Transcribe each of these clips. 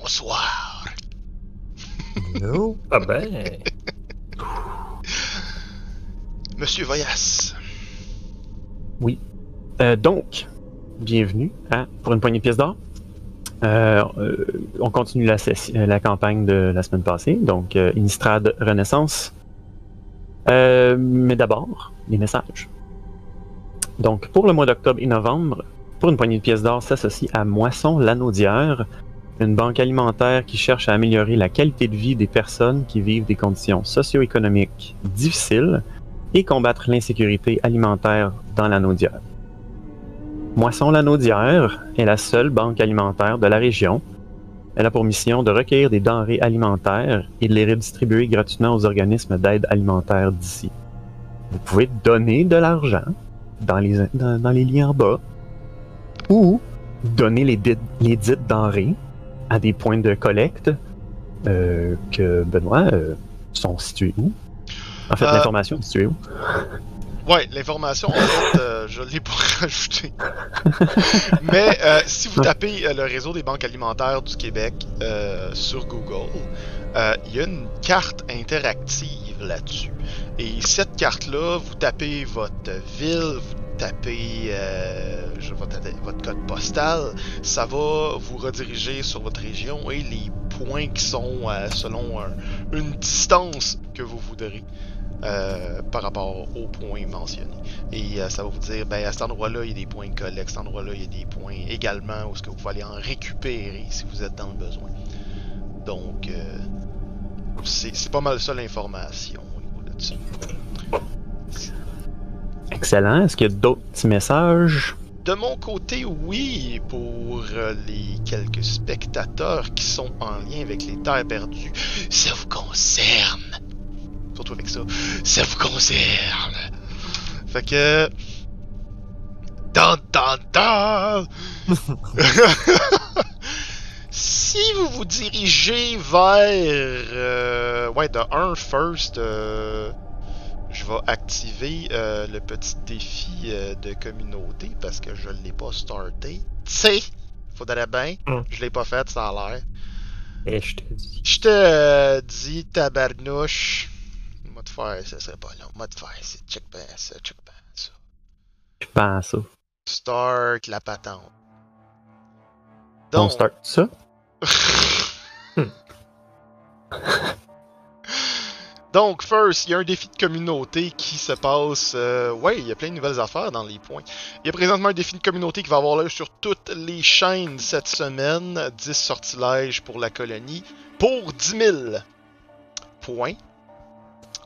Bonsoir. Non. Ah ben. Monsieur Voyas. Euh, donc, bienvenue à Pour une poignée de pièces d'or. Euh, euh, on continue la, campagne de la semaine passée, donc euh, Innistrad Renaissance. Euh, mais d'abord, les messages. Donc, pour le mois d'octobre et novembre, Pour une poignée de pièces d'or s'associe à Moisson Lanaudière, une banque alimentaire qui cherche à améliorer la qualité de vie des personnes qui vivent des conditions socio-économiques difficiles et combattre l'insécurité alimentaire dans l'Anaudière. Moisson Lanaudière est la seule banque alimentaire de la région. Elle a pour mission de recueillir des denrées alimentaires et de les redistribuer gratuitement aux organismes d'aide alimentaire d'ici. Vous pouvez donner de l'argent dans les, dans, les liens en bas ou donner les, les dites denrées à des points de collecte euh, que, Benoît, euh, sont situés où? En fait, Euh, l'information est située où? Ouais, l'information, en fait, euh, je l'ai pas rajouté. Mais si vous tapez le réseau des banques alimentaires du Québec sur Google, il y a une carte interactive là-dessus. Et cette carte-là, vous tapez votre ville, vous tapez euh, votre code postal, ça va vous rediriger sur votre région et les points qui sont euh, selon un- une distance que vous voudrez. euh, par rapport aux points mentionnés. Et ça va vous dire, ben à cet endroit-là, il y a des points de collecte, à cet endroit-là, il y a des points également où est-ce que vous aller en récupérer si vous êtes dans le besoin. Donc, c'est c'est pas mal ça l'information au niveau de ça. Excellent. Est-ce qu'il y a d'autres petits messages? De mon côté, oui, pour euh, les quelques spectateurs qui sont en lien avec les terres perdues, ça vous concerne. Surtout avec ça, ça vous concerne. Fait que... Dan, dan, dan! si vous vous dirigez vers... euh, ouais, de 1 first... euh, je vais activer euh, le petit défi euh, de communauté parce que je ne l'ai pas starté. Tu sais, faudrait bien. Mm. Je l'ai pas fait, ça a l'air. Et je te dis. Je te euh, dis, tabarnouche. Moi de faire, ça serait pas long. Moi de faire, c'est check ben ça, check ben ça. Je pense ça. Start la patente. On Donc, start ça? Donc, first, il y a un défi de communauté qui se passe. euh, ouais, il y a plein de nouvelles affaires dans les points. Il y a présentement un défi de communauté qui va avoir lieu sur toutes les chaînes cette semaine. 10 sortilèges pour la colonie pour 10 000 points.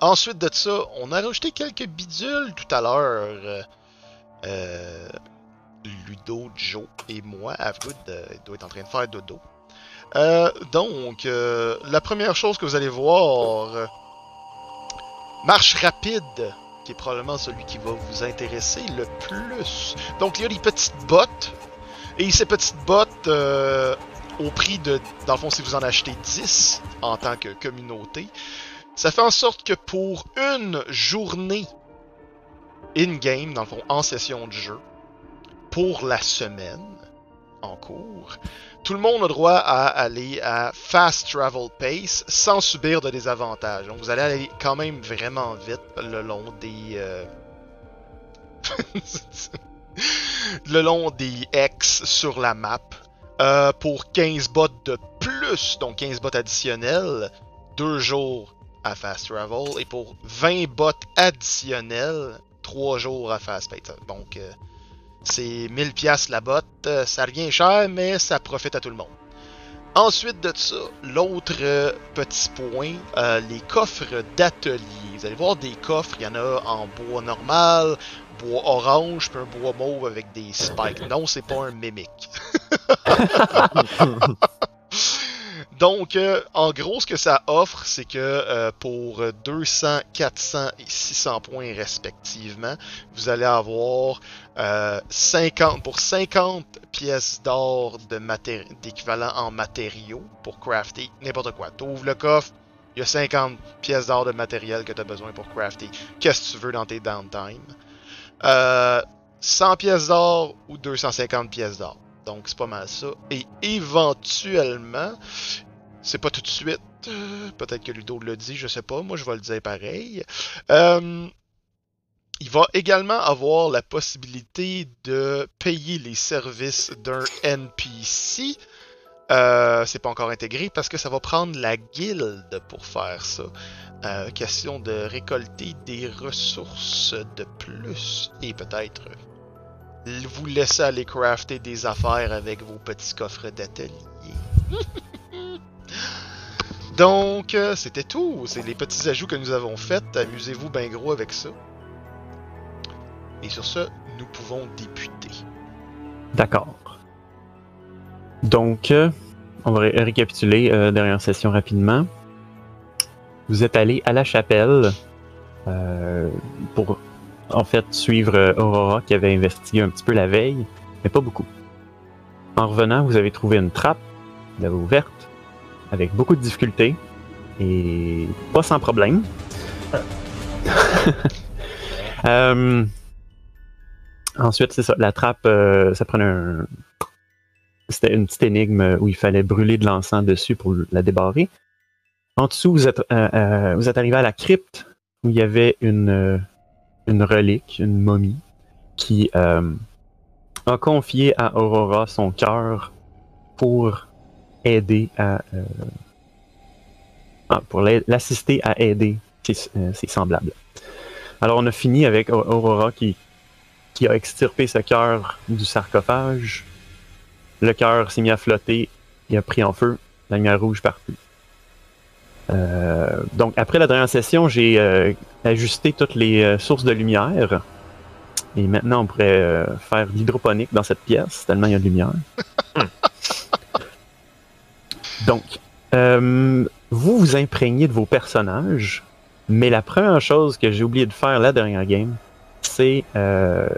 Ensuite de ça, on a rajouté quelques bidules tout à l'heure. Euh, euh, Ludo, Joe et moi. Avgood euh, doit être en train de faire dodo. Donc, la première chose que vous allez voir, marche rapide, qui est probablement celui qui va vous intéresser le plus. Donc, il y a des petites bottes, et ces petites bottes, euh, au prix de, dans le fond, si vous en achetez 10 en tant que communauté, ça fait en sorte que pour une journée in-game, dans le fond, en session de jeu, pour la semaine en cours, tout le monde a droit à aller à fast travel pace sans subir de désavantages. Donc vous allez aller quand même vraiment vite le long des euh, le long des X sur la map Euh, pour 15 bots de plus, donc 15 bots additionnels, 2 jours à fast travel et pour 20 bots additionnels, 3 jours à fast pace. Donc euh, c'est 1000 pièces la botte, euh, ça revient cher, mais ça profite à tout le monde. Ensuite de ça, l'autre euh, petit point, euh, les coffres d'atelier. Vous allez voir des coffres, il y en a en bois normal, bois orange, puis un bois mauve avec des spikes. Non, c'est pas un mimic. Donc, euh, en gros, ce que ça offre, c'est que euh, pour 200, 400 et 600 points respectivement, vous allez avoir euh, 50 pour 50 pièces d'or d'équivalent en matériaux pour crafter n'importe quoi. Tu ouvres le coffre, il y a 50 pièces d'or de matériel que tu as besoin pour crafter. Qu'est-ce que tu veux dans tes downtime? Euh, 100 pièces d'or ou 250 pièces d'or. Donc c'est pas mal ça. Et éventuellement, c'est pas tout de suite, euh, peut-être que Ludo le dit, je sais pas, moi je vais le dire pareil. Euh, il va également avoir la possibilité de payer les services d'un NPC. Euh, c'est pas encore intégré parce que ça va prendre la guilde pour faire ça. Euh, question de récolter des ressources de plus et peut-être vous laisser aller crafter des affaires avec vos petits coffres d'atelier. Donc, euh, c'était tout. C'est les petits ajouts que nous avons faits. Amusez-vous bien gros avec ça. Et sur ce, nous pouvons débuter. D'accord. Donc, euh, on va ré- récapituler euh, dernière session rapidement. Vous êtes allé à la chapelle euh, pour, en fait, suivre euh, Aurora qui avait investigué un petit peu la veille, mais pas beaucoup. En revenant, vous avez trouvé une trappe, vous l'avez ouverte, avec beaucoup de difficultés et pas sans problème. ensuite, c'est ça, la trappe, euh, ça prenait un, c'était une petite énigme où il fallait brûler de l'encens dessus pour la débarrer. En dessous, vous êtes, euh, euh, arrivé à la crypte où il y avait une, relique, une momie, qui a confié à Aurora son cœur pour aider à. ah, pour l'a- l'assister à aider ses, ses semblables. Alors, on a fini avec Au- Aurora qui, qui a extirpé ce cœur du sarcophage. Le cœur s'est mis à flotter, il a pris en feu, la lumière rouge partout. Euh, donc, après la dernière session, j'ai euh, ajusté toutes les euh, sources de lumière. Et maintenant, on pourrait faire l'hydroponique dans cette pièce, tellement il y a de lumière. donc, vous vous imprégnez de vos personnages, mais la première chose que j'ai oublié de faire la dernière game, c'est euh,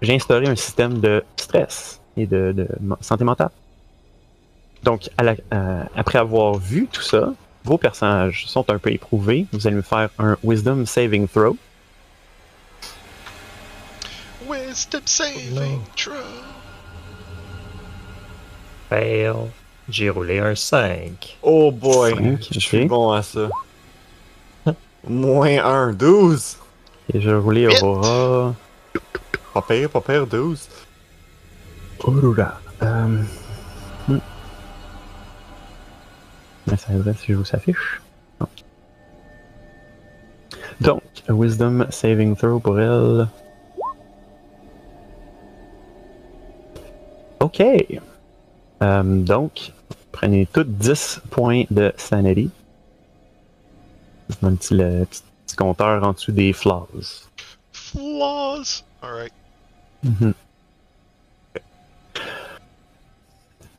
j'ai instauré un système de stress et de, santé mentale. Donc, à la- euh, après avoir vu tout ça, vos personnages sont un peu éprouvés. Vous allez me faire un Wisdom Saving Throw. Wisdom saving non. throw. Fail. J'ai roulé un 5. Oh boy, Cinq, je suis bon à ça. Moins 1, 12. Et je Huit. Aurora. Pas pire, pas pire, 12. Aurora. Euh... hmm. Mais ça aiderait si je vous s'affiche. Non. Donc, Wisdom Saving Throw pour elle. Ok. Euh, donc, prenez toutes 10 points de sanity. Un petit, le petit, petit compteur en dessous des flaws. Flaws. Alright. Mhm.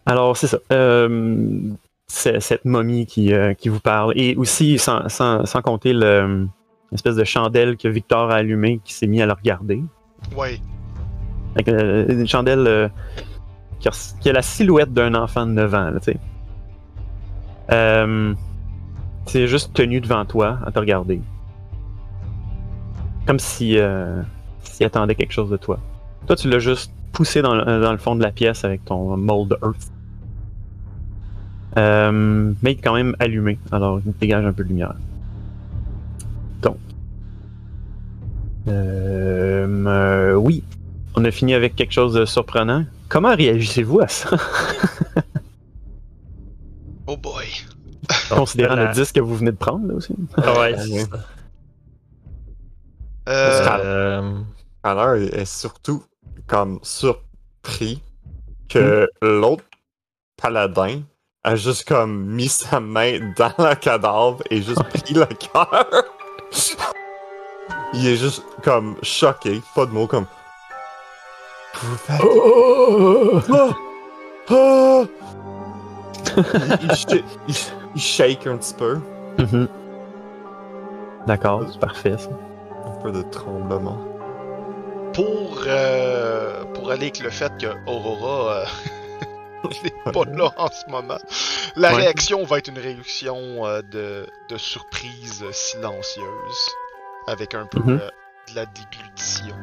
Alors, c'est ça. Euh, c'est cette momie qui, euh, qui vous parle. Et aussi, sans, sans, sans compter le- l'espèce de chandelle que Victor a allumée qui s'est mis à le regarder. Que, euh, une chandelle euh, qui, a, qui a la silhouette d'un enfant de 9 ans, là, tu sais. C'est juste tenu devant toi à te regarder. Comme si, euh, s'il attendait quelque chose de toi. Toi, tu l'as juste poussé dans le, dans le fond de la pièce avec ton mold earth. Euh, mais il est quand même allumé, alors il dégage un peu de lumière. Donc. Euh, euh, oui, on a fini avec quelque chose de surprenant. Comment réagissez-vous à ça, Oh boy. considérant la- le disque que vous venez de prendre, là aussi? Ah ouais, Ouais. c'est ça. Euh, Alors, il est surtout comme surpris que l'autre paladin a juste comme mis sa main dans le cadavre et juste pris le cœur. il est juste comme choqué, pas de mots comme. Vous faites. Ah! Ah! il, il sh- il- il shake un petit peu. Mhm. D'accord, c'est parfait ça. Un peu de tremblement. pour, euh, pour aller avec le fait que Aurora euh, n'est pas là en ce moment, la Ouais. réaction va être une réaction euh, de, de surprise silencieuse, avec un peu Mhm. euh, de la déglutition.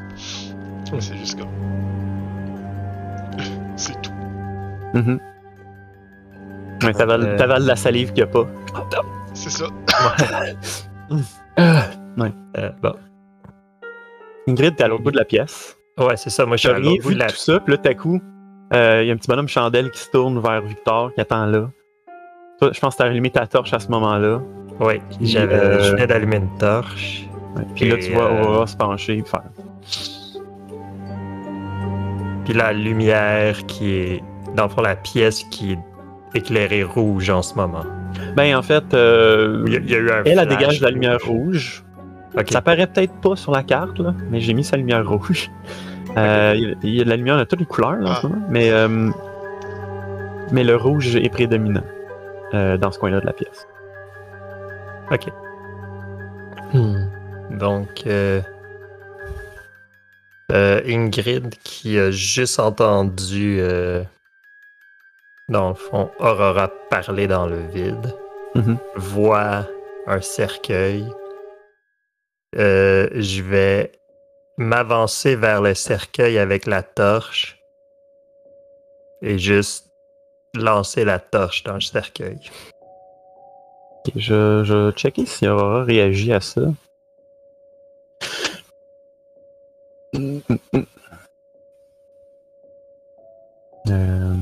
C'est juste comme. C'est tout. Ouais, t'avales, Euh. t'avales la salive qu'il n'y a pas. C'est ça. Euh, bon. Ingrid, t'es à l'autre bout de la pièce. Ouais, c'est ça. Moi, je suis à l'autre bout vu de de la tout ça, puis là, tout à coup, il y a un petit bonhomme chandelle qui se tourne vers Victor, qui attend là. Toi, je pense que t'as allumé ta torche à ce moment-là. J'avais, euh, je venais d'allumer une torche. Ouais, Puis là, tu vois euh, Aurora se pencher et faire. Puis la lumière qui est. Dans le fond, la pièce qui est éclairée rouge en ce moment. Ben, en fait, euh, Il y a, il y a eu un. elle, elle dégage la lumière rouge. Rouge. Ok. Ça paraît peut-être pas sur la carte, là, mais j'ai mis sa lumière rouge. Euh, il, il y a de la lumière de toutes les couleurs là, Ah. mais, euh, mais le rouge est prédominant euh, dans ce coin-là de la pièce. Ok. Hmm. Donc, euh, euh, Ingrid qui a juste entendu, euh, dans le fond, Aurora parler dans le vide, Mhm. voit un cercueil. Euh, je vais m'avancer vers le cercueil avec la torche et juste lancer la torche dans le cercueil. Je, je checker si Aurora réagit à ça. Euh.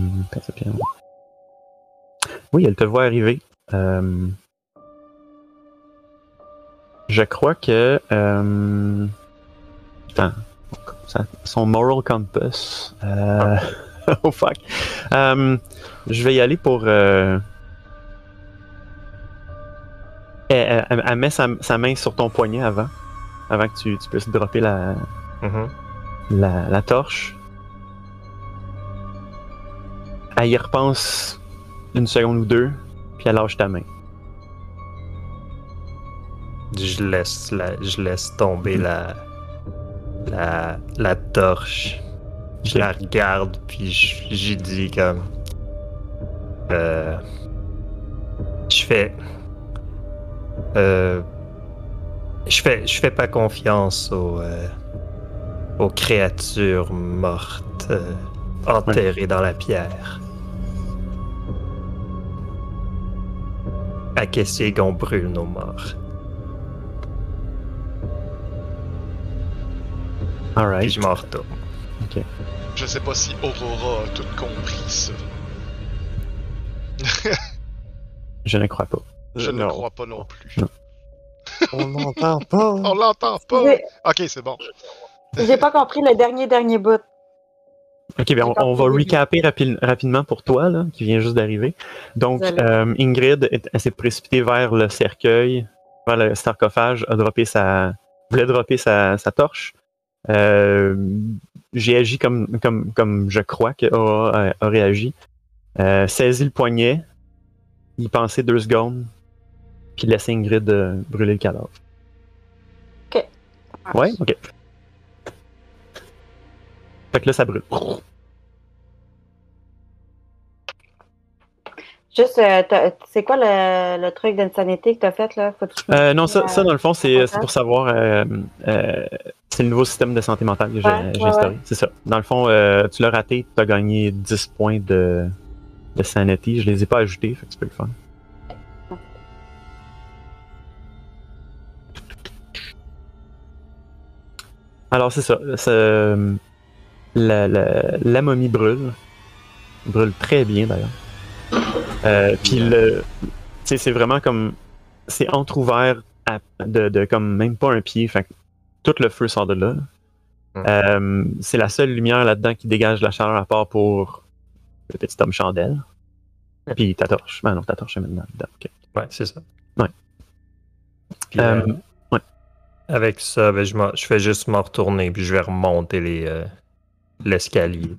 Oui, elle te voit arriver. Euh, je crois que. Euh, attends. Son moral compass. Euh, oh fuck. Euh, je vais y aller pour. euh, elle, elle- elle met sa, sa main sur ton poignet avant. Avant que tu, tu puisses dropper la, Mhm. la, la torche. Elle y repense une seconde ou deux, puis elle lâche ta main. Je laisse, la, je laisse tomber la, la, la torche. Je la regarde, puis j'y dis comme. Euh, je fais. Euh, je fais, je fais pas confiance aux, euh, aux créatures mortes enterrées dans la pierre. À qu'est-ce qu'on brûle nos morts? Puis Alright. je m'en retourne. Je sais pas si Aurora a tout compris ça. Je ne crois pas. Je ne Non, crois pas non plus. Non. On n'entend pas. On l'entend pas. Ok, c'est bon. J'ai pas compris le dernier, dernier bout. Ok, bien, on, va rapi- rapidement pour toi, là, qui vient juste d'arriver. Donc, euh, Ingrid, s'est précipitée vers le cercueil, vers le sarcophage, a droppé sa, voulait dropper sa, sa torche. Euh, J'ai agi comme, comme, comme je crois que a, a réagi. Euh, saisi le poignet, y penser deux secondes, puis laisser Ingrid euh, brûler le cadavre. Ouais, ok. Fait que là, ça brûle. Juste, euh, c'est quoi le, le truc d'insanité que t'as fait, là? Faut que tu- Euh, non, ça, ça, dans le fond, c'est pour savoir. euh, euh, c'est le nouveau système de santé mentale que j'ai Ouais, ouais, instauré. ouais. C'est ça. Dans le fond, euh, tu l'as raté, tu as gagné 10 points de, de sanity. Je les ai pas ajoutés, fait que tu peux le faire. Alors, c'est ça. euh, la, la momie brûle. Brûle très bien, d'ailleurs. Euh, Puis, le, tu sais, c'est vraiment comme. C'est entrouvert à- de, de comme même pas un pied. Fait que tout le feu sort de là. Mm. Euh, c'est la seule lumière là-dedans qui dégage la chaleur à part pour le petit homme chandelle. Puis ta torche. Ben non, ta torche est maintenant dedans. Ouais, c'est ça. Ouais. Puis, Euh, ouais. Avec ça, ben, je, fais juste m'en retourner, puis je vais remonter les, l'escalier.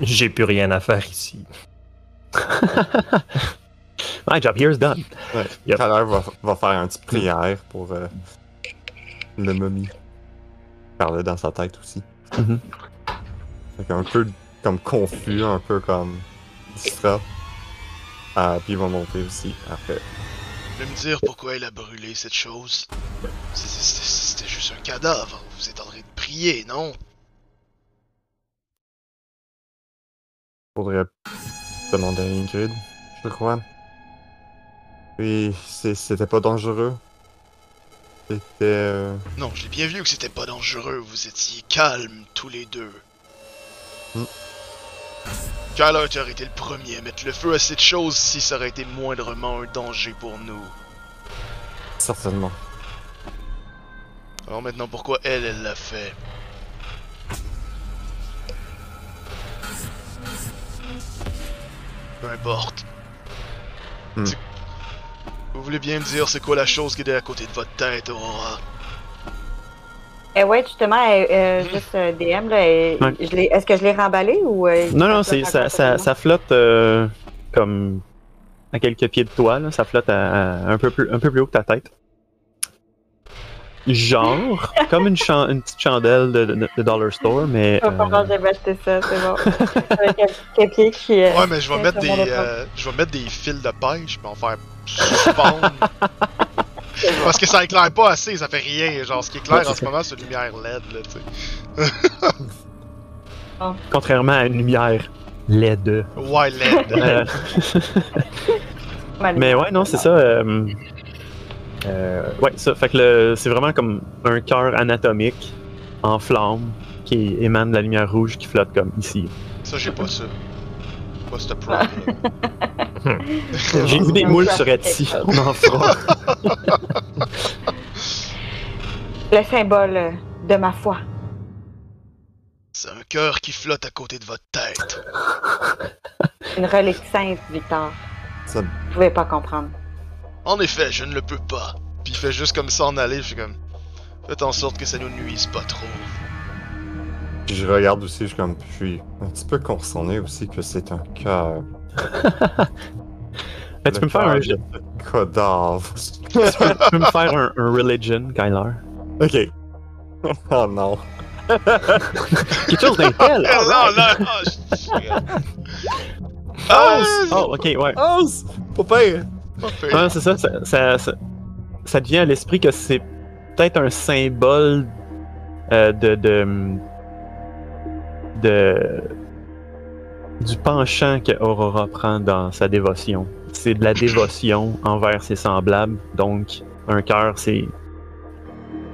j'ai plus rien à faire ici. My job here is done. Ouais. Yep. Tout à l'heure, va, va faire une petite prière pour euh, le momie. Parler dans sa tête aussi. Mhm. Fait qu'un peu comme confus, un peu comme distrait. Ah, puis il va monter aussi après. Vous voulez me dire pourquoi elle a brûlé cette chose c'était juste un cadavre. Vous êtes en train de prier, non? Faudrait à Ingrid, je crois. Puis, c'était pas dangereux. C'était. euh, Non, je l'ai bien vu que c'était pas dangereux. Vous étiez calmes tous les deux. Kyler, tu aurais été le premier à mettre le feu à cette chose si ça aurait été moindrement un danger pour nous. certainement. Alors maintenant, pourquoi elle, elle l'a fait? Peu importe. Hmm. Vous voulez bien me dire c'est quoi la chose qui est à côté de votre tête, Aurora Eh ouais, justement, euh, euh, juste euh, DM, là, Ouais. je l'ai- est-ce que je l'ai remballé ou. euh, Non, non, ça c'est ça, flotte euh, comme à quelques pieds de toi, là. ça flotte à, à- un, peu plus, un peu plus haut que ta tête. Genre, comme une, chan- une petite chandelle de, de- de Dollar Store, mais. Pas euh, j'avais acheté ça, c'est bon. Avec un petit pied qui. euh, Ouais, mais je vais mettre des, euh, je vais mettre des fils de pêche pour en faire suspendre. Parce que ça éclaire pas assez, ça fait rien. Genre, ce qui éclaire Ouais, en ce moment, c'est une lumière LED, là, tu sais. contrairement à une lumière LED. Ouais, LED. Euh, mais ouais, non, c'est ça. Euh, ouais, ça. Fait que le- c'est vraiment comme un cœur anatomique en flamme qui émane de la lumière rouge qui flotte comme ici. Ça, j'ai pas ça. Pas ce pro. là. J'ai vu des moules sur Etsy. On en fera. Le symbole euh, de ma foi. C'est un cœur qui flotte à côté de votre tête. Une relique sainte, Victor. Ça- Vous pouvez pas comprendre. En effet, je ne le peux pas. Puis il fait juste comme ça en aller, je suis comme. Faites en sorte que ça nous nuise pas trop. Puis je regarde aussi, je suis comme. Je suis un petit peu concerné aussi que c'est un cœur. Ben, tu peux me faire un, tu Cadavre. peux me faire un, un religion, Kyler. ok. Oh non. Quelque chose d'intel. Ah, non, non, non, je- Oh, ok, ouais. Oh, pas pire. Ouais, c'est ça, ça, ça, ça, ça devient à l'esprit que c'est peut-être un symbole euh, de, de, de- du penchant que Aurora prend dans sa dévotion. C'est de la dévotion envers ses semblables, donc un cœur c'est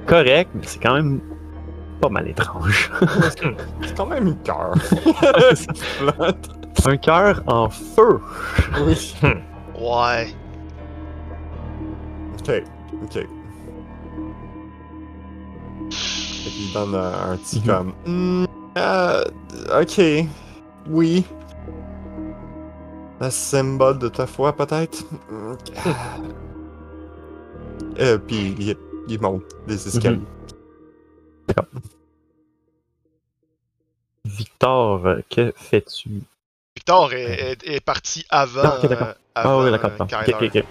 correct, mais c'est quand même pas mal étrange. C'est quand même une cœur. Un cœur en feu. oui. Ouais. Ok. Ok. Fait qu'il donne un, un petit Mhm. comme. Euh, ok. Oui. Un symbole de ta foi, peut-être? Ok. euh, puis il, il monte les escaliers. Victor, euh, que fais-tu? Victor est, est- est parti avant. Ah, d'accord. euh, Ah avant, oui, d'accord. euh, pardon. Kyler. Ok, ok, ok.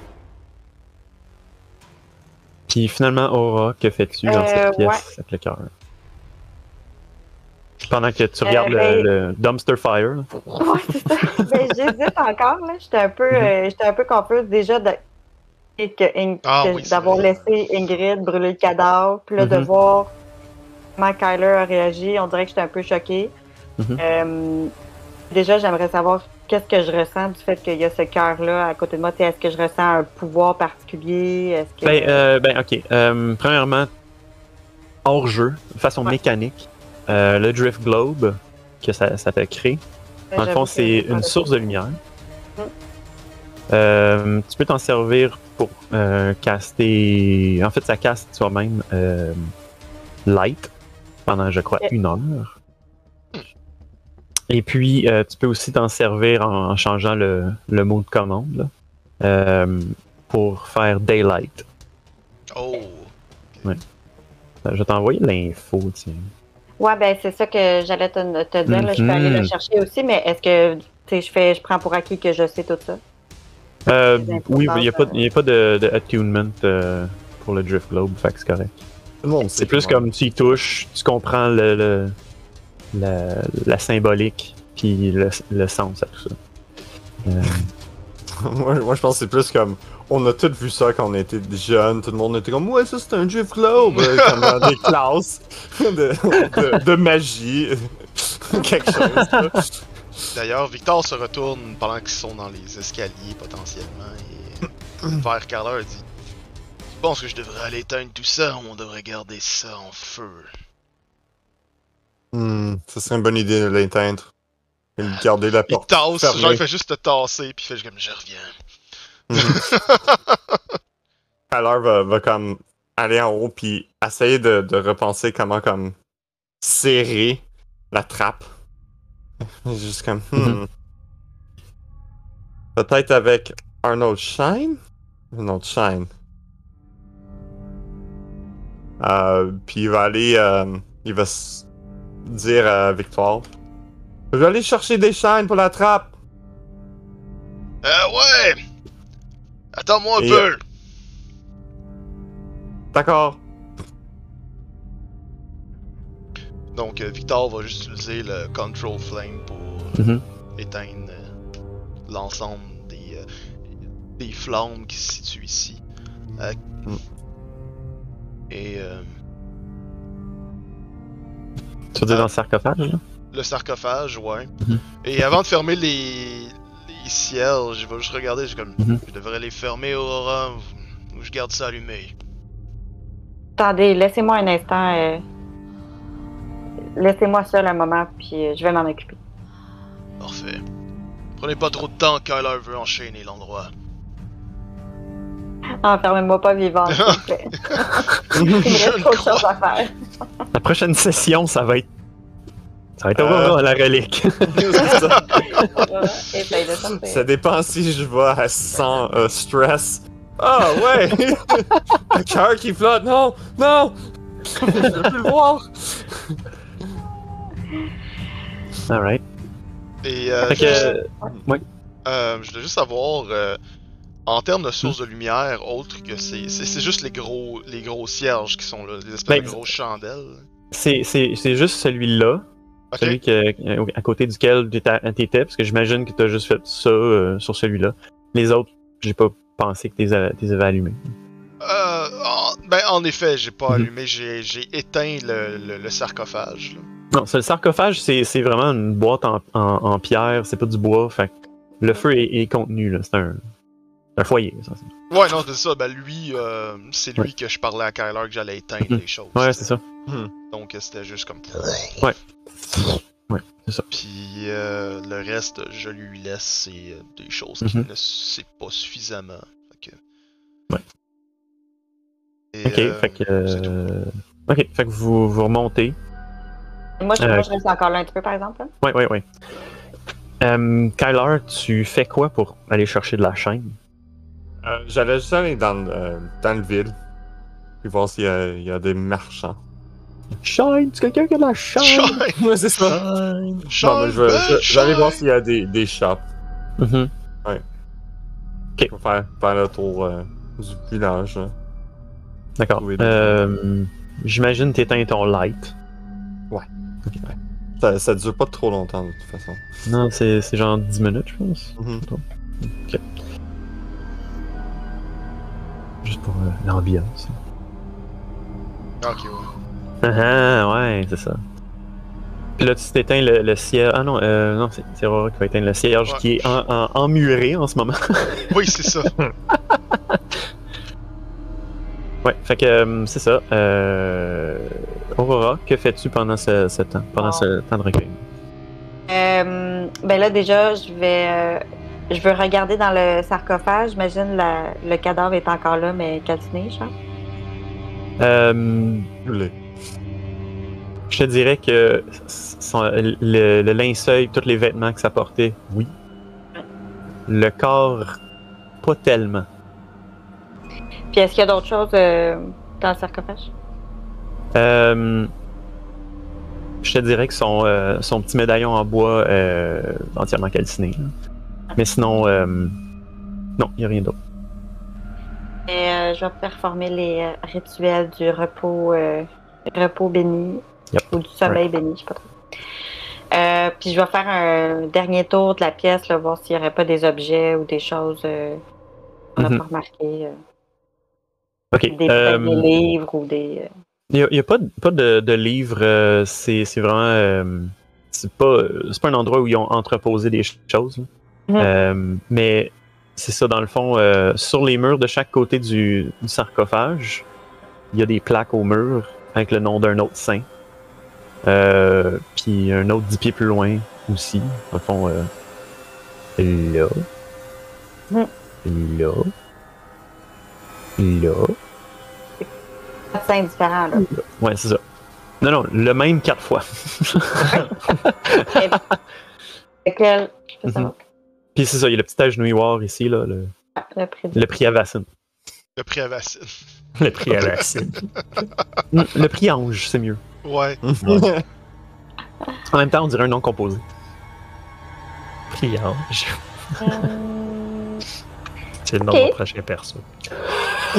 Puis finalement, Aura, que fais-tu dans Euh, cette pièce ouais. avec le cœur? Pendant que tu Euh, regardes le- ben- le, dumpster fire. Ouais, c'est ça. Ben, j'hésite encore, là. J'étais un peu, Mhm. euh, j'étais un peu confuse déjà de, Ah oui, d'avoir laissé Ingrid brûler le cadavre, puis là, de Mhm. voir comment Kyler a réagi. On dirait que j'étais un peu choquée. Mhm. Euh, déjà, j'aimerais savoir qu'est-ce que je ressens du fait qu'il y a ce cœur-là à côté de moi? Est-ce que je ressens un pouvoir particulier? Est-ce que... Ben, euh, ben, ok. Euh, premièrement, hors jeu, de façon Ouais. mécanique, euh, le Drift Globe que ça, ça fait créer, dans le j'avoue fond, c'est une source de lumière. Euh, tu peux t'en servir pour caster. En fait, ça caste toi-même Light pendant, je crois, une heure. Et puis, euh, tu peux aussi t'en servir en, en changeant le, le mot de commande là, euh, pour faire Daylight. Oh. Je vais t'envoyer l'info, tiens. Ouais, ben c'est ça que j'allais te, te dire. là. Je peux aller le Mhm. chercher aussi, mais est-ce que tu sais, je fais, je prends pour acquis que je sais tout ça? Euh, oui, il n'y a pas, euh, y a pas de, de attunement euh, pour le Drift Globe, fait que c'est correct. Tout le monde C'est plus comme tu y touches, tu comprends le, le- la, la symbolique puis le, le sens à tout ça. Euh, moi, moi, je pense que c'est plus comme. On a tous vu ça quand on était jeunes. Tout le monde était comme, ouais, ça c'est un Drift Globe. euh, comme dans des classes de, de, de magie. Quelque chose. D'ailleurs, Victor se retourne pendant qu'ils sont dans les escaliers potentiellement et vers Carla et dit Je pense que je devrais aller éteindre tout ça ou on devrait garder ça en feu. Hmm, ça serait une bonne idée de l'éteindre. Et de garder la Il porte. tasse, fermée. genre il fait juste te tasser puis il fait comme je reviens. Alors va, va comme aller en haut puis essayer de, de repenser comment comme serrer la trappe. Juste comme hmm. Mhm. Peut-être avec un autre shine? Un autre shine. Euh, puis il va aller. euh, il va s- dire à Victoire. Je vais aller chercher des shines pour la trappe. Euh ouais! Attends-moi un Et- peu! D'accord. Donc euh, Victor va juste utiliser le Control Flame pour Mhm. éteindre euh, l'ensemble des, euh, des flammes qui se situent ici. Euh, Mm. Et euh, Tu veux dire dans le sarcophage, là? le sarcophage, ouais. Mhm. Et avant de fermer les, les ciels, je vais juste regarder, j'ai comme, Mhm. je devrais les fermer, Aurora, ou je garde ça allumé. Attendez, laissez-moi un instant. euh, Laissez-moi seul un moment, puis euh, je vais m'en occuper. Parfait. Prenez pas trop de temps, Kyler veut enchaîner l'endroit. Enfermez-moi pas vivant, s'il vous plaît. Il me Je reste trop de choses à faire. La prochaine session, ça va être. Ça va être Euh. Aurora, la relique. Ça. De sortir. Ça dépend si je vais à 100 euh, stress. Ah ouais! Le cœur qui flotte, non! Non! je veux plus le voir! Alright. Et euh, Fait juste- que. Euh, je voulais juste savoir, euh, en termes de sources de lumière, autre que c'est, c'est, juste les gros, les gros cierges qui sont là, les espèces Ben, de grosses chandelles. C'est, juste celui-là, celui que, euh, à côté duquel t'étais, parce que j'imagine que t'as juste fait ça euh, sur celui-là. Les autres, j'ai pas pensé que t'es, avais allumés. Euh, en, ben, en effet, j'ai pas Mhm. allumé, j'ai, j'ai éteint le, le, le sarcophage. là. Non, c'est le sarcophage, c'est, vraiment une boîte en, en, en pierre, c'est pas du bois, fait le feu est, est contenu, là. C'est un, un foyer, ça. Ouais, non, c'est ça. Ben, lui, euh, c'est lui Ouais. que je parlais à Kyler que j'allais éteindre Mhm. les choses. Ouais, c'est ça. Donc, euh, c'était juste comme. Ouais. Ouais, c'est ça. Puis euh, le reste, je lui laisse c'est euh, des choses Mhm. qui ne sait pas suffisamment. Fait que... Ouais. Et, Ok, euh, fait que. euh, Ok, fait que vous, vous remontez. Moi, je, Euh, moi, je reste encore là un petit peu, par exemple. hein. Ouais, ouais, ouais. Euh, Kyler, tu fais quoi pour aller chercher de la chaîne? Euh, J'allais juste aller dans, le- euh, dans le ville. Puis voir s'il y, a- il y a des marchands. Shine! Tu quelqu'un qui a de la chaîne? Shine! Ouais, c'est ça. Shine! Shine, mais je vais, aller shine! voir s'il y a des, des shops. Mhm. Je vais faire, faire le tour euh, du village. là. D'accord. Oui, Euh, J'imagine que t'éteins ton light. Ça, ça dure pas trop longtemps de toute façon. Non, c'est c'est genre 10 minutes, je pense. Mhm. Juste pour euh, l'ambiance. Ok, ouais. Ah ah, ouais, c'est ça. Puis là, tu t'éteins le, le cierge. Ah non, euh, non c'est Aurora qui va éteindre le cierge Ouais. qui est en, en- emmuré en ce moment. Oui, c'est ça. ouais, fait que euh, c'est ça. Euh... Aurora, que fais-tu pendant ce, ce temps, pendant ce temps de recueil? Euh, ben là, déjà, je vais. Je veux regarder dans le sarcophage. J'imagine la- le cadavre est encore là, mais calciné, je pense. Euh, je te dirais que son- le, le linceul, tous les vêtements que ça portait, oui. Le corps, pas tellement. Puis est-ce qu'il y a d'autres choses euh, dans le sarcophage? Euh, je te dirais que son, euh, son petit médaillon en bois euh, entièrement calciné. là. Mais sinon, euh, non, il n'y a rien d'autre. Et, euh, je vais performer les euh, rituels du repos, repos béni Yep. ou du sommeil béni, je sais pas trop. Euh, puis je vais faire un dernier tour de la pièce, là, voir s'il n'y aurait pas des objets ou des choses euh, qu'on n'a Mhm. pas remarquées. euh, des, livres ou des. Il n'y a, pas, de, pas de, de livre. euh, c'est vraiment. c'est pas, pas un endroit où ils ont entreposé des choses. là. Mhm. Euh, mais c'est ça, dans le fond, euh, sur les murs de chaque côté du, du sarcophage, il y a des plaques au mur avec le nom d'un autre saint. Euh, puis un autre dix pieds plus loin aussi. Dans le fond, là. Là. Là. Quatre scènes différents, là. Ouais, c'est ça. Non, non, le même quatre fois. Lequel? Je Mhm. Puis c'est ça, il y a le petit agenouilloir ici, là, le, Le prix le prix à Vassine. Le prix à Vassine. Le prix à. Mm, Le prix ange, c'est mieux. Ouais. En même temps, on dirait un nom composé. Prix ange. Euh, C'est le nom de mon prochain perso.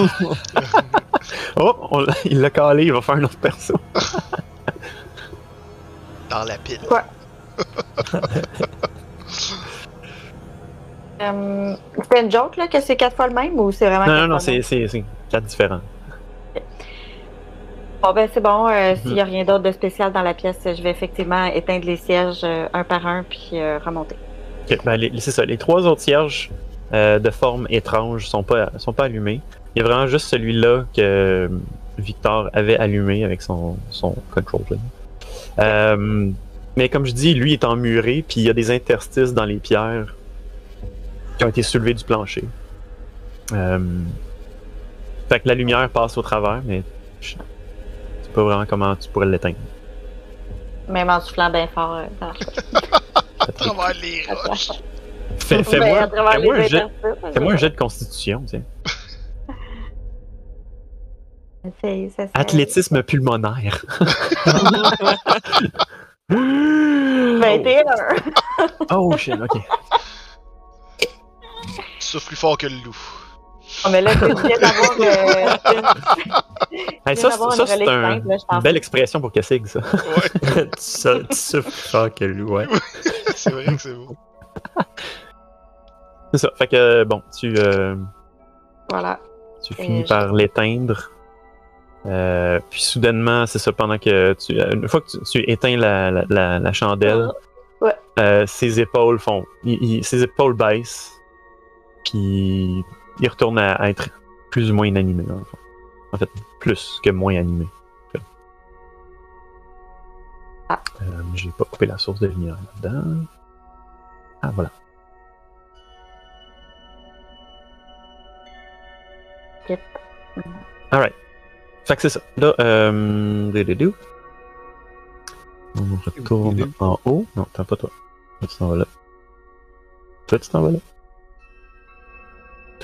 Oh, on il l'a calé, il va faire un autre perso. Dans la pile. Quoi? euh, C'était une joke, là, que c'est quatre fois le même ou c'est vraiment. Non, non, non, c'est même? c'est- c'est quatre différents. Bon, ben, c'est bon. euh, Mhm. S'il n'y a rien d'autre de spécial dans la pièce, je vais effectivement éteindre les sièges euh, un par un puis euh, remonter. Ben, les- c'est ça. Les trois autres cierges euh, de forme étrange sont pas, sont pas allumés. Il y a vraiment juste celui-là que Victor avait allumé avec son, son control. mais comme je dis, lui est emmuré, puis il y a des interstices dans les pierres qui ont été soulevés du plancher. Euh, fait que la lumière passe au travers, mais je sais pas vraiment comment tu pourrais l'éteindre. Même en soufflant bien fort euh, dans. À travers les roches. Fais- Ben, Fais-moi à travers fais-moi les un jet interstices, fais-moi un jet de constitution, tiens. c'est- ça serait- Athlétisme pulmonaire. 21. Oh shit, ok. Tu souffles plus fort que le loup. Oh, mais là, tu viens d'avoir. euh, Hey, ça, c'est un- une belle expression pour Kessig, ça. Ouais, tu tu souffles plus fort que lui, ouais. c'est vrai que c'est beau. C'est ça. Fait que, bon, tu, euh, Voilà. tu Et finis je- par l'éteindre. Euh, puis soudainement, c'est ça, pendant que tu. euh, Une fois que tu, tu éteins la, la, la, la chandelle, Ouais. euh, ses épaules font. il- il- ses épaules baissent. Puis il retourne à, à être plus ou moins inanimé. En fait, plus que moins animé. Ah. Euh, J'ai pas coupé la source de lumière là-dedans. Ah, voilà. Yep. Alright. Fait que c'est ça. Là, euh. On retourne en haut. Non, t'as pas toi. Toi, tu t'en vas là. Toi, tu t'en vas là.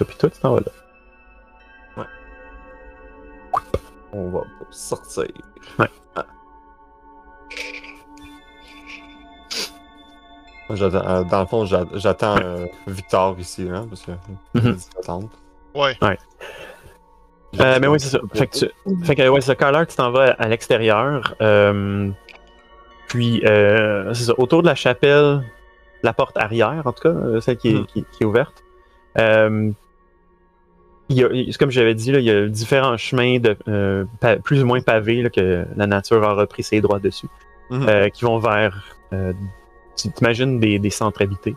Toi, pis toi, tu t'en vas là. On va sortir. Ouais. Ah. J'attends- euh, dans le fond, j'a- j'attends euh, Victor ici, hein, parce que. Mhm. attendre. Ouais. Euh, mais oui, c'est ça. Fait que, tu, fait que ouais, c'est ça. Tu t'en vas à l'extérieur. euh, puis, euh, c'est ça. Autour de la chapelle, la porte arrière, en tout cas, celle qui est, qui, qui est ouverte. Il y a, comme j'avais dit, là, il y a différents chemins de, euh, plus ou moins pavés là, que la nature a repris ses droits dessus, Mhm. euh, qui vont vers. Euh, tu t'imagines des, des centres habités.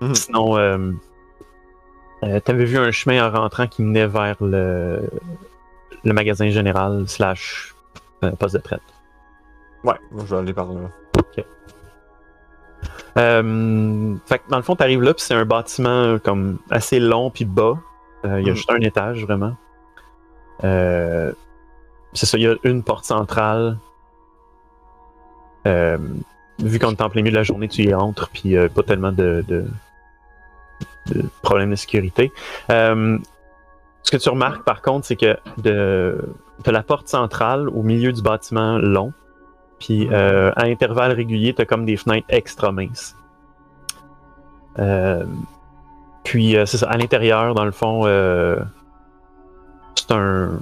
Mhm. Sinon, euh, euh, t'avais vu un chemin en rentrant qui menait vers le, le magasin général slash poste de traite. Ouais, je vais aller par là. Fait que dans le fond, t'arrives là, puis c'est un bâtiment comme assez long puis bas. Euh, Il y a Mhm. juste un étage vraiment. Euh, c'est ça, il y a une porte centrale. Euh, vu qu'on est en plein milieu de la journée, tu y entres, puis pas tellement de, de, de problèmes de sécurité. Ce que tu remarques par contre, c'est que de, de la porte centrale au milieu du bâtiment long, puis euh, à intervalles réguliers, t'as comme des fenêtres extra minces. Puis euh, c'est ça, à l'intérieur, dans le fond, euh, c'est un.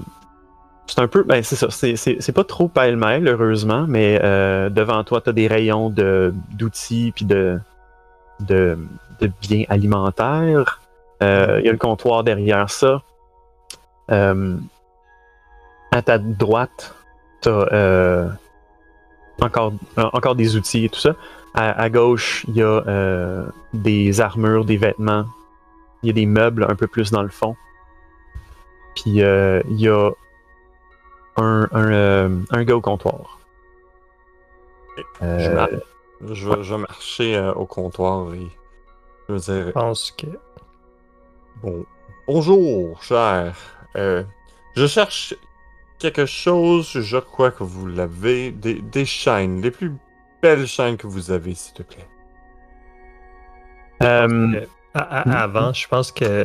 C'est un peu. Ben, c'est ça. C'est, pas trop pêle-mêle, heureusement, mais euh, devant toi, t'as des rayons de, d'outils puis de, de, de biens alimentaires. Il y a le comptoir derrière ça. À ta droite, t'as encore, encore des outils et tout ça. À, gauche, il y a des armures, des vêtements. Il y a des meubles un peu plus dans le fond. Puis euh, il y a un, un, euh, un gars au comptoir. Je, Euh, mar- je vais, je vais marcher euh, au comptoir et je veux dire Je pense que. bon, bonjour, cher. Euh, je cherche quelque chose. Je crois que vous l'avez. Des, des chaînes, les plus belles chaînes que vous avez, s'il te plaît. euh, À- à- Mhm. avant, je pense que,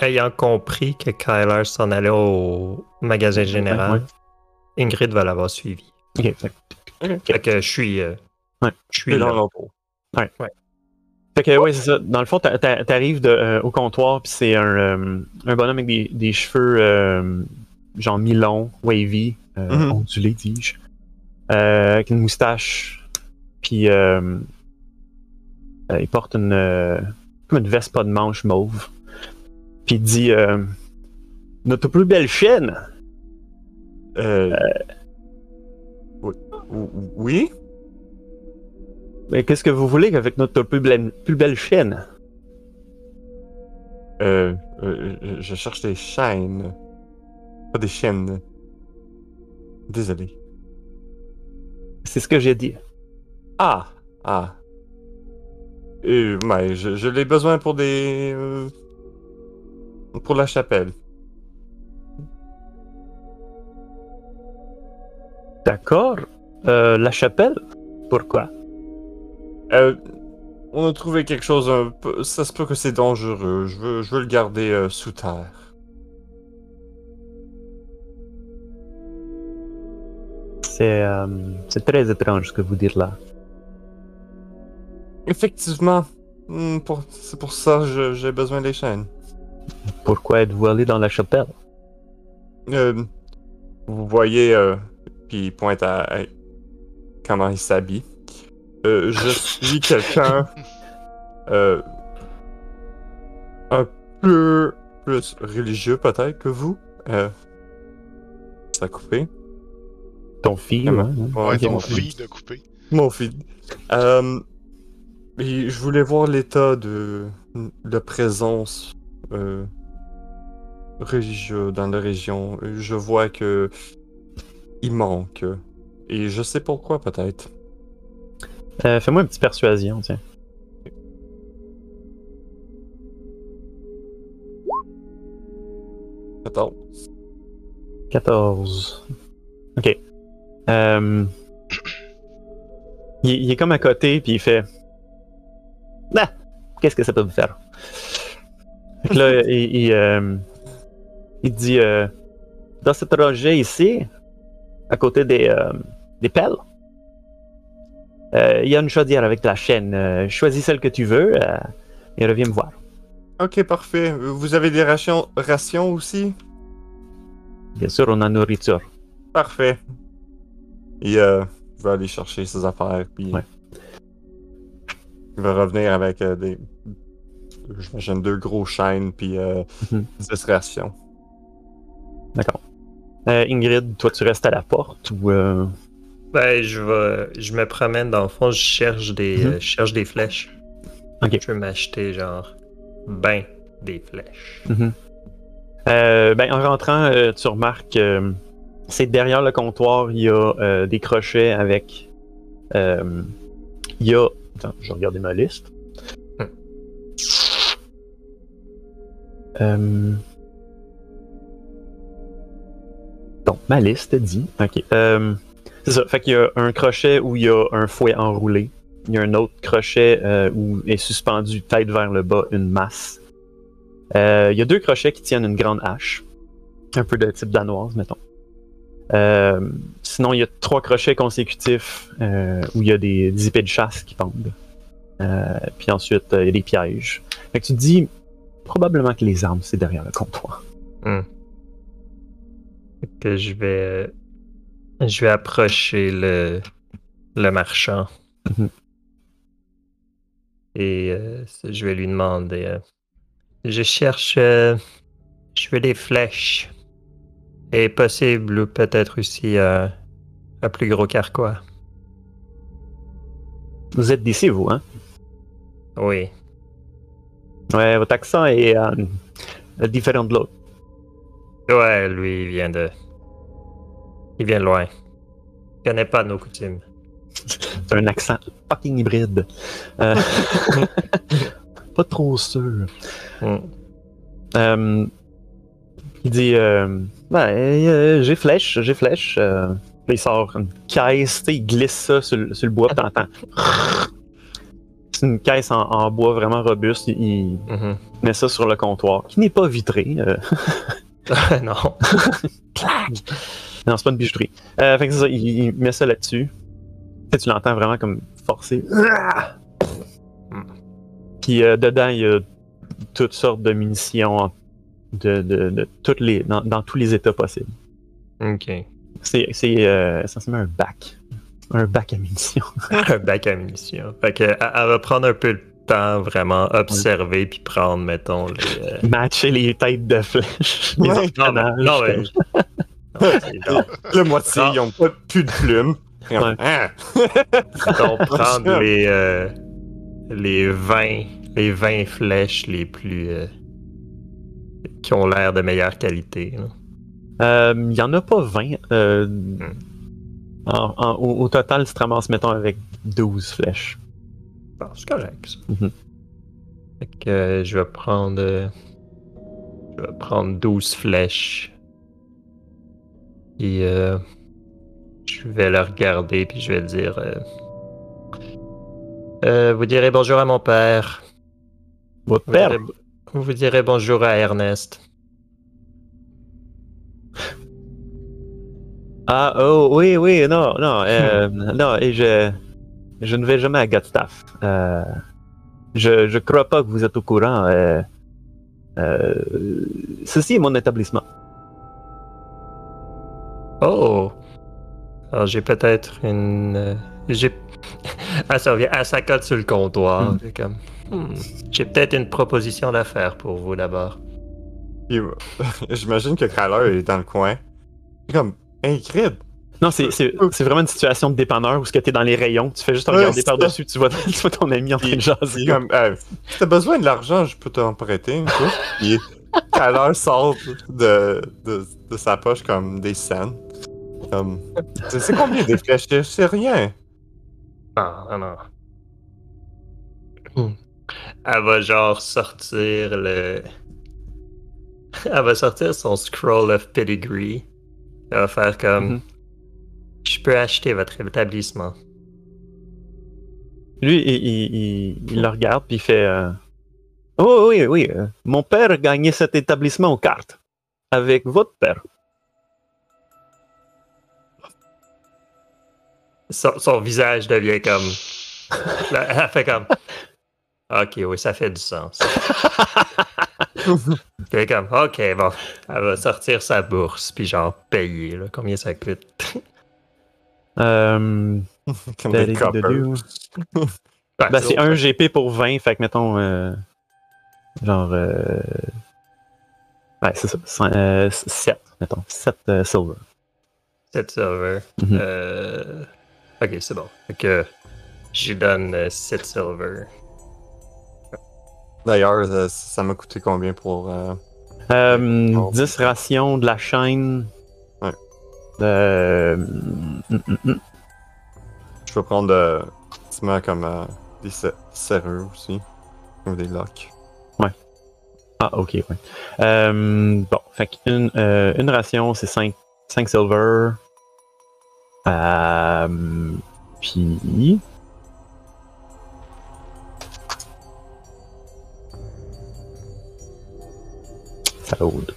ayant compris que Kyler s'en allait au magasin général, Ingrid va l'avoir suivi. ok, fait- Fait que je suis. euh, Ouais. Je suis dans là. l'auto. Fait que, ouais, c'est ça. Dans le fond, t'a- t'a- t'arrives euh, au comptoir, puis c'est un, euh, un bonhomme avec des, des cheveux, euh, genre mi-longs, wavy, euh, Mhm. ondulés, dis-je, euh, avec une moustache, puis euh, euh, il porte une, euh, une veste pas de manche mauve, puis il dit euh, Notre plus belle chaîne Euh, oui. Mais qu'est-ce que vous voulez avec notre plus belle, plus belle chaîne Euh, euh, je cherche des chaînes. Pas des chaînes. Désolé. C'est ce que j'ai dit. Ah! Ah. Euh, mais je, je l'ai besoin pour des. euh, pour la chapelle. D'accord. Euh, la chapelle? Pourquoi? Euh, on a trouvé quelque chose un peu. Ça se peut que c'est dangereux. Je veux, je veux le garder euh, sous terre. C'est euh, c'est très étrange ce que vous dites là. Effectivement. Hmm, pour- c'est pour ça que je- j'ai besoin des chaînes. Pourquoi êtes-vous allé dans la chapelle? Euh, vous voyez, euh, puis il pointe à, à comment il s'habille. Euh, je suis quelqu'un euh, un peu plus religieux peut-être que vous. Euh, ça a coupé. Ton fils, Comment? ouais, Ouais, ok, ton mon fille de couper. Mon fils. Et je voulais voir l'état de la présence euh, religieuse dans la région. Je vois que il manque. Et je sais pourquoi peut-être. Euh, Fais-moi une petite persuasion, tiens. Attends. 14. Ok. Euh, il, il est comme à côté, puis il fait. Ah, qu'est-ce que ça peut vous faire? Que là, il, il, euh, il dit euh, Dans ce projet ici, à côté des, euh, des pelles, il y a une chaudière avec la chaîne. Choisis celle que tu veux et reviens me voir. Ok, parfait. Vous avez des rations, rations aussi? Bien sûr, on a nourriture. Parfait. Et vais aller chercher ses affaires, puis Ouais. Il va revenir avec euh, des, j'imagine deux gros chaînes, puis euh. 10 rations. D'accord. Euh, Ingrid, toi, tu restes à la porte ou. euh, Ben, je vais. Je me promène dans le fond, je cherche des, Mhm. euh, je cherche des flèches. Ok. Je veux m'acheter, genre, ben, des flèches. Euh, ben, en rentrant, euh, tu remarques euh, c'est derrière le comptoir, il y a euh, des crochets avec. euh, il y a. Attends, je vais regarder ma liste. Hmm. Euh, donc, ma liste dit. Ok. Euh, c'est ça. Fait qu'il y a un crochet où il y a un fouet enroulé. Il y a un autre crochet euh, où est suspendu tête vers le bas une masse. Euh, il y a deux crochets qui tiennent une grande hache. Un peu de type danoise, mettons. Euh, sinon, il y a trois crochets consécutifs euh, où il y a des, des épées de chasse qui pendent. Euh, puis ensuite, euh, il y a des pièges. Fait que tu te dis probablement que les armes, c'est derrière le comptoir. Fait Que je vais. Je vais approcher le, le marchand. Mhm. Et euh, je vais lui demander. euh, je cherche. euh, je veux des flèches. Et possible, ou peut-être aussi plus gros carquois. Vous êtes d'ici, vous, hein? Oui. Ouais, votre accent est euh, différent de l'autre. Ouais, lui, il vient de. Il vient de loin. Il connaît pas nos coutumes. C'est un accent fucking hybride. Euh, pas trop sûr. Hmm. Euh, il dit euh, ben, j'ai flèche, j'ai flèche. Il sort une caisse, tu sais, il glisse ça sur, le- sur le bois, puis t'entends. C'est une caisse en, en bois vraiment robuste. Il, Mhm. met ça sur le comptoir, qui n'est pas vitré. euh, non. non, c'est pas une bijouterie. Euh, fait que c'est ça, il, il met ça là-dessus. Tu l'entends vraiment comme forcer. Puis euh, dedans, il y a toutes sortes de munitions de, de, de toutes les, dans, dans tous les états possibles. Ok. C'est c'est, euh, essentiellement un bac. Un bac à munitions. un bac à munitions. Fait que, elle, elle va prendre un peu de temps, vraiment observer, puis prendre, mettons, les. euh, Matcher les têtes de flèches. Les Ouais. Non, mais, non, mais- non, La moitié, ils ont pas plus de plumes. Ouais. Hein? donc, prendre les, euh, les 20, les 20 flèches les plus. euh, qui ont l'air de meilleure qualité. là. Euh, Il y en a pas 20. euh, en- en- au, au total, tu te ramasses, mettons, avec 12 flèches. Bon, c'est correct, ça. Mhm. Fait que euh, je vais prendre. euh, je vais prendre 12 flèches. Et euh, je vais le regarder, puis je vais dire. euh, euh, vous direz bonjour à mon père. Votre Vous père, direz, vous direz bonjour à Ernest. Ah, oh, oui, oui, non, non, euh, non, et je, je ne vais jamais à Gatstaff. Euh, je, je crois pas que vous êtes au courant. Euh, euh, ceci est mon établissement. Oh! Alors j'ai peut-être une. j'ai. Elle se revient, elle s'accote sur le comptoir. Hmm. J'ai comme. Hmm, J'ai peut-être une proposition d'affaires pour vous d'abord. J'imagine que Kyler est dans le coin. Comme, Crid, Non, c'est, c'est, c'est vraiment une situation de dépanneur où tu es dans les rayons, tu fais juste regarder par-dessus, tu vois, tu vois ton ami en train de jaser. comme, euh, si t'as besoin de l'argent, je peux t'en prêter. Puis Kyler sort de, de, de sa poche comme des scènes. Comme, c'est c'est combien des flèches? C'est rien. Non, non, non. Hmm. Elle va genre sortir le. Elle va sortir son scroll of pedigree. Elle va faire comme. Mhm. Je peux acheter votre établissement. Lui, il, il, il- il le regarde, puis il fait euh, Oh, oui, oui, euh, mon père a gagné cet établissement aux cartes. Avec votre père. Son, son visage devient comme. Elle fait comme. Ok, oui, ça fait du sens. Est comme, ok, bon. Elle va sortir sa bourse, puis genre payer, là. Combien ça coûte? Euh, Comme Daddy des de. Dieu. Ouais, Ben, c'est autre. un GP pour 20, fait que mettons, euh, genre, euh, ouais, c'est ça, cent- euh, 7, mettons, 7 euh, silver. 7 silver. Mhm. Euh, Ok, c'est bon. Fait que je lui donne 7 silver. D'ailleurs, euh, ça m'a coûté combien pour. euh, Euh, Bon. 10 rations de la chaîne. Ouais. Euh, mm, mm, mm. Je peux prendre euh, effectivement comme euh, des se- serrures aussi. Ou des locks. Ah, ok, ouais. Euh, bon, fait qu'une euh, une ration, c'est 5, 5 silver. Puis. Ça load.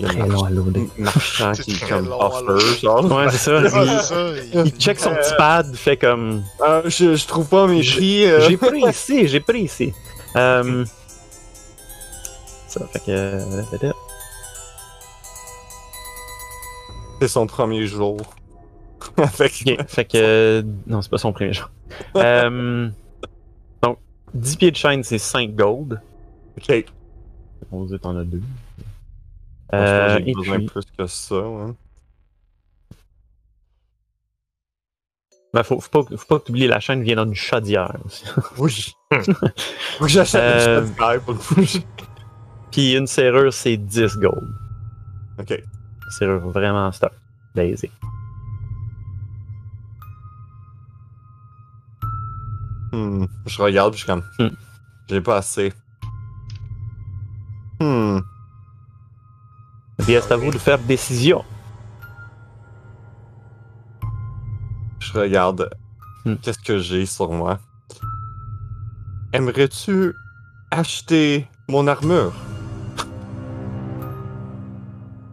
Il Très long à loader. marchand qui comme offer, genre. Ouais, c'est ça. Check son petit pad, fait comme. Ah, je, je trouve pas mes prix. euh. J'ai pris ici, j'ai pris ici. Euh, ça, fait que. C'est son premier jour. Fait que. Non, c'est pas son premier jour. Euh, donc, 10 pieds de chaîne, c'est 5 gold. Ok. On dit t'en as 2. Je pense que Euh, J'ai et besoin puis, plus que ça. hein. ben, faut, faut pas, faut pas oublier la chaîne vient dans une chaudière aussi. Oui. Faut que j'achète Euh, une chaudière pour le. Puis une serrure, c'est 10 gold. Ok. Serrure vraiment stock. Basic. Hmm. Je regarde, puis je suis comme. Hmm. J'ai pas assez. Hmm. Puis c'est à vous de faire décision. Je regarde. Hmm. Qu'est-ce que j'ai sur moi? Aimerais-tu acheter mon armure?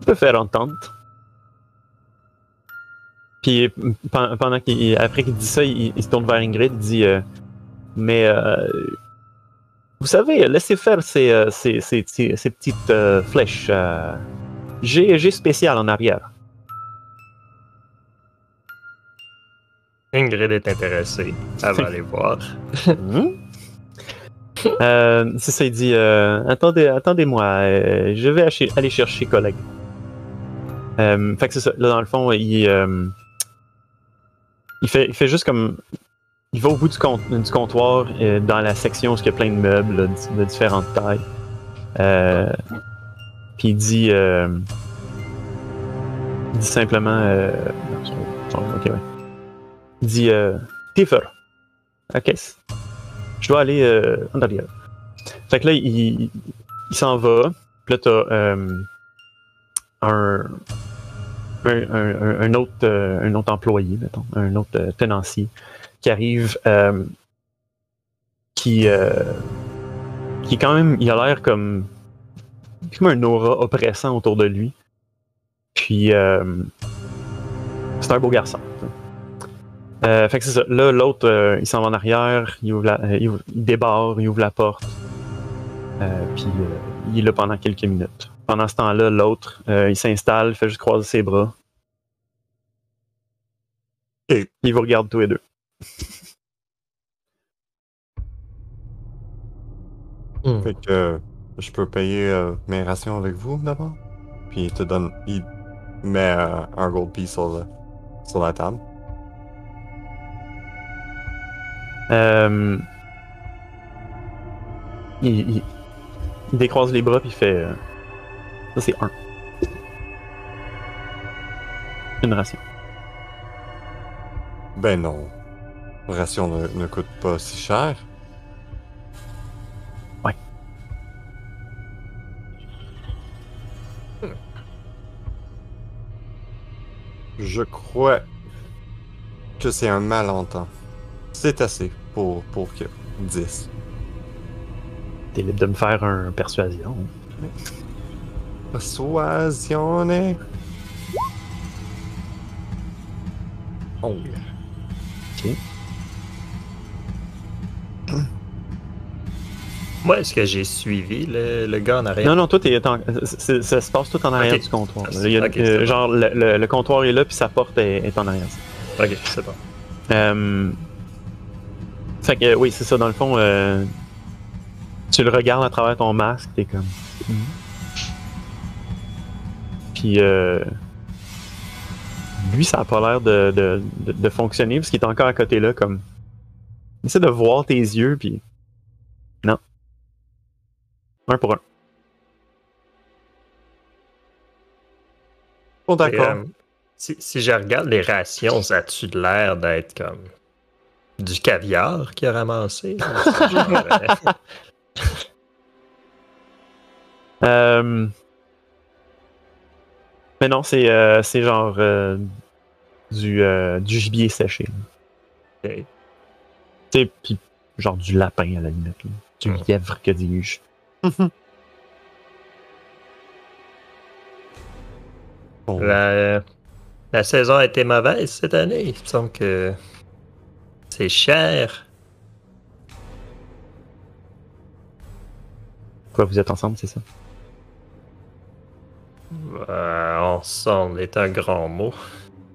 Peux faire entente. Puis pen- pendant qu'il, après qu'il dit ça, il, il se tourne vers Ingrid, il dit euh, Mais euh, vous savez, laissez faire ces, euh, ces, ces- petites euh, flèches. j'ai, j'ai spécial en arrière. Ingrid est intéressée. Elle va aller voir. Hmm? C'est ça, il dit Attendez, attendez-moi, je vais aller chercher collègue. Euh, fait que c'est ça, là dans le fond, il, euh, il, fait, il fait juste comme. Il va au bout du, du comptoir, euh, dans la section où il y a plein de meubles de, différentes tailles. Puis il dit. il dit simplement. ok, ouais. Il dit Tiffer, à caisse. Je dois aller en arrière. Fait que là, il, il, s'en va. Puis là, t'as un, un, autre, euh, un autre employé, un autre euh, tenancier qui arrive, euh, qui, qui quand même, il a l'air comme, comme un aura oppressant autour de lui. Puis, c'est un beau garçon. Fait que c'est ça. Là, l'autre, il s'en va en arrière, il, ouvre la, il, ouvre- il débarre, il ouvre la porte. Puis il est là pendant quelques minutes. Pendant ce temps-là, l'autre, euh, il s'installe, fait juste croiser ses bras. Et- Il vous regarde tous les deux. Hmm. Fait que euh, je peux payer euh, mes rations avec vous d'abord? Puis il te donne. Il met euh, un gold piece sur, le- sur la table. Euh, il, il- il décroise les bras puis il fait. Ça, c'est un. Une ration. Ben non. Ration ne, ne coûte pas si cher. Ouais. Je crois que c'est un malentendu. C'est assez pour, pour que 10. T'es libre de me faire un persuasion. Persuasione. Oh. Moi, est-ce que j'ai suivi le, le gars en arrière? Non, non, toi, t'es en- c'est- ça se passe tout en arrière Ok. du comptoir. Ah, Il y a- ok, euh, genre, le, le- le comptoir est là, puis sa porte est, est en arrière. Ok, c'est bon. Euh, Fait que, oui, c'est ça, dans le fond, euh, tu le regardes à travers ton masque, t'es comme. Hmm. Puis, euh, lui, ça a pas l'air de, de, de- de fonctionner, parce qu'il est encore à côté là, comme. Essaie de voir tes yeux, puis. Non. Un pour un. Bon, d'accord. euh, si, si je regarde les rations, ça a-tu l'air d'être comme du caviar qu'il a ramassé? Genre, Euh... Mais non, c'est euh, c'est genre euh, du, euh, du gibier séché. Tu puis genre du lapin à la limite. là. Du Mm. lièvre, que dis-je. Bon. La, la saison a été mauvaise cette année. Il me semble que c'est cher. Quoi, vous êtes ensemble, c'est ça? Euh, ensemble est un grand mot.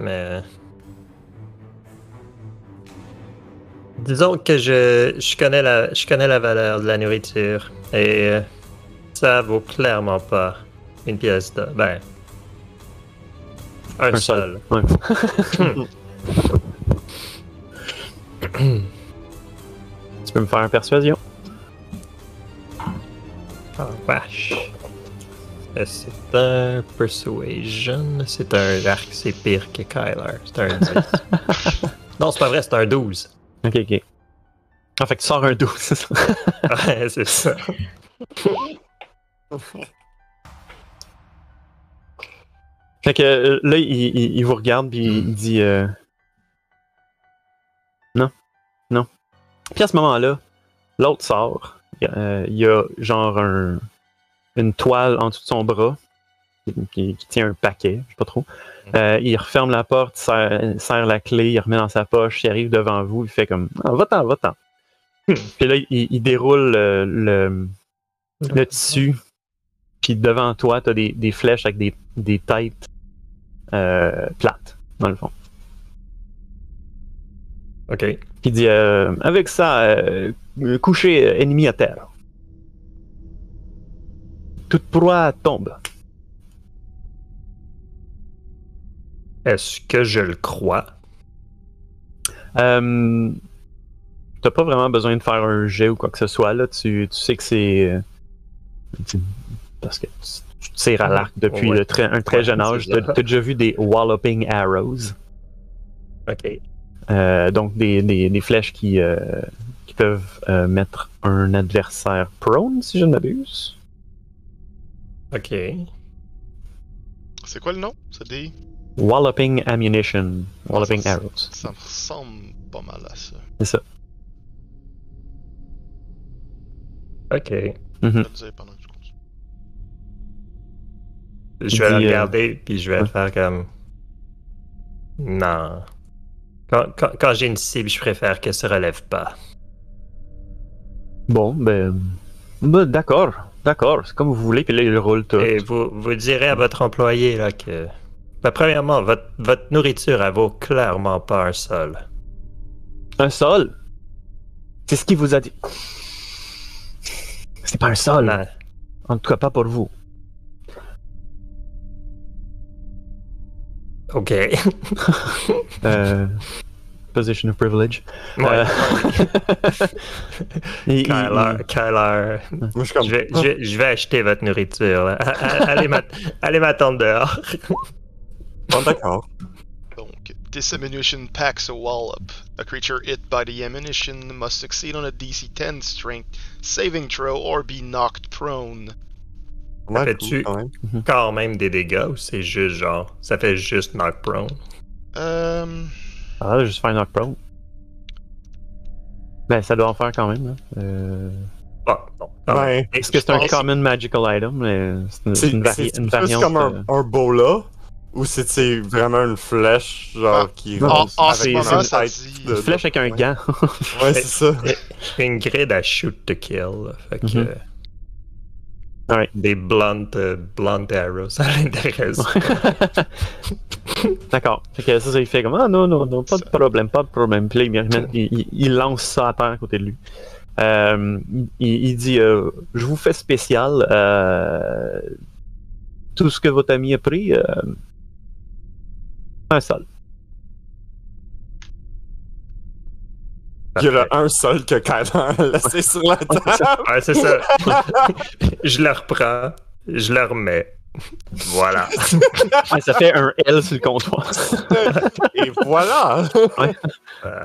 Mais disons que je, je, connais la, je connais la valeur de la nourriture et euh, ça vaut clairement pas une pièce de. Ben. Un, Un seul. Ouais. tu peux me faire une persuasion? Ah, vache. Euh, C'est un Persuasion. C'est un arc, c'est pire que Kyler. C'est un 10. non, c'est pas vrai, c'est un 12. Ok, ok. Ah, fait tu sors un 12, c'est ça? Ouais, c'est ça. Fait que euh, là, il, il- il vous regarde puis il dit euh, Non, non. Puis à ce moment-là, l'autre sort. Il y a, il y a genre un- une toile en dessous de son bras qui, tient un paquet, je sais pas trop. Euh, il referme la porte, serre, serre la clé, il remet dans sa poche, il arrive devant vous, il fait comme ah, Va-t'en, va-t'en. Puis là, il, il déroule le, le tissu. Puis devant toi, tu as des, des flèches avec des, des têtes euh, plates, dans le fond. Ok. Puis il dit euh, Avec ça, euh, coucher ennemi à terre. Toute proie tombe. Est-ce que je le crois? Euh, T'as pas vraiment besoin de faire un jet ou quoi que ce soit. Là. Tu, tu sais que c'est. euh, Parce que tu, tires à l'arc depuis Ouais. le très- un très jeune âge. T'as t'as déjà vu des walloping arrows? Ok. Euh, donc des, des, des flèches qui, euh, qui peuvent mettre un adversaire prone, si je ne m'abuse. Ok. C'est quoi le nom? C'est des. Walloping ammunition. Walloping ça, arrows. Ça me ressemble pas mal à ça. C'est ça. Ok. Je Mhm. vais le dire pendant que je vais dit, le euh, regarder, puis je vais ouais. faire comme. Non. Quand, quand, quand j'ai une cible, je préfère qu'elle se relève pas. Bon, ben. ben, d'accord, d'accord, c'est comme vous voulez, puis là il roule tout. Et vous, vous direz à votre employé là que. Ben, premièrement, votre, votre nourriture, elle vaut clairement pas un sol. Un sol? C'est ce qu'il vous a dit. C'est pas un sol, Non. en tout cas pas pour vous. Ok. Euh, position of privilege. Ouais. Euh, il- il- Kyler, Kyler, Moi, je comme. je vais, je, vais, je vais acheter votre nourriture. là. Allez m'at- allez m'attendre dehors. Bon, d'accord. Donc, this ammunition packs a wallop. A creature hit by the ammunition must succeed on a DC 10 strength saving throw or be knocked prone. Ouais, cool, quand même. Quand même des dégâts ou c'est juste genre, ça fait juste knock prone? Euh. Ah, là, juste faire knock prone. Ben, ça doit en faire quand même. Là. Euh, Ah, même. Ouais. Est-ce que c'est un pense- common magical item? C'est une, c'est C'est une, vari- une variante. comme euh, un, un bola ou c'est c'est vraiment une flèche genre Ah, qui avec ce c'est- une ça dit. Une flèche avec un ouais. gant. Ouais, c'est ça. Une grid à shoot to kill. Fait que. Mhm. euh, Des blunt, euh, blunt arrows, ça l'intéresse. D'accord. Ça, ça, il fait comme Ah non, non, non, pas de problème, pas de problème. Puis là, il, lance ça à terre à côté de lui. Euh, il, il dit euh, Je vous fais spécial. tout ce que votre ami a pris, un sol. Il y a le un seul que Kyler a laissé sur la table. Ouais, c'est ça. je le reprends, je le remets. Voilà. Ça fait un L sur le comptoir. Et voilà! Euh,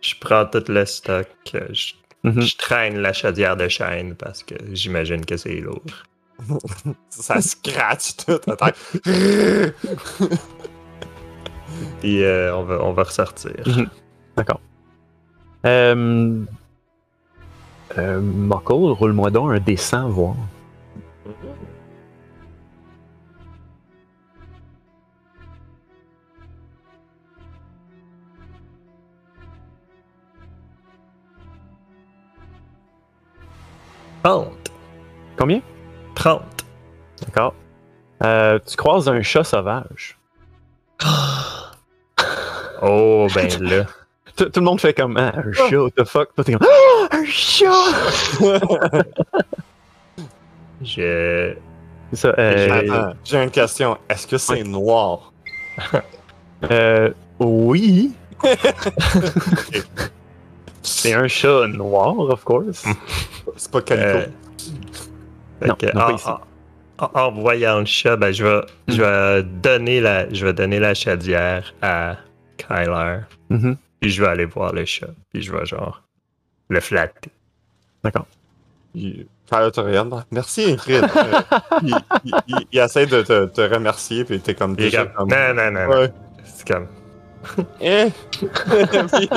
je prends tout le stock. euh, Je, Mhm. je traîne la chaudière de chêne parce que j'imagine que c'est lourd. Ça scratch tout à terre. Puis euh, on, va, on va ressortir. D'accord. Euh, euh, Muckle, roule-moi donc un dessin, voir. Trente. Combien? 30. D'accord. Euh, tu croises un chat sauvage. Oh, ben là. tout, le monde fait comme ah, un chat, what the fuck? Puis t'es comme Ah, un chat! Je. C'est ça. euh, j'ai une question. Est-ce que c'est noir? euh, oui. C'est un chat noir, of course. C'est pas calico. Euh, fait Non, que, non, pas en, ici. en- en voyant le chat, ben, je, vais, je, vais donner la, je vais donner la chaudière à Kyler. Mhm. Puis je vais aller voir le chat. Puis je vais genre le flatter. D'accord. Il... Kyler te regarde. Merci, Ingrid. Il, il- il- il essaie de te, te remercier, puis t'es comme déjà comme, non, non, non. C'est comme. Eh!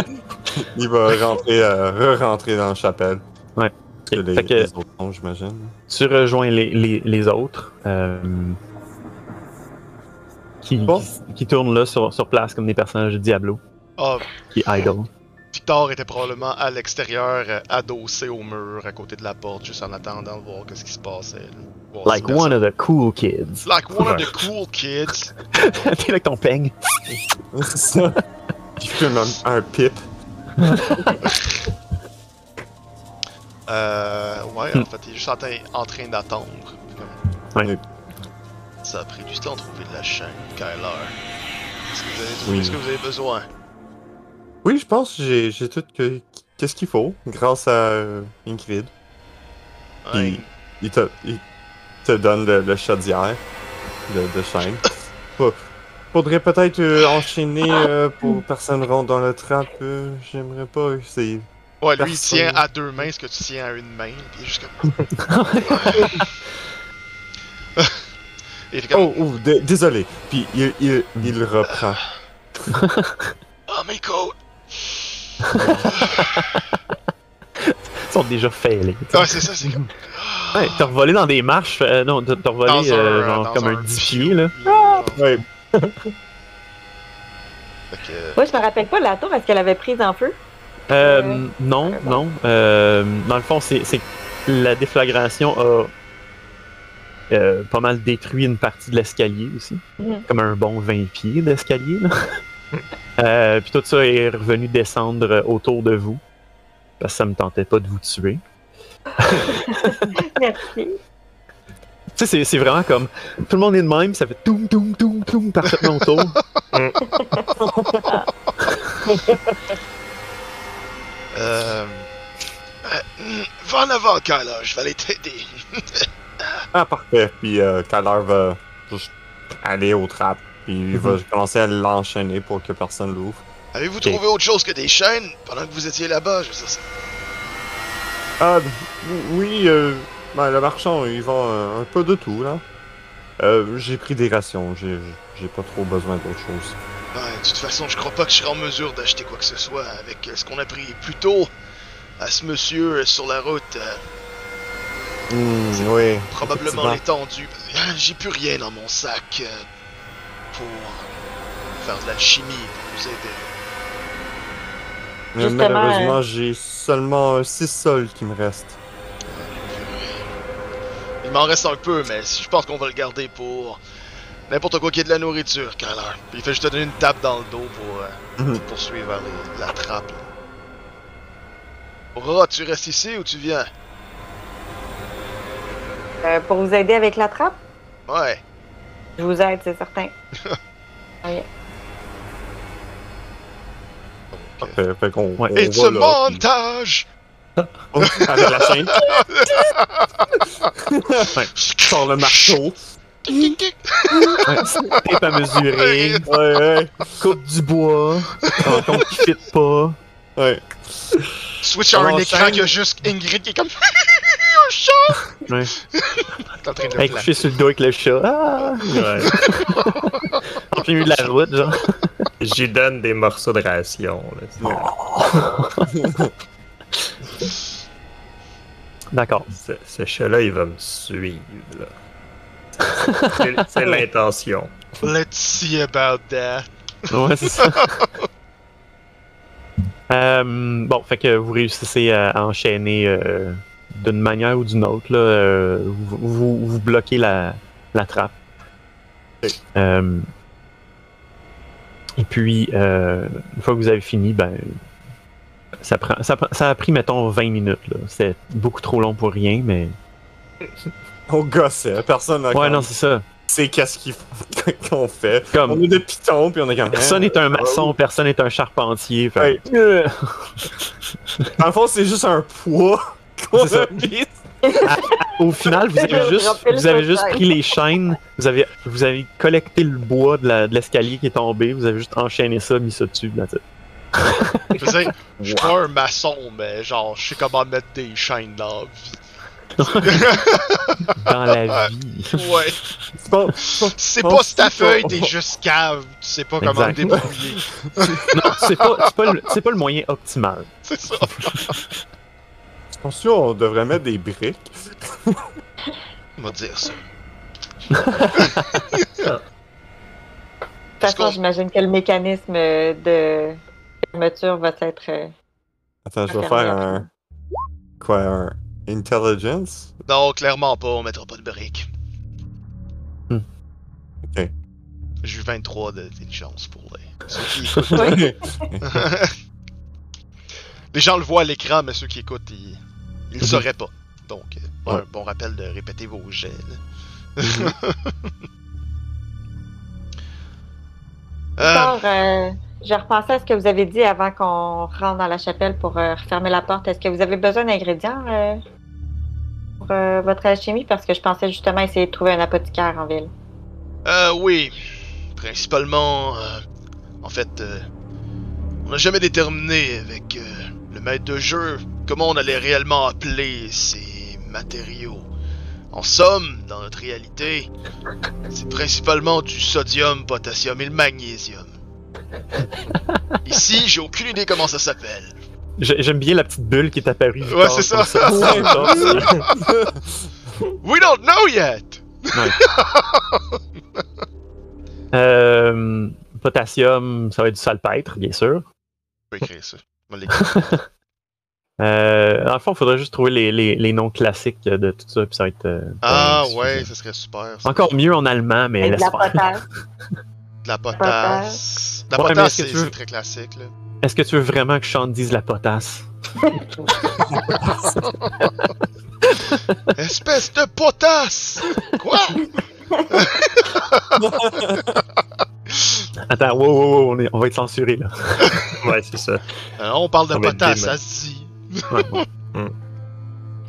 Il va rentrer, euh, re-rentrer dans la chapelle. Ouais. Que les, Fait que- les autres sont, j'imagine. Tu rejoins les, les, les autres euh, qui, Bon. qui, qui tournent là sur, sur place comme des personnages de Diablo Ah, qui idle. Victor était probablement à l'extérieur, euh, adossé au mur, à côté de la porte, juste en attendant de voir qu'est-ce qui se passait. là. Like one of the cool kids. Like one of the cool kids. T'es avec ton peigne. C'est ça. Il fume un, un pip. Euh, ouais, Hmm. en fait, il est juste en, train- en train d'attendre. Ouais. Ça a pris du temps de trouver de la chaîne, Kyler. Est-ce que vous avez Oui. ce que vous avez besoin? Oui, je pense que j'ai, tout que, qu'est-ce qu'il faut, grâce à euh, Ingrid. Ouais. Il, il te, il te donne le, le chaudière de, de chaîne. Fa- Faudrait peut-être euh, enchaîner euh, pour personne rentre dans le trap. euh, J'aimerais pas. C'est. Ouais, lui, il tient à deux mains ce que tu tiens à une main, il est juste comme. il fait comme. Oh, oh, dé- désolé. Puis il, il, il reprend. Oh, mes côtes! Ils sont déjà failés. Ouais, c'est ça, c'est comme. Ouais, t'as revolé dans des marches. euh, non, t'as revolé Dans un, euh, euh, genre dans comme un un 10 petit pieds, là. Ouais. Moi, je me rappelle pas, la tour, est-ce qu'elle avait prise en feu? Euh, Euh, non, non. Euh, dans le fond, c'est la déflagration a euh, pas mal détruit une partie de l'escalier aussi. Mhm. Comme un bon 20 pieds d'escalier. Euh, Puis tout ça est revenu descendre euh, autour de vous. Parce que ça me tentait pas de vous tuer. Merci. Tu sais, c'est- c'est vraiment comme. Tout le monde est de même, ça fait toum toum toum toum parfaitement autour. Euh. euh, Va en avant, Kyler, je vais aller t'aider. Ah, parfait. Puis euh, Kyler va juste aller au trap. Puis il va commencer à l'enchaîner pour que personne l'ouvre. Avez-vous trouvé autre chose que des chaînes pendant que vous étiez là-bas? Je veux dire, c'est- Ah, oui, euh, ben, le marchand, il vend euh, un peu de tout, là. Euh, j'ai pris des rations, j'ai pas trop besoin d'autre chose. Ouais, de toute façon, je crois pas que je serai en mesure d'acheter quoi que ce soit avec ce qu'on a pris plus tôt à ce monsieur sur la route. euh, Hmm, oui. probablement l'étendue. J'ai plus rien dans mon sac euh, pour faire de l'alchimie pour vous aider. Mais Justement, malheureusement, j'ai seulement 6 sols qui me restent. Il m'en reste un peu, mais je pense qu'on va le garder pour n'importe quoi qui est de la nourriture, Kyler. Puis il fait juste te donner une tape dans le dos pour euh, Mhm. te poursuivre vers les- la trappe. Aurora, tu restes ici ou tu viens? Euh, pour vous aider avec la trappe, Ouais. Je vous aide, c'est certain. Oui. Parfait, fait qu'on Ouais. a là, montage! puis- Avec la chaîne, sort le marteau. Ouais, tape à mesurer, Ouais, ouais, coupe du bois, compte qu'il fit pas. ouais. Switch à un écran qui a juste Ingrid qui est comme chat! Ouais. T'es en train de le Hey, couché sur le dos avec le chat. Ah! Ouais. En plein milieu de la route, genre. J'y donne des morceaux de ration. là. D'accord. Ce, ce chat-là, il va me suivre. là. C'est- C'est l'intention. Let's see about that. Ouais, c'est ça. Euh, bon, fait que vous réussissez à enchaîner euh, d'une manière ou d'une autre. Là, euh, vous, vous, vous bloquez la, la trappe. Euh, Et puis, euh, une fois que vous avez fini, ben, ça, prend, ça, ça a pris, mettons, 20 minutes. C'était beaucoup trop long pour rien, mais. On gossait, personne n'a Ouais, non, c'est ça. c'est qu'est-ce qu'on fait. Comme- On est des pitons, puis on est comme. Personne n'est un maçon, personne n'est un charpentier. fait- le fond, c'est juste un poids qu'on C'est ça. a mis. Au final, vous avez juste, vous avez juste pris les chaînes, vous avez, vous avez collecté le bois de l'escalier qui est tombé, vous avez juste enchaîné ça, mis ça dessus. là, tu sais. Je je suis pas un maçon, mais genre, je sais comment mettre des chaînes dans la vie. Dans la vie. Ouais. C'est pas- C'est pas si ta c'est pas- feuille, t'es juste cave. Tu sais pas comment te débrouiller. Non, c'est pas, c'est pas, le- c'est pas le moyen optimal. C'est ça. Pense qu'on devrait mettre des briques. On va dire ça. De toute façon, j'imagine que le mécanisme de fermeture va être. euh, Attends, je vais faire un. Quoi, un. Intelligence? Non, clairement pas, on mettra pas de briques. Hmm. Ok. J'ai eu 23 d'intelligence pour les... ceux qui écoutent. les gens le voient à l'écran, mais ceux qui écoutent, ils, ils le Mhm. sauraient pas. Donc, euh, Ouais. un bon rappel de répéter vos jets. là. Euh, Encore, euh, je repensais à ce que vous avez dit avant qu'on rentre dans la chapelle pour euh, refermer la porte. Est-ce que vous avez besoin d'ingrédients euh, pour euh, votre alchimie? Parce que je pensais justement essayer de trouver un apothicaire en ville. Euh, oui. Principalement, euh, en fait, euh, on n'a jamais déterminé avec euh, le maître de jeu comment on allait réellement appeler ces matériaux? En somme, dans notre réalité, c'est principalement du sodium, potassium et le magnésium. Ici, j'ai aucune idée comment ça s'appelle. J'ai- J'aime bien la petite bulle qui est apparue. du Ouais, c'est ça. torse. We don't know yet! Euh, potassium, ça va être du salpêtre, bien sûr. Je vais écrire ça. Euh, dans le fond, il faudrait juste trouver les, les, les noms classiques de tout ça, puis ça va être. euh, Ah ouais, ça serait super. ça. Encore mieux en allemand, mais laisse la faire. potasse. De la potasse. De la Ouais, potasse, est-ce que c'est tu veux- c'est très classique, là. Est-ce que tu veux vraiment que Sean dise la potasse? Espèce de potasse! Quoi? Attends, wow, wow, wow, on, est- on va être censuré là. Ouais, c'est ça. Euh, on parle de être potasse, ça se dit. Ouais, ouais.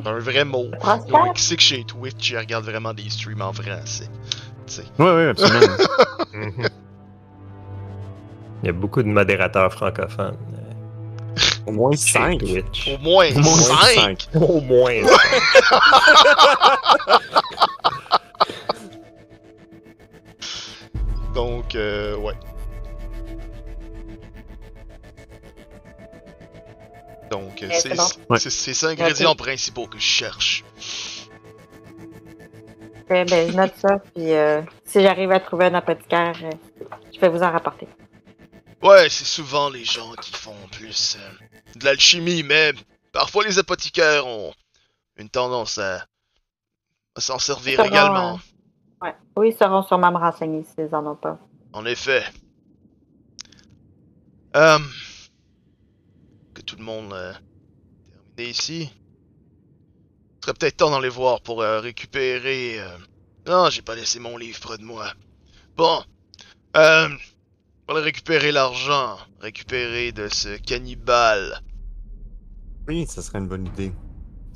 C'est un vrai mot. Ouais, qui sait que chez Twitch, il regarde vraiment des streams en français? Ouais, ouais, absolument. Mhm. Il y a beaucoup de modérateurs francophones. Au moins chez 5. Twitch. Au moins Au moins 5! cinq. Au moins. Donc, euh, ouais. Donc, euh, c'est bon. Ces ingrédients principaux que je cherche. Ouais, ben, je note ça, puis euh, si j'arrive à trouver un apothicaire, euh, je vais vous en rapporter. Ouais, c'est souvent les gens qui font plus euh, de l'alchimie, mais parfois les apothicaires ont une tendance à, à s'en servir également. Oui, ils sauront sûrement me renseigner s'ils en ont pas. En effet. Euh, que tout le monde euh, terminé ici. Ce serait peut-être temps d'aller voir pour euh, récupérer. euh, Non, j'ai pas laissé mon livre près de moi. Bon. Euh, pour aller récupérer l'argent, récupérer de ce cannibale. Oui, ça serait une bonne idée.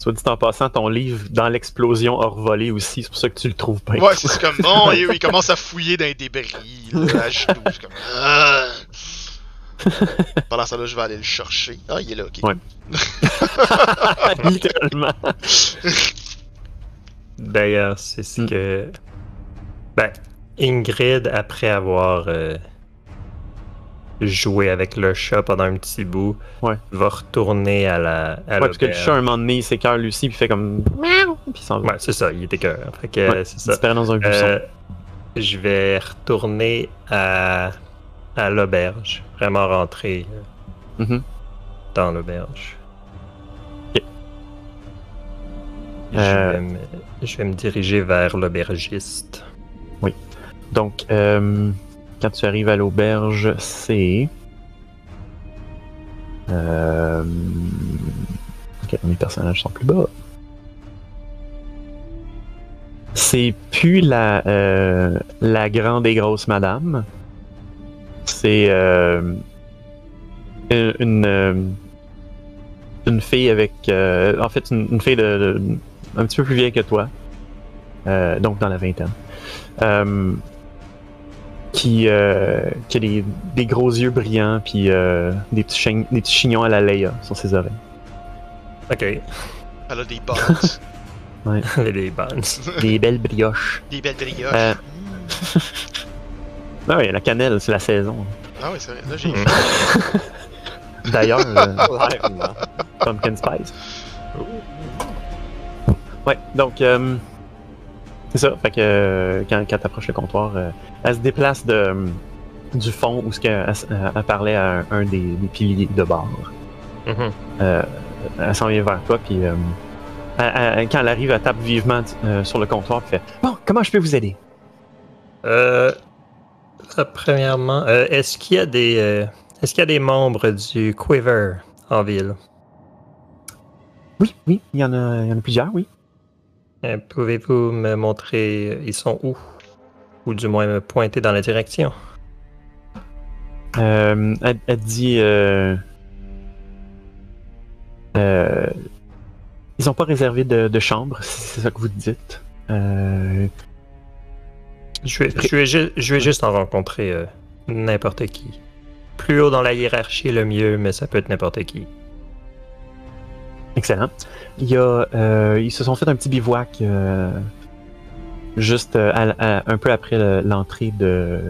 Soit dit en passant, ton livre dans l'explosion a revolé aussi, c'est pour ça que tu le trouves pas. Ouais, c'est comme bon, il, il commence à fouiller dans les débris, là, à genoux, c'est comme. Ah. Pendant ça, là, je vais aller le chercher. Ah, il est là, ok. Ouais. Littéralement. D'ailleurs, c'est ce Mm. que. Ben, Ingrid, après avoir euh, joué avec le chat pendant un petit bout, Ouais. va retourner à la. À Ouais, parce que le chat, un moment donné, il s'écœure aussi, puis il fait comme. Puis s'en va. Ouais, c'est ça, il était cœur. Fait que Ouais, c'est ça. disparaît dans un buisson. Euh, je vais retourner à, à l'auberge. Vraiment rentrer euh, Mhm. dans l'auberge. Je, Euh. vais me, je vais me diriger vers l'aubergiste. Donc, euh, quand tu arrives à l'auberge, c'est. Euh... Ok, mes personnages sont plus bas. C'est plus la, euh, la grande et grosse madame. C'est euh, une, une, fille avec. en fait, une, fille de, de- un petit peu plus vieille que toi. Donc dans la vingtaine. Qui, euh, qui a des, des gros yeux brillants, puis euh, des, petits chign- des petits chignons à la Leia sur ses oreilles. Ok. Elle a des bottes, Les bands. Des belles brioches. des belles brioches. Euh. Ah oui, la cannelle, c'est la saison. Ah oui, c'est vrai. Là, j'ai Mm. faim. D'ailleurs, euh, Pumpkin Spice. Ouais, donc, euh, c'est ça. Fait que euh, quand, quand t'approches le comptoir, euh, elle se déplace de, euh, du fond où ce qu'elle elle, parlait à un, un des, des piliers de bar. Mhm. Euh, elle s'en vient vers toi, puis elle- elle- quand elle arrive, elle tape vivement sur le comptoir, puis fait Bon, comment je peux vous aider Euh, premièrement, euh, est-ce qu'il y a des euh, est-ce qu'il y a des membres du Quiver en ville? Oui, oui, il y en a, il y en a plusieurs, oui. Euh, Pouvez-vous me montrer euh, ils sont où? Ou du moins me pointer dans la direction? Euh, elle, elle dit. Euh, euh, ils n'ont pas réservé de, de chambre, c'est ça que vous dites. Je vais, je vais, ju- je vais juste en rencontrer n'importe qui. Plus haut dans la hiérarchie, le mieux, mais ça peut être n'importe qui. Excellent. Il y a, euh, ils se sont fait un petit bivouac euh, juste euh, à- à- un peu après le- l'entrée de,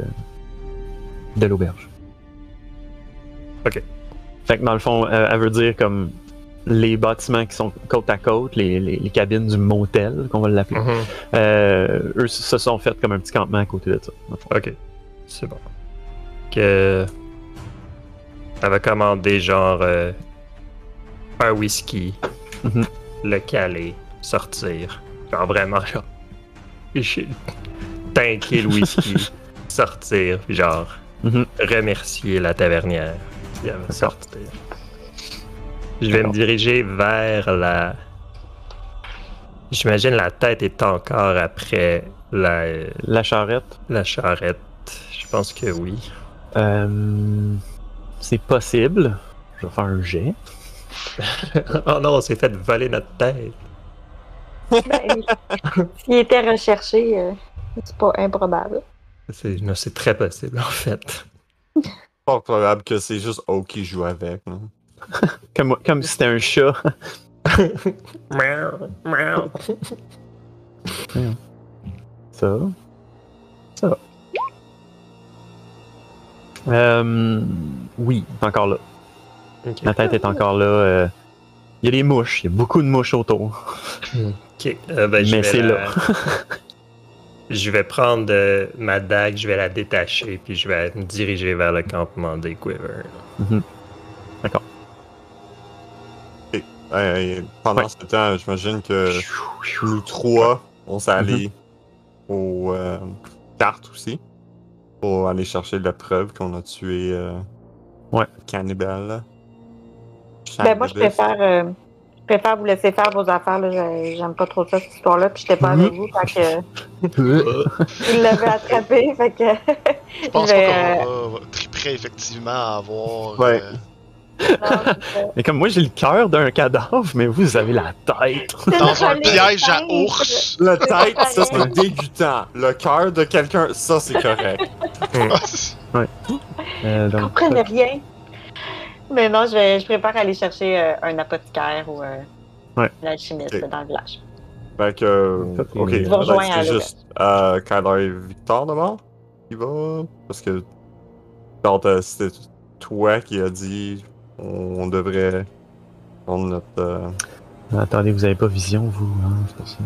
de l'auberge. Ok. Fait que dans le fond, elle veut dire comme les bâtiments qui sont côte à côte, les, les- les cabines du motel, qu'on va l'appeler. Mhm. Euh, eux se sont fait comme un petit campement à côté de ça. Ok, c'est bon. Que. Elle va commander genre euh, un whisky, Mhm. le caler, sortir. Genre vraiment, genre. Tanker le whisky, sortir, puis genre Mhm. remercier la tavernière. Sortir. Je vais me diriger vers la. J'imagine la tête est encore après la, La charrette, la charrette. Je pense que oui. euh, c'est possible. Je vais faire un jet. oh non, on s'est fait voler notre tête. Ben, S'il était recherché, euh, c'est pas improbable. C'est, non, c'est très possible en fait. Pas probable que c'est juste O qui joue avec. là. Comme, comme si c'était un chat. Ça. Ça. Euh, oui, encore là. Ok. La tête est encore là. euh, Il y a des mouches. Il y a beaucoup de mouches autour. Ok, euh, ben, je Mais c'est la- là. je vais prendre euh, ma dague, je vais la détacher, puis je vais me diriger vers le campement des Quiver. Euh, pendant Ouais. ce temps, j'imagine que nous trois, on s'est allés Mhm. aux euh, cartes aussi. Pour aller chercher la preuve qu'on a tué euh, Ouais. Cannibal. Ben, moi, je préfère, euh, je préfère vous laisser faire vos affaires. J'aime pas trop ça, cette histoire-là. Puis, j'étais pas Mhm. avec vous. Fait que, il l'avait attrapé. Fait que, Je pense pas euh, qu'on va triperait effectivement à avoir. Ouais. euh, non. Mais comme moi, j'ai le cœur d'un cadavre, mais vous avez la tête. dans un piège à ours. La tête, ça c'est dégoûtant. Le cœur de quelqu'un, ça c'est correct. Euh, Je donc, comprenais rien. Mais non, je, vais, je préfère aller chercher euh, un apothicaire ou euh, Ouais. un alchimiste dans le village. Fait que. euh, Ok, Je ben, à juste euh, Kyler et Victor d'abord qui va. Parce que. Quand euh, c'était toi qui a dit on devrait prendre notre. euh, Attendez, vous avez pas vision, vous, hein, c'est pour ça.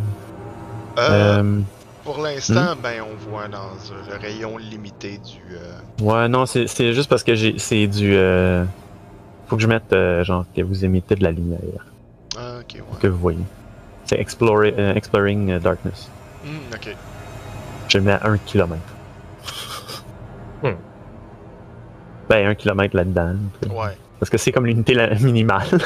Euh, Euh, Pour l'instant, ben, on voit dans le rayon limité du. euh, ouais, non, c'est c'est juste parce que j'ai c'est du. euh, faut que je mette, euh, genre, que vous émettez de la lumière, Ah, ok, ouais. que vous voyez. C'est Explorer- euh, Exploring euh, Darkness. Hmm, ok. Je le mets à 1 km. Ben, un kilomètre là-dedans. Ouais. Parce que c'est comme l'unité la- minimale.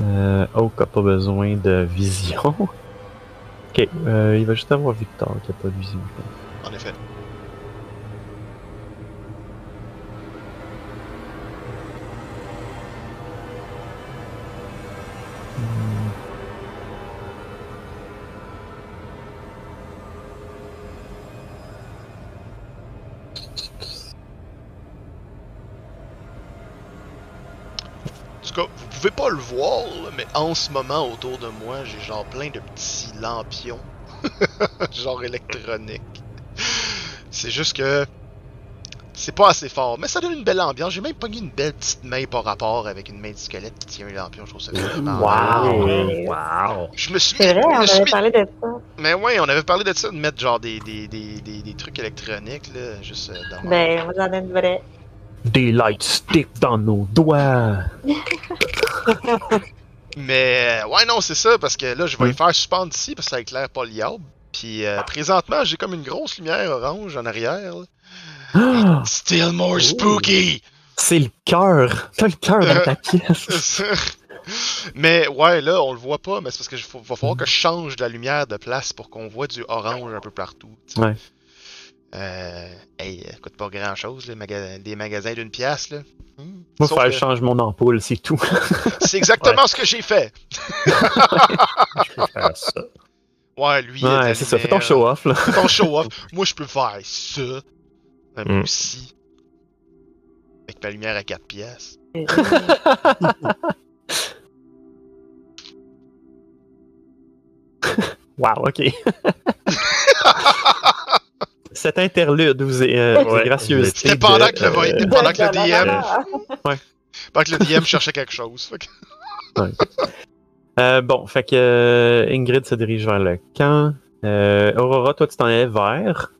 euh, Oak a pas besoin de vision. Ok, euh, il va juste avoir Victor qui a pas de vision. En effet. En tout cas, vous pouvez pas le voir, mais en ce moment, autour de moi, j'ai genre plein de petits lampions. genre électroniques. C'est juste que. C'est pas assez fort, mais ça donne une belle ambiance. J'ai même pogné une belle petite main par rapport avec une main de squelette qui tient un lampion. Je trouve ça vraiment Wow. Wow! Je me suis C'est vrai, je on me suis avait mis- parlé de ça. Mais ouais, on avait parlé de ça, de mettre genre des, des, des, des, des trucs électroniques, là, juste euh, dans Ben, moi j'en ai une vraie. Des light sticks dans nos doigts. Mais euh, ouais, non, c'est ça, parce que là, je vais y faire suspendre ici, parce que ça éclaire pas l'iable. Puis euh, présentement, j'ai comme une grosse lumière orange en arrière. là. Still more spooky! c'est le cœur. T'as le cœur dans ta pièce. Mais ouais, là, on le voit pas, mais c'est parce que faut- va falloir que je change de la lumière de place pour qu'on voit du orange un peu partout. Ouais. Euh, hey, ça coûte pas grand chose, les maga- des magasins d'une pièce, là. Hmm. Moi, Sauf que change mon ampoule, c'est tout. C'est exactement ce que j'ai fait. Je peux faire ça. Ouais, lui, Ouais, c'est ça. Fais ton lumière. show-off, là. Fais ton show-off. Moi, je peux faire ça. Euh, Mm. aussi. Avec ma lumière à 4 pièces. Wow, ok. Cet interlude vous est, euh, Ouais. gracieuse. C'était pendant que le, euh, pendant que le DM, Ah, pendant que le DM cherchait quelque chose. Fait que- Euh, bon, fait que euh, Ingrid se dirige vers le camp. Euh, Aurora, toi, tu t'en es vers.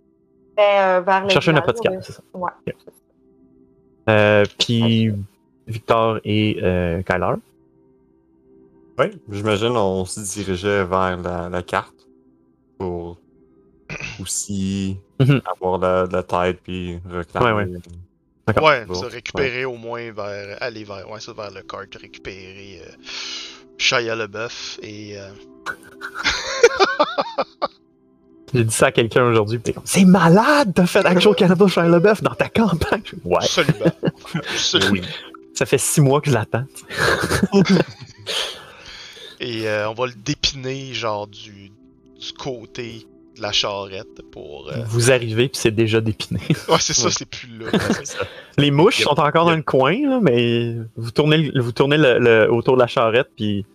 Ben, euh, vers le Chercher un village, apothicaire, ouais. c'est ça. Ouais. Euh, Puis Victor et euh, Kyler. Oui, j'imagine on se dirigeait vers la, la carte pour aussi Mhm. avoir la, la tête puis reclamer. Ouais, ouais. D'accord. Ouais, Bon, se récupérer au moins vers. Aller vers. Ouais, ça, vers le cart, récupérer euh, Shia LeBeouf et. euh, J'ai dit ça à quelqu'un aujourd'hui, t'es comme, c'est malade, t'as fait Actual Cannibal Shia LaBeouf dans ta campagne. Ouais, Absolument. Absolument. ça fait six mois que je l'attends. Et euh, on va le dépiner, genre, du, du côté de la charrette pour. euh, Vous arrivez, puis c'est déjà dépiné. Ouais, c'est ça, Ouais. c'est plus là. Les mouches Yep. sont encore dans le coin, là, mais vous tournez, vous tournez le, le- autour de la charrette, puis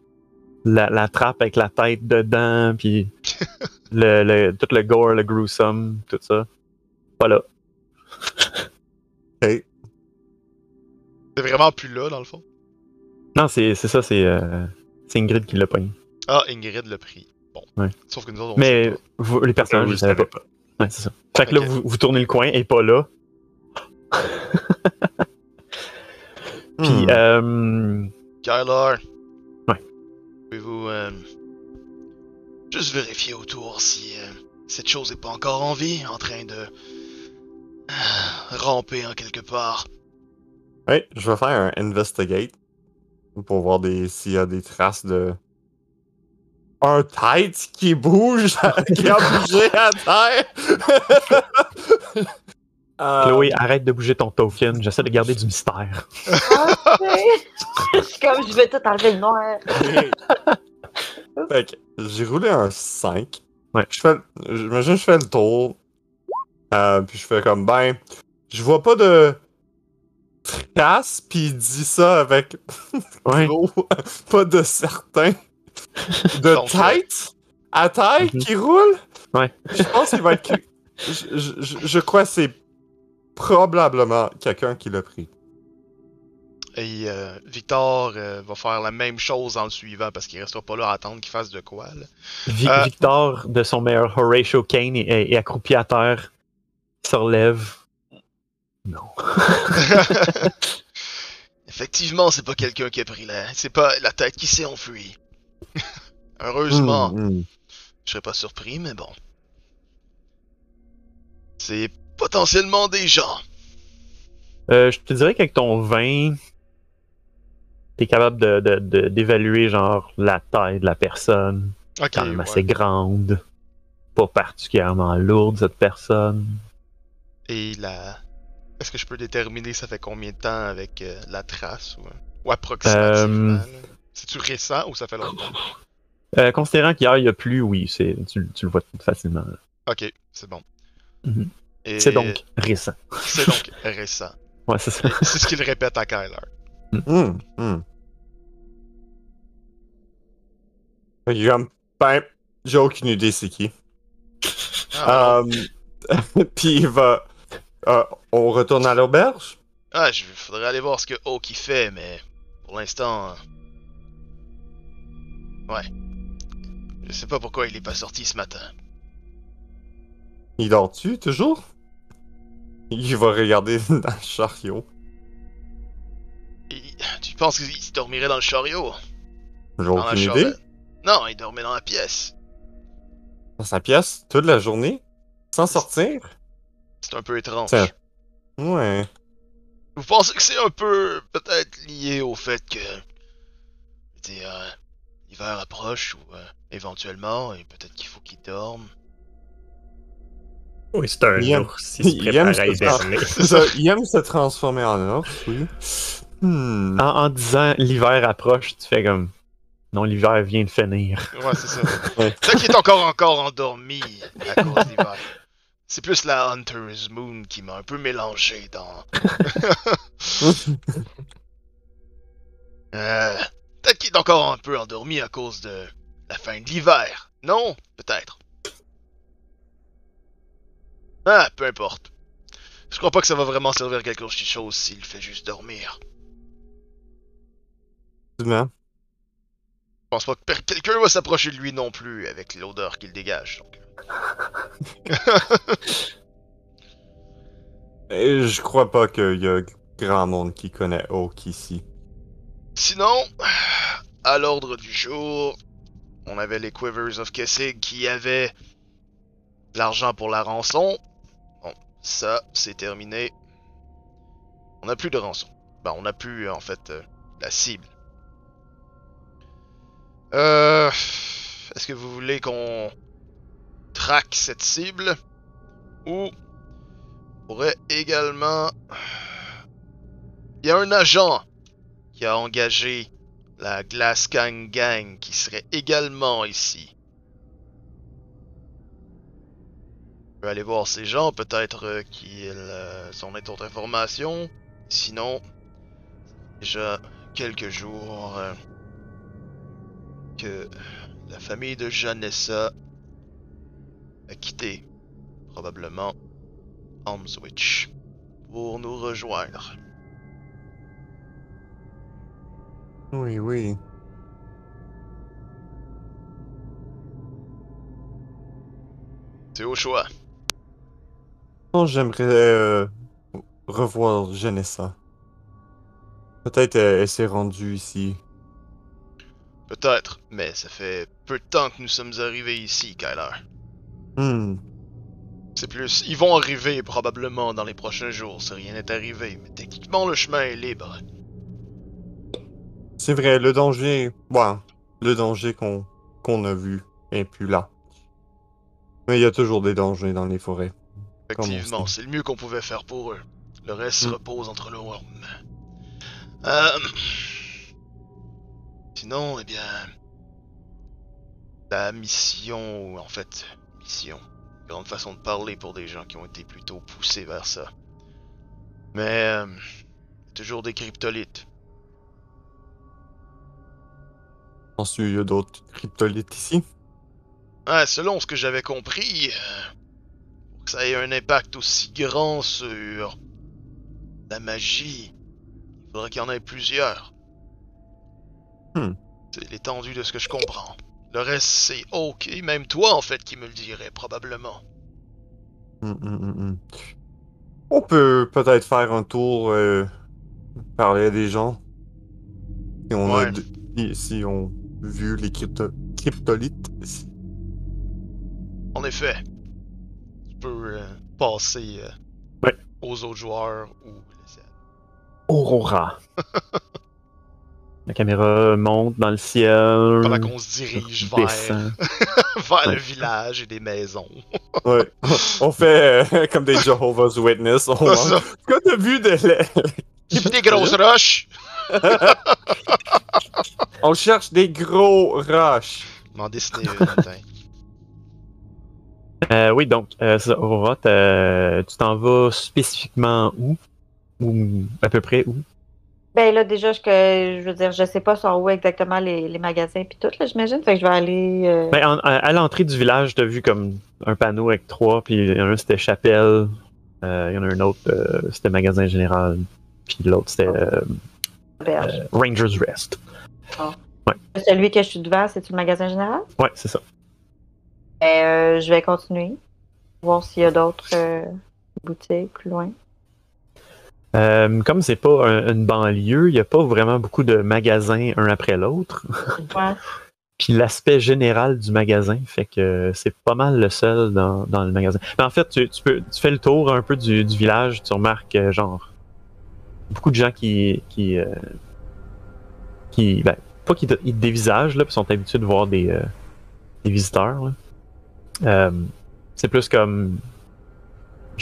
la, la trappe avec la tête dedans, puis le, le- tout le gore, le gruesome, tout ça. Voilà. Ok. C'est vraiment plus là, dans le fond? Non, c'est c'est ça, c'est euh, c'est Ingrid qui l'a pogné. Ah, Ingrid l'a pris. Bon. Ouais. Sauf que nous autres, on Mais sait pas. vous, les personnages, Vous je le savais savez pas. Ouais, c'est ça. Fait que là, vous, vous tournez le coin, et pas là. Puis, Hmm. euh, Kyler. Pouvez-vous euh, juste vérifier autour si euh, cette chose est pas encore en vie, en train de euh, ramper en quelque part? Ouais, je vais faire un investigate pour voir des s'il y a des traces de un tête qui bouge, qui a bougé à terre. Euh, Chloé, arrête de bouger ton token. J'essaie de garder du mystère. Ah, Je suis comme, je vais tout enlever le noir. fait que j'ai roulé un 5. Ouais. Je fais, j'imagine que je fais le tour. Euh, puis je fais comme ben, je vois pas de traces, puis il dit ça avec Ouais. gros, pas de certain. De tête? À terre Mhm. qui roule? Ouais. Je pense qu'il va être. Je, je, je- je crois que c'est probablement quelqu'un qui l'a pris. Et euh, Victor euh, va faire la même chose dans le suivant parce qu'il restera pas là à attendre qu'il fasse de quoi. Là. Vi- Euh. Victor, de son meilleur Horatio Kane, est, est accroupi à terre, se relève. Non. Effectivement, c'est pas quelqu'un qui a pris la. C'est pas la tête qui s'est enfuie. Heureusement, Hmm, hmm. je serais pas surpris, mais bon. C'est potentiellement des gens. Euh, je te dirais qu'avec ton vin, t'es capable de, d'évaluer genre la taille de la personne. Ok, Quand même ouais. assez grande. Pas particulièrement lourde, cette personne. Et la. Est-ce que je peux déterminer ça fait combien de temps avec euh, la trace ou, ou approximativement? Euh? C'est-tu récent ou ça fait longtemps? Euh, considérant qu'hier il y a plus, oui, c'est, tu, tu le vois facilement. là. Ok, c'est bon. Mhm. Et C'est donc récent. C'est donc récent. Ouais, c'est ça. C'est ce qu'il répète à Kyler. Hum, hum. Que comme, ben, j'ai aucune idée c'est qui. Ah, Euh, Puis il va. euh, on retourne à l'auberge? ah, je faudrait aller voir ce que Hawk y fait, mais pour l'instant. euh, Ouais. Je sais pas pourquoi il est pas sorti ce matin. Il dort-tu toujours? Il va regarder dans le chariot. Il- Tu penses qu'il dormirait dans le chariot? J'ai Dans la aucune idée. Non, il dormait dans la pièce. Dans sa pièce, toute la journée, sans sortir? C'est un peu étrange. Ouais. Vous pensez que c'est un peu peut-être lié au fait que dire, euh, l'hiver approche ou euh, éventuellement et peut-être qu'il faut qu'il dorme? Oui, c'est un Il aime- ours. Il se il aime prépare à hiberner. C'est ça, il aime se transformer en ours, oui. Hmm. En, en disant l'hiver approche, tu fais comme. Non, l'hiver vient de finir. Ouais, c'est ça. Ouais. Peut-être qu'il est encore encore endormi à cause de l'hiver. C'est plus la Hunter's Moon qui m'a un peu mélangé dans. Euh, peut-être qu'il est encore un peu endormi à cause de la fin de l'hiver. Non, peut-être. Ah, peu importe. Je crois pas que ça va vraiment servir à quelque chose s'il fait juste dormir. Je pense pas que quelqu'un va s'approcher de lui non plus avec l'odeur qu'il dégage. donc. Et je crois pas qu'il y a grand monde qui connaît Oak ici. Sinon, à l'ordre du jour, on avait les Quivers of Kessig qui avaient l'argent pour la rançon. Ça, c'est terminé. On n'a plus de rançon. Ben, on n'a plus, en fait, euh, la cible. Euh... Est-ce que vous voulez qu'on traque cette cible? Ou on pourrait également... Il y a un agent qui a engagé la Glass Gang Gang qui serait également ici. Vais aller voir ces gens, peut-être euh, qu'ils euh, ont d'autres informations. Sinon, déjà quelques jours euh, que la famille de Janessa a quitté probablement Almswitch pour nous rejoindre. Oui, oui. C'est au choix. J'aimerais euh, revoir Janessa. Peut-être elle, elle s'est rendue ici. Peut-être, mais ça fait peu de temps que nous sommes arrivés ici, Kyler. Hmm. C'est plus, ils vont arriver probablement dans les prochains jours si rien n'est arrivé, mais techniquement le chemin est libre. C'est vrai, le danger. Ouais, le danger qu'on qu'on a vu est plus là. Mais il y a toujours des dangers dans les forêts. Effectivement, c'est le mieux qu'on pouvait faire pour eux. Le reste Mm. repose entre le worm. Euh... Sinon, eh bien, la mission, en fait, mission, grande façon de parler pour des gens qui ont été plutôt poussés vers ça. Mais euh, toujours des cryptolites. Penses-tu qu'il y a d'autres cryptolites ici? Ah, selon ce que j'avais compris, euh, ça ait un impact aussi grand sur la magie, il faudrait qu'il y en ait plusieurs. Hmm. C'est l'étendue de ce que je comprends. Le reste, c'est OK, même toi en fait qui me le dirais probablement. Hmm, hmm. On peut peut-être faire un tour, euh, parler à des gens. Si on a Ouais. de- si, si on vu les crypto- cryptolites. En effet, tu peux euh, passer euh, Ouais. aux autres joueurs ou les. Aurora. La caméra monte dans le ciel. Pendant qu'on se dirige vers, vers le Ouais. village et des maisons. Ouais. On fait euh, comme des Jehovah's Witness. On. Quand t'as vu de la- Des grosses roches! On cherche des gros roches. M'en dessiner une, attends. Euh, oui, donc, euh, Aurora, t'as- tu t'en vas spécifiquement où? Ou à peu près où? Ben là, déjà, je, que, je veux dire, je sais pas sur où exactement les, les magasins puis tout, là, j'imagine. Fait que je vais aller. euh, Ben, en- à, à l'entrée du village, t'as vu comme un panneau avec trois, puis il y en a un c'était Chapelle, euh, il y en a un autre, euh, c'était Magasin Général, puis l'autre c'était euh, euh, Rangers Rest. Celui que je suis devant, c'est-tu le magasin général? Ouais, c'est ça. Ben, euh, je vais continuer. Voir s'il y a d'autres euh, boutiques plus loin. Euh, comme c'est pas un- une banlieue, il y a pas vraiment beaucoup de magasins un après l'autre. Ouais. Puis l'aspect général du magasin fait que c'est pas mal le seul dans, dans le magasin. Mais en fait, tu, tu peux, tu fais le tour un peu du, du village, tu remarques euh, genre beaucoup de gens qui qui euh, qui ben, pas qui te, ils te dévisagent là, puis sont habitués de voir des, des visiteurs. là. Euh, c'est plus comme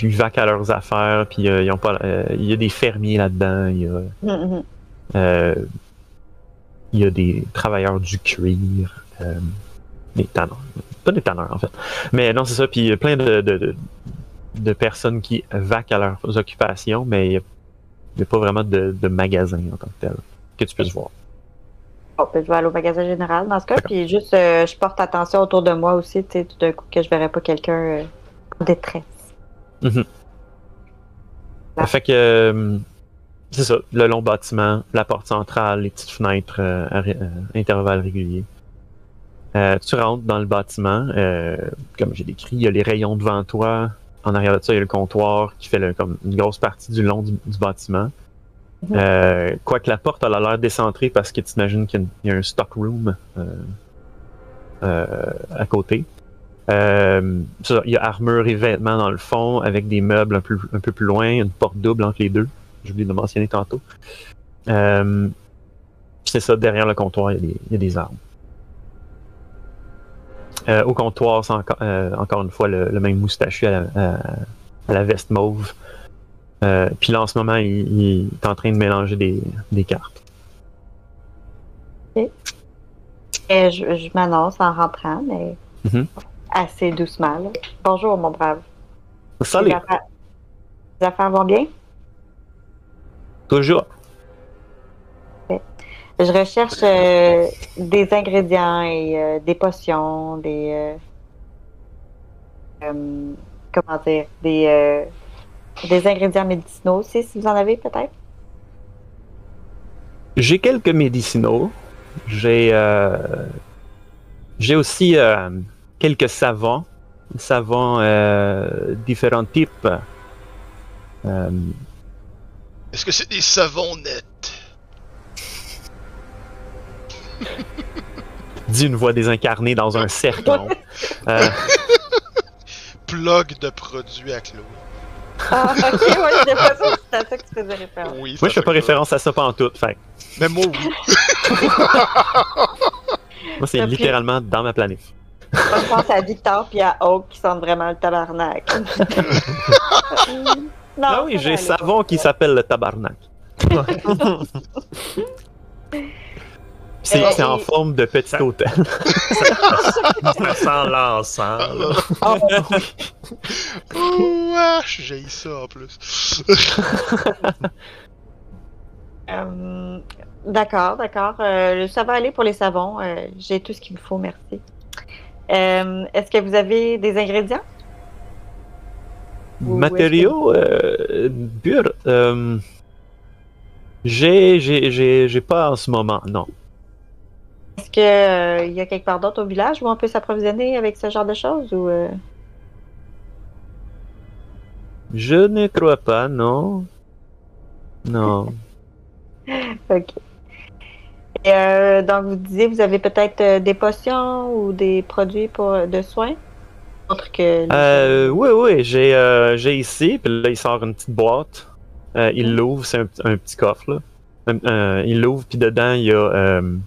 ils vaquent à leurs affaires, puis euh, ils ont pas, euh, il y a des fermiers là-dedans, il y a Mhm. euh, il y a des travailleurs du cuir, des tanneurs. Pas des tanneurs, en fait. Mais non, c'est ça. Puis il y a plein de, de, de, de personnes qui vaquent à leurs occupations, mais il n'y a pas vraiment de, de magasin en tant que tel que tu puisses voir. Bon, ben, je vais aller au magasin général dans ce cas. Puis juste, euh, je porte attention autour de moi aussi, tu sais, tout d'un coup, que je verrai pas quelqu'un euh, en détresse. Ah. Fait que euh, c'est ça, le long bâtiment, la porte centrale, les petites fenêtres à intervalles réguliers. Tu rentres dans le bâtiment, comme j'ai décrit, il y a les rayons devant toi. En arrière de ça, il y a le comptoir qui fait le- comme une grosse partie du long du, du bâtiment. Euh, Quoique la porte a l'air décentrée parce que tu imagines qu'il y a un stock room euh, euh, à côté. Il y a armure et vêtements dans le fond, avec des meubles un peu, plus loin, une porte double entre les deux. J'ai oublié de mentionner tantôt. C'est ça, derrière le comptoir, il y a des, armes. Au comptoir, c'est encore, une fois le, même moustachu à la veste mauve. Euh, puis là, en ce moment, il, il est en train de mélanger des, des cartes. Et je, je m'annonce en rentrant, mais Mhm. assez doucement. là. Bonjour, mon brave. Salut! Les affaires, les affaires vont bien? Toujours! Je recherche euh, des ingrédients et euh, des potions, des. euh, euh, comment dire? Des, euh, des ingrédients médicinaux aussi, si vous en avez peut-être. J'ai quelques médicinaux. J'ai euh, j'ai aussi euh, quelques savons, savons euh, différents types. Euh, Est-ce que c'est des savons nets? dit une voix désincarnée dans un cercle. Euh, Plug de produits à Chloé. Ah, ok, ouais, j'ai pas ça, c'est à ça que tu faisais référence. Oui, moi, je fais pas référence à ça pantoute. Fait que Mais moi, oui. moi, c'est littéralement dans ma planif. Moi, je pense à Victor puis à Oak qui sentent vraiment le tabarnak. non, ah oui, ça j'ai savon qui s'appelle le tabarnak. C'est en forme de petit hôtel. Ça sent l'encens. Oh, Ouah, j'ai ça en plus. euh, d'accord, d'accord. Euh, ça va aller pour les savons. Euh, j'ai tout ce qu'il me faut, merci. Euh, Est-ce que vous avez des ingrédients? Que- Matériaux euh, purs. euh, j'ai, j'ai, j'ai, j'ai pas en ce moment, non. Est-ce qu'il y a quelque part d'autre au village où on peut s'approvisionner avec ce genre de choses? Ou, euh, Je ne crois pas, non. Non. Ok. Et, euh, donc, vous disiez, vous avez peut-être euh, des potions ou des produits pour, de soins? autre que. Euh, oui, oui, j'ai euh, j'ai ici, puis là, il sort une petite boîte. Euh, il l'ouvre, c'est un, un petit coffre, là. Euh, euh, il l'ouvre, puis dedans, il y a euh,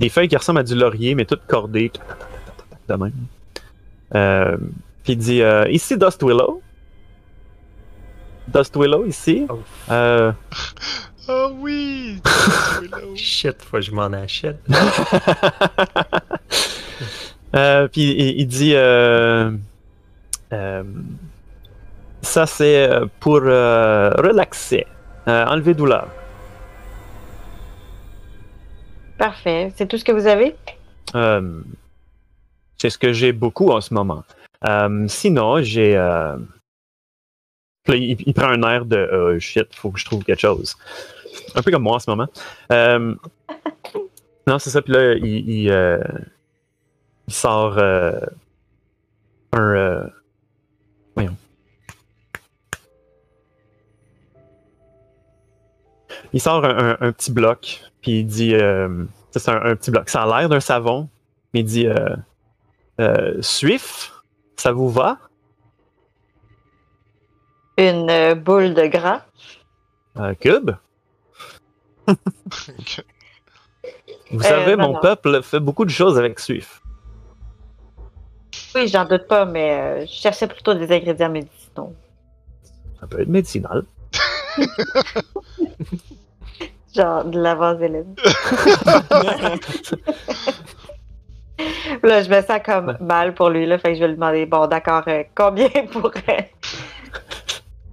des feuilles qui ressemblent à du laurier, mais toutes cordées. De même. Euh, puis il dit euh, Ici, Dust Willow. Dust Willow, ici. Oh. Euh, Ah oui! Willow. Shit, faut que je m'en achète. Euh, puis il, il dit euh, euh, ça c'est pour euh, relaxer, euh, enlever douleur. Parfait. C'est tout ce que vous avez? Euh, c'est ce que j'ai beaucoup en ce moment. Euh, sinon, j'ai. euh, il, il prend un air de euh, shit, faut que je trouve quelque chose. Un peu comme moi en ce moment. Non, c'est ça. Puis là, il, il, il sort un. voyons. Il sort un, un- un petit bloc, puis il dit. euh, ça, c'est un, un petit bloc. Ça a l'air d'un savon, mais il dit euh, euh, Suif, ça vous va? Une boule de gras. Un cube Vous Euh, savez, non, mon non. peuple fait beaucoup de choses avec Suif. Oui, j'en doute pas, mais euh, je cherchais plutôt des ingrédients médicinaux. Ça peut être médicinal. Genre de la vaseline. Là, je me sens comme mal pour lui, là. Fait que je vais lui demander, bon, d'accord, euh, combien pour euh,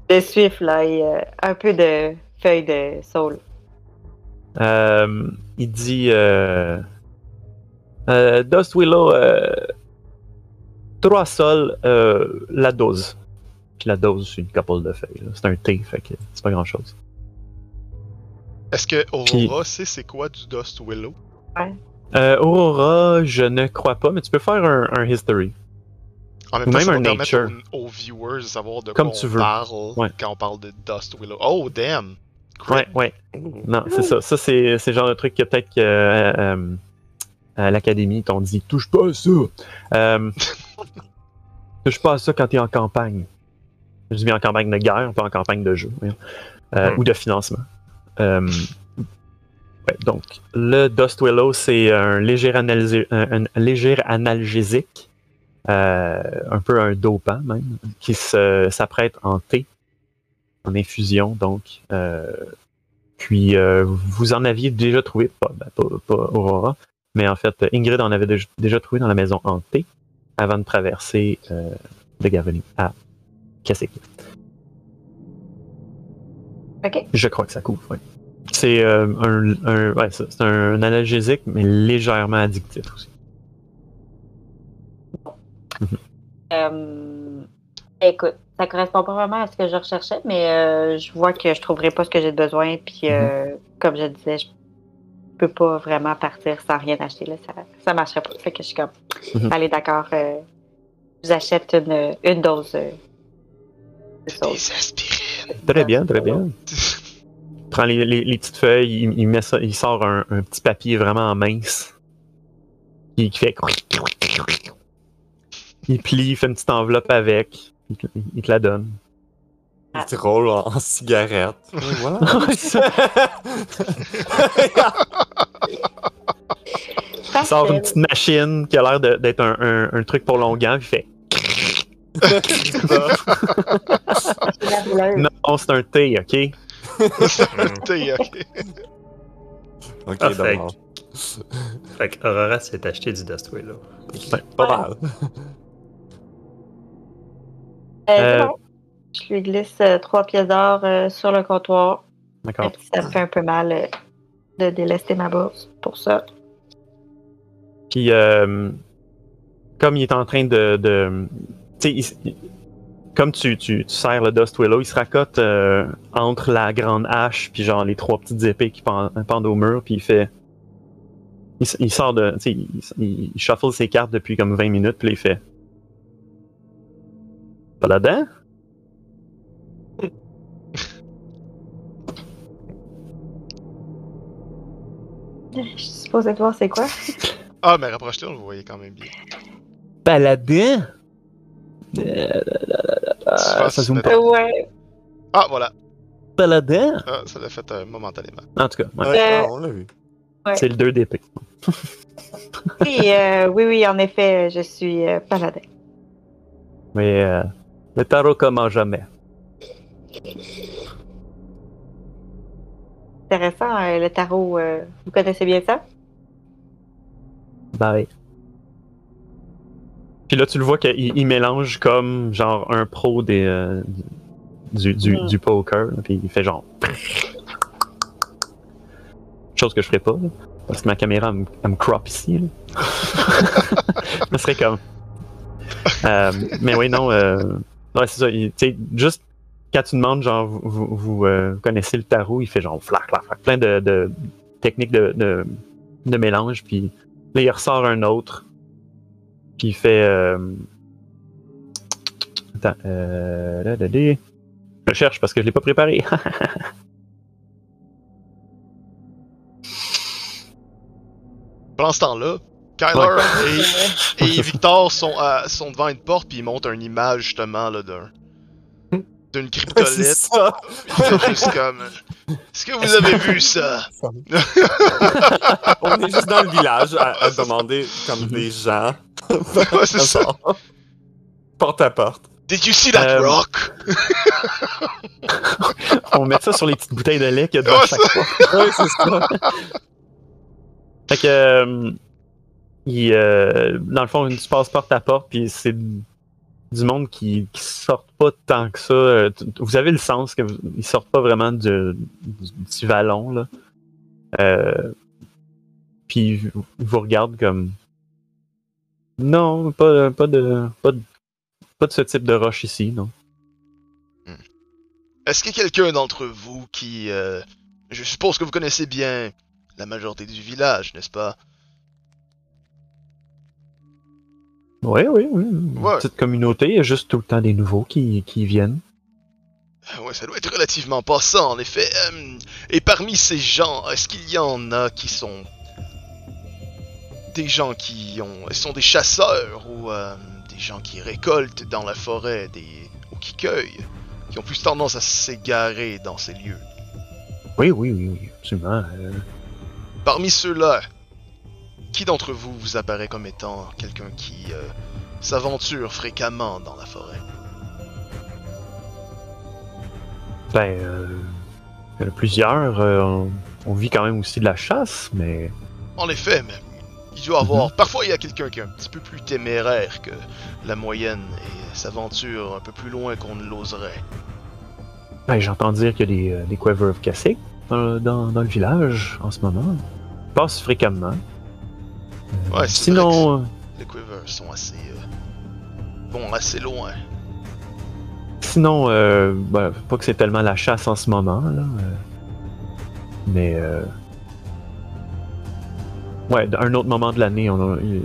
de suif, là, et euh, un peu de feuilles de saule? Euh, il dit euh, euh, Dust Willow, euh, trois sols, euh, la dose. Puis la dose, c'est une couple de feuilles. là. C'est un thé, fait que c'est pas grand chose. Est-ce que Aurora sait c'est quoi du Dust Willow? Euh, Aurora, je ne crois pas, mais tu peux faire un, un history. En même Ou temps, même ça un nature. aux, aux viewers de savoir de Comme quoi tu on veux. parle Ouais. quand on parle de Dust Willow. Oh, damn! Ouais, ouais. Non, c'est ça. Ça, c'est le genre de truc que peut-être que euh, euh, à l'académie, t'ont dit touche pas à ça. Euh, touche pas à ça quand t'es en campagne. Je dis bien en campagne de guerre, pas en campagne de jeu. Euh, Mhm. Ou de financement. Euh, donc, le Dust Willow, c'est un léger, analgésique, euh, un peu un dopant même, qui s'apprête en thé, en infusion, donc. euh, puis, vous en aviez déjà trouvé, pas, ben, pas, pas Aurora, mais en fait, Ingrid en avait déjà- trouvé dans la maison en thé avant de traverser de Gaveling à Kaseki. OK. Je crois que ça couvre, oui. C'est euh, un, un- ouais, c'est c'est un analgésique, mais légèrement addictif aussi. Euh, écoute, ça correspond pas vraiment à ce que je recherchais, mais euh, je vois que je trouverai pas ce que j'ai de besoin. Puis, euh, comme je disais, je peux pas vraiment partir sans rien acheter. Là. Ça, ça marcherait pas. Fait que je suis comme, Mhm. allez, d'accord, euh, je vous achète une, une dose euh, de Des sauce. Très bien, très bien. Il prend les, les- les petites feuilles, il, il met ça, il sort un, un petit papier vraiment mince. Qui fait. Il plie, il fait une petite enveloppe avec. Il, te- il te la donne. Il te roule en, en cigarette. Et voilà. Il sort une petite machine qui a l'air d'être un, un- un truc pour longuant, puis il fait. Non, c'est un thé, ok? T'es, ok. ok, Ah, fait d'abord. Fait que Aurora s'est acheté du Dust Willow. Pas mal. Euh, c'est Euh, bon. Je lui glisse euh, trois pièces d'or euh, sur le comptoir. D'accord. Ça me fait un peu mal euh, de délester ma bourse pour ça. Puis, euh, comme il est en train de. Il- il- comme tu, tu, tu serres le Dust Willow, il se racote euh, entre la grande hache puis genre les trois petites épées qui pen- pendent au mur, puis il fait. Il, sort de. Tu sais, il, il- il shuffle ses cartes depuis comme 20 minutes, puis il fait. Pas là-dedans? Je suis supposée de voir c'est quoi. Ah, mais rapproche-toi, on le voyait quand même bien. Paladin? Euh, ça zoome pas. Ouais. Ah, voilà. Paladin? Ah, ça l'a fait euh, momentanément. En tout cas, ouais. Ouais, Euh, ah, on l'a vu. Ouais. c'est le 2 d'épée. Oui, euh, oui, oui, en effet, je suis euh, paladin. Mais euh, le tarot comment jamais. Intéressant, euh, le tarot. euh, vous connaissez bien ça? Bye. Puis là, tu le vois qu'il il mélange comme genre un pro des, euh, du, du, Mm. du poker. Puis il fait genre. Chose que je ferais pas. là, parce que ma caméra, elle me, elle me crop ici. Là. Ça serait comme. Euh, mais oui, non. Euh, ouais, c'est ça. Tu sais, juste quand tu demandes, genre, vous, vous, vous, euh, connaissez le tarot, il fait genre flac, flac, flac, plein de, de techniques de, de, de mélange. Puis là, il ressort un autre. Puis il fait. Euh... Attends. Euh... là, là, là. Je cherche parce que je l'ai pas préparé. Pendant ce temps-là, Kyler et, et Victor sont, à- sont devant une porte, puis ils montrent une image justement là, d'un d'une ils sont juste comme. Est-ce que vous avez vu ça? On est juste dans le village à, à demander comme des gens. Ouais, c'est ça. Porte à porte. Did you see that Euh, rock? On met ça sur les petites bouteilles de lait qu'il y a devant Ouais, chaque fois. Ouais, c'est ça. Fait que. euh, il, euh, dans le fond, tu passes porte à porte, puis c'est du monde qui, qui sortent pas tant que ça. Euh, Vous avez le sens que sortent pas vraiment du, du, vallon, là. Euh, puis vous- regardent comme. Non, pas, pas de. Pas de pas de ce type de roche ici, non. Est-ce qu'il y a quelqu'un d'entre vous qui. euh, je suppose que vous connaissez bien la majorité du village, n'est-ce pas? Oui, oui, oui. Une Ouais. petite communauté, il y a juste tout le temps des nouveaux qui, qui viennent. Ah Ouais, ça doit être relativement passant, en effet. Euh, et parmi ces gens, est-ce qu'il y en a qui sont des gens qui ont sont des chasseurs ou euh, des gens qui récoltent dans la forêt, des ou qui cueillent, qui ont plus tendance à s'égarer dans ces lieux? Oui, oui, oui, oui, absolument. Euh, Parmi ceux-là, qui d'entre vous vous apparaît comme étant quelqu'un qui euh, s'aventure fréquemment dans la forêt? Ben, euh, il y en a plusieurs. euh, on, on vit quand même aussi de la chasse, mais En effet, mais il doit avoir. Parfois, il y a quelqu'un qui est un petit peu plus téméraire que la moyenne et s'aventure un peu plus loin qu'on ne l'oserait. ben, j'entends dire qu'il y a des, des Quiver of Cassick dans, dans, dans le village en ce moment. Ils passent fréquemment. Ouais, Sinon, euh, Les Quivers sont assez. euh, assez loin. sinon euh, ben, pas que c'est tellement la chasse en ce moment, là. euh, mais, euh, ouais, un autre moment de l'année, on, a- euh,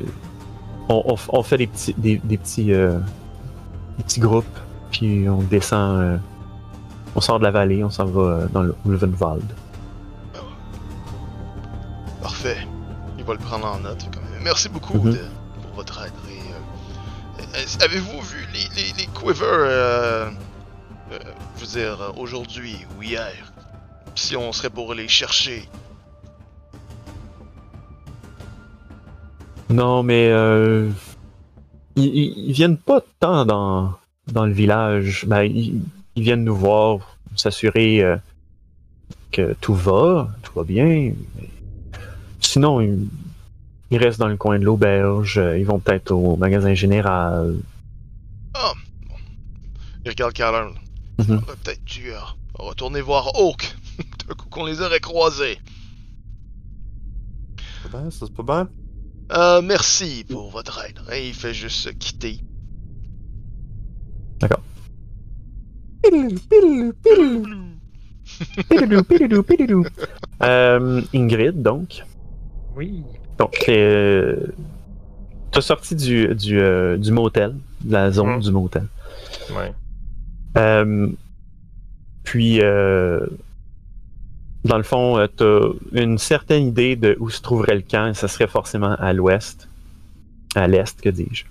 on, on f- on fait des petits, des, des petits, des petits groupes, puis on descend, on sort de la vallée, on s'en va dans le Ulvenwald. Il va le prendre en note. quand même. Merci beaucoup Mhm. de- pour votre aide. Euh, Avez-vous vu les, les, les Quivers, euh, euh, je veux dire, aujourd'hui ou hier Si on serait pour les chercher? Non, mais ils, ils- viennent pas tant dans, dans le village. Ben, ils, ils viennent nous voir, s'assurer que tout va, tout va bien. Sinon, ils, ils restent dans le coin de l'auberge. euh, Ils vont peut-être au magasin général. Ah, bon. Il regarde Kyler. Mhm. On aurait peut-être dû euh, retourner voir Hawk. D'un coup qu'on les aurait croisés. C'est pas bien, ça, c'est pas bien. Euh, merci pour votre aide. Et il fait juste se quitter. Pididou. Euh, Ingrid, donc. Oui. Donc, euh, t'as sorti du, du, euh, du motel, de la zone Mhm. du motel. Ouais. Euh, puis, euh, dans le fond, euh, t'as une certaine idée de où se trouverait le camp, et ça serait forcément à l'ouest. À l'est, que dis-je.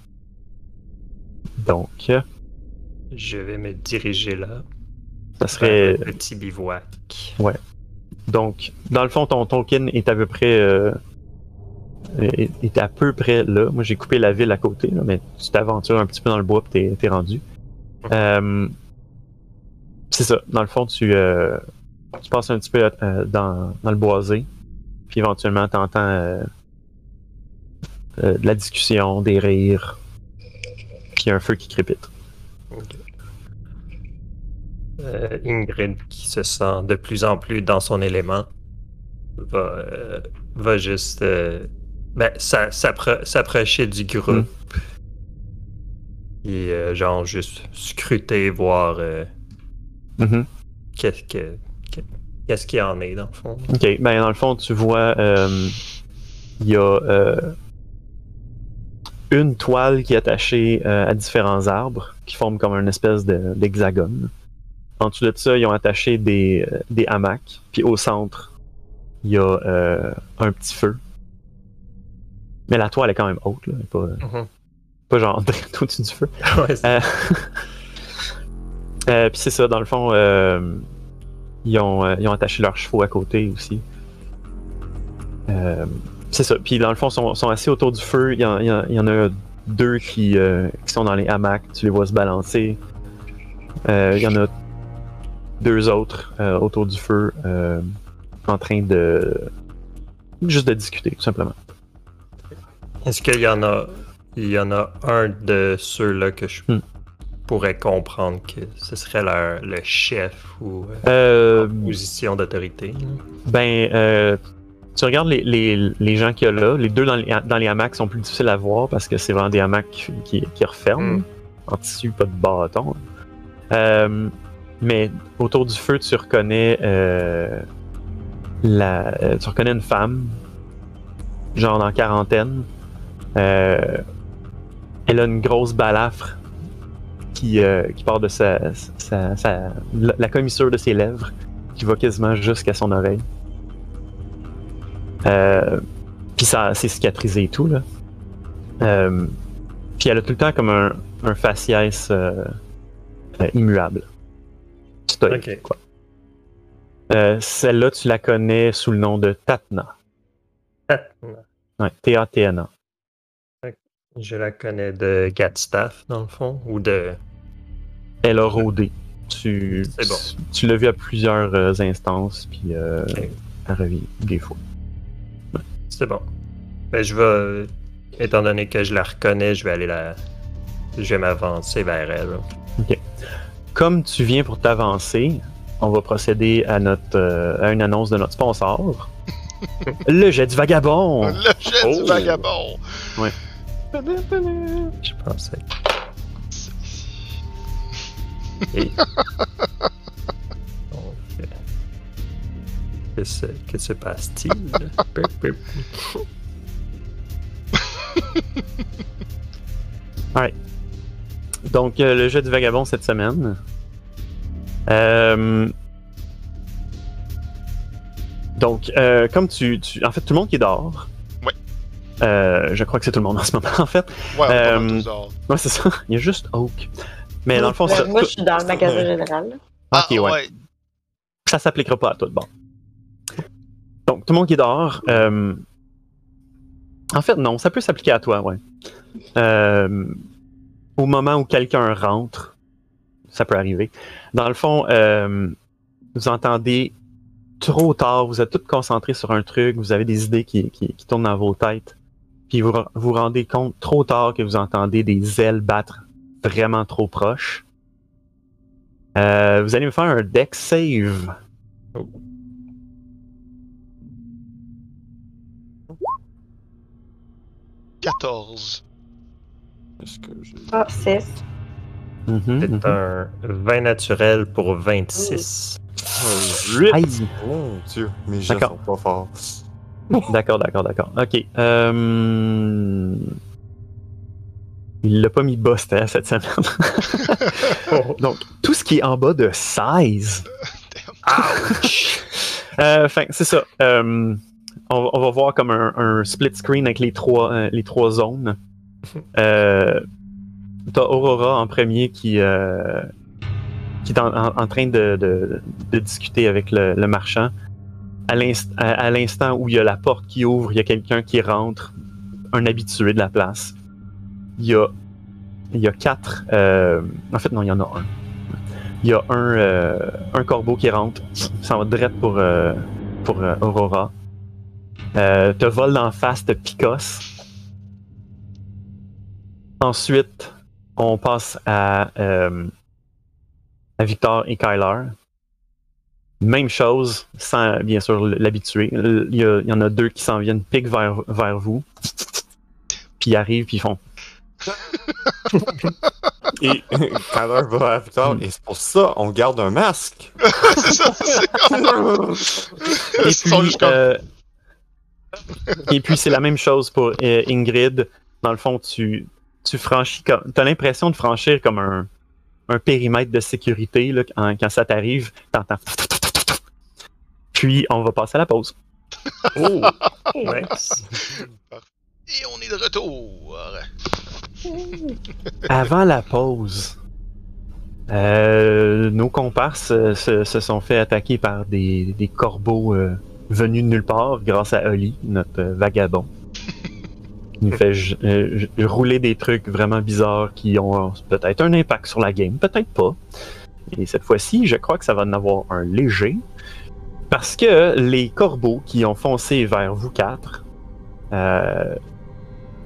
Donc, Je vais me diriger là. ça serait. Le petit bivouac. Donc, dans le fond, ton token est à peu près. Est, à peu près là. Moi, j'ai coupé la ville à côté, là, mais tu t'aventures un petit peu dans le bois et t'es, rendu. Euh, c'est ça. Dans le fond, tu, euh, tu passes un petit peu euh, dans, dans le boisé. Puis éventuellement, tu entends de la discussion, des rires. Puis un feu qui crépite. Ingrid, qui se sent de plus en plus dans son élément, va, va juste ben, s'a- s'appro- s'approcher du groupe. Et euh, genre juste scruter, voir euh, Mhm. qu'est-ce que- que- qu'est-ce qu'il y en est dans le fond. Ok, ben dans le fond, tu vois, euh, il y a une toile qui est attachée à différents arbres qui forment comme une espèce de- d'hexagone. En dessous de ça, ils ont attaché des, des hamacs. Puis au centre, il y a euh, un petit feu. Mais la toile est quand même haute, là. Pas, Mhm. pas genre direct au-dessus du feu. Ouais, Euh, euh, Puis c'est ça, dans le fond, euh, ils, ont, ils ont attaché leurs chevaux à côté aussi. C'est ça. Puis dans le fond, ils sont, sont assis autour du feu. Il y en, il y en- a deux qui, qui sont dans les hamacs. Tu les vois se balancer. Il y en a deux autres autour du feu en train de. juste de discuter, tout simplement. Est-ce qu'il y en a il y en a un de ceux-là que je Hmm. pourrais comprendre que ce serait leur- le chef ou euh, Euh, position d'autorité? Ben, euh, tu regardes les, les, les gens qu'il y a là. Les deux dans les, dans les hamacs sont plus difficiles à voir parce que c'est vraiment des hamacs qui, qui, qui referment. Mm. En tissu, pas de bâton. Euh, mais autour du feu, tu reconnais la, tu reconnais une femme, genre dans quarantaine. Euh, elle a une grosse balafre qui, euh, qui part de sa, sa, sa- la, commissure de ses lèvres qui va quasiment jusqu'à son oreille. Euh, puis ça, c'est cicatrisé et tout, là. Euh, puis elle a tout le temps comme un, un faciès euh, euh, immuable. Stoïque, quoi. Celle-là, tu la connais sous le nom de Tatna. Ouais, T-A-T-N-A. Je la connais de Gatstaff, dans le fond, ou de. Elle a rôdé. Tu, C'est bon. tu, tu l'as vu à plusieurs euh, instances, puis euh, Ok. elle revient des fois. C'est bon. Ben, je vais. Étant donné que je la reconnais, je vais aller la. Je vais m'avancer vers elle. Comme tu viens pour t'avancer, on va procéder à, notre, euh, à une annonce de notre sponsor. le jet du vagabond! Le jet Oh. du vagabond! Je pensais. Et... Donc, que se, que se passe-t-il? Pip. Donc, euh, le jeu du vagabond cette semaine. Euh, Donc, euh, comme tu, tu- En fait, tout le monde qui dort. Ouais. Euh, je crois que c'est tout le monde en ce moment, en fait. Ouais, est Euh, dehors. Ouais, c'est ça. Il y a juste Oak. Mais dans le fond, ça, Euh, moi, je suis dans le magasin général. Ah, Ok, ouais. ça s'appliquera pas à tout. Bon. Donc, tout le monde qui dort. euh, En fait, non, ça peut s'appliquer à toi, ouais. Euh, Au moment où quelqu'un rentre, ça peut arriver. Dans le fond, euh, vous entendez trop tard, vous êtes tous concentrés sur un truc, vous avez des idées qui, qui, qui tournent dans vos têtes, puis vous vous rendez compte trop tard que vous entendez des ailes battre vraiment trop proches. Euh, vous allez me faire un deck save. 14. Est-ce que j'ai. Ah, 6. Mhm, C'est mhm. un vin naturel pour 26. Huit! Aïe. Mon dieu, mes jets D'accord. sont pas forts. D'accord, d'accord, d'accord. Ok. Euh... Il l'a pas mis c'était cette semaine. Donc, tout ce qui est en bas de 16. Euh, Enfin, c'est ça. Euh, on, va- on va voir comme un, un split screen avec les trois, euh, les trois zones. Euh, t'as Aurora en premier qui, euh, qui est en, en- en train de, de- de discuter avec le, le marchand. À l'inst- à à l'instant où il y a la porte qui ouvre, il y a quelqu'un qui rentre, un habitué de la place. Il y a, quatre. euh, en fait, non, il y en a un. Il y a un, euh, corbeau qui rentre, s'en va direct pour, euh, pour Aurora. Te vole d'en face, te picosse. Ensuite, on passe à, à Victor et Kyler. Même chose, sans bien sûr l'habitué. Il y, a- il y en a deux qui s'en viennent, piquent vers, vers vous. Puis ils arrivent, puis ils font. Et va c'est pour ça on garde un masque. c'est ça, c'est comme- Et puis, euh, et puis c'est la même chose pour euh, Ingrid. Dans le fond, tu, tu franchis comme. T'as l'impression de franchir comme un, un périmètre de sécurité là, quand, quand ça t'arrive. T'entends. Puis on va passer à la pause. Oh! Nice. Et on est de retour. Avant la pause, euh, nos comparses euh, se, se sont fait attaquer par des, des corbeaux euh, venus de nulle part grâce à Oli, notre euh, vagabond. Il nous fait euh, rouler des trucs vraiment bizarres qui ont peut-être un impact sur la game, peut-être pas. Et cette fois-ci, je crois que ça va en avoir un léger. Parce que les corbeaux qui ont foncé vers vous quatre, euh,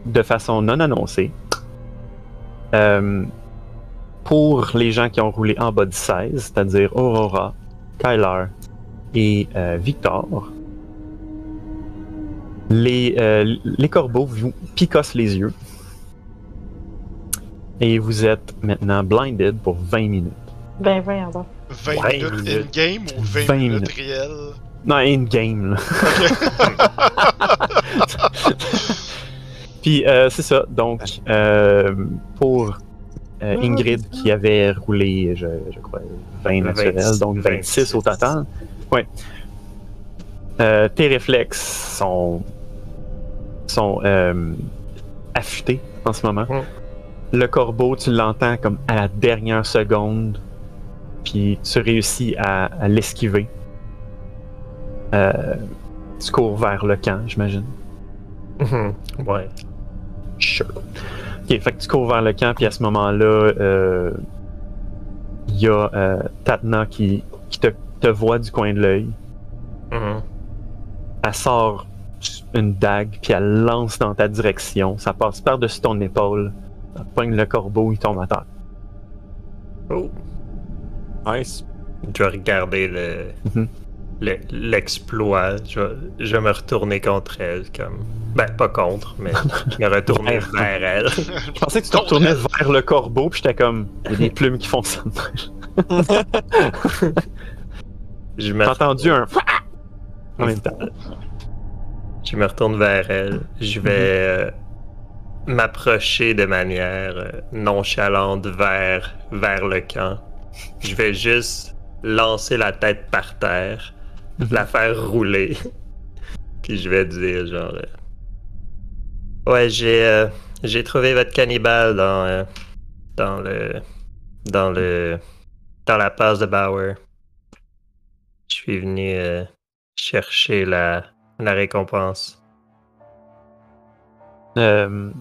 de façon non annoncée, euh, pour les gens qui ont roulé en bas de 16, c'est-à-dire Aurora, Kyler et euh, Victor, les, les corbeaux vous picossent les yeux. Et vous êtes maintenant blinded pour 20 minutes. Ben. 20 Ouais, minutes minutes. in-game ou 20, 20 minutes minutes. réelles? Non, in-game. là. Puis euh, c'est ça. Donc, euh, pour euh, Ingrid qui avait roulé, je, je crois, 20 naturels, 26, donc 26 au total. Ouais. Euh, tes réflexes sont, sont euh, affûtés en ce moment. Mm. Le corbeau, tu l'entends comme à la dernière seconde, puis tu réussis à, à l'esquiver. Euh, tu cours vers le camp, j'imagine. Mhm. ouais. Sure. Ok, fait que tu cours vers le camp, puis à ce moment-là, euh, il y a euh, Tatna qui, qui te, te voit du coin de l'œil. Mhm. Elle sort une dague, puis elle lance dans ta direction. Ça passe par-dessus ton épaule. Elle poigne le corbeau, il tombe à terre. Oh. Nice. Je vais regarder le, Mhm. le- l'exploit. je, vais, je vais me retourner contre elle. comme Ben, pas contre, mais me retourner Vers. elle. Je pensais que tu te retournais vers le corbeau, puis j'étais comme, il y a des plumes qui font ça. Je me, J'ai entendu un en même temps. je me retourne vers elle. Je vais euh, m'approcher de manière euh, nonchalante vers, vers le camp. Je vais juste lancer la tête par terre, la faire rouler. Puis je vais dire genre euh, Ouais, j'ai euh, j'ai trouvé votre cannibale dans euh, dans le dans le dans la passe de Bauer. Je suis venu chercher la la récompense. Euh,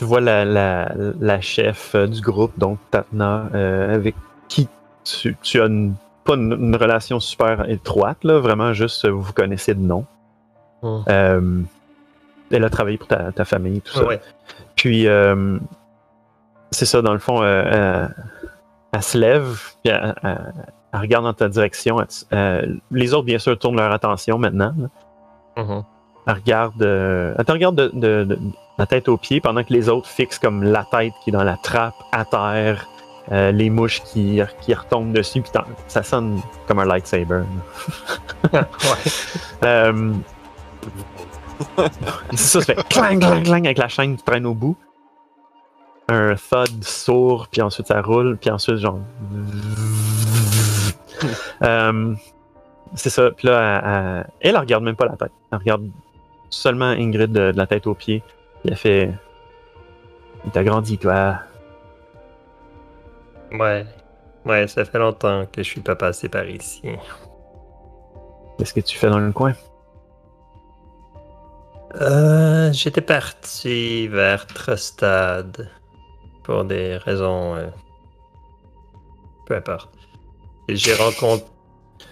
tu vois la, la, la chef euh, du groupe, donc Tatna, euh, avec qui tu, tu as une, pas une, une relation super étroite, là, vraiment juste euh, vous vous connaissez de nom. Hmm. Euh, elle a travaillé pour ta, ta famille, tout ça. Ouais. Puis, euh, c'est ça, dans le fond, elle, elle se lève, puis elle, elle- elle regarde dans ta direction. les autres, bien sûr, tournent leur attention maintenant. là. Mhm. Elle regarde, elle te regarde de, de- de- la tête aux pieds pendant que les autres fixent comme la tête qui est dans la trappe à terre, euh, les mouches qui, qui retombent dessus, puis ça sonne comme un lightsaber. ouais. Euh, c'est ça, ça fait clang, clang, clang avec la chaîne qui traîne au bout. Un thud sourd, puis ensuite ça roule, puis ensuite genre. Euh, c'est ça. Puis là, elle, elle, elle regarde même pas la tête. Elle regarde seulement Ingrid de, de la tête aux pieds. Puis elle fait T'as grandi, toi. Ouais. Ouais, ça fait longtemps que je suis pas passé par ici. Qu'est-ce que tu fais dans le coin? Euh, j'étais parti vers Trostad pour des raisons. euh, peu importe. J'ai rencontré,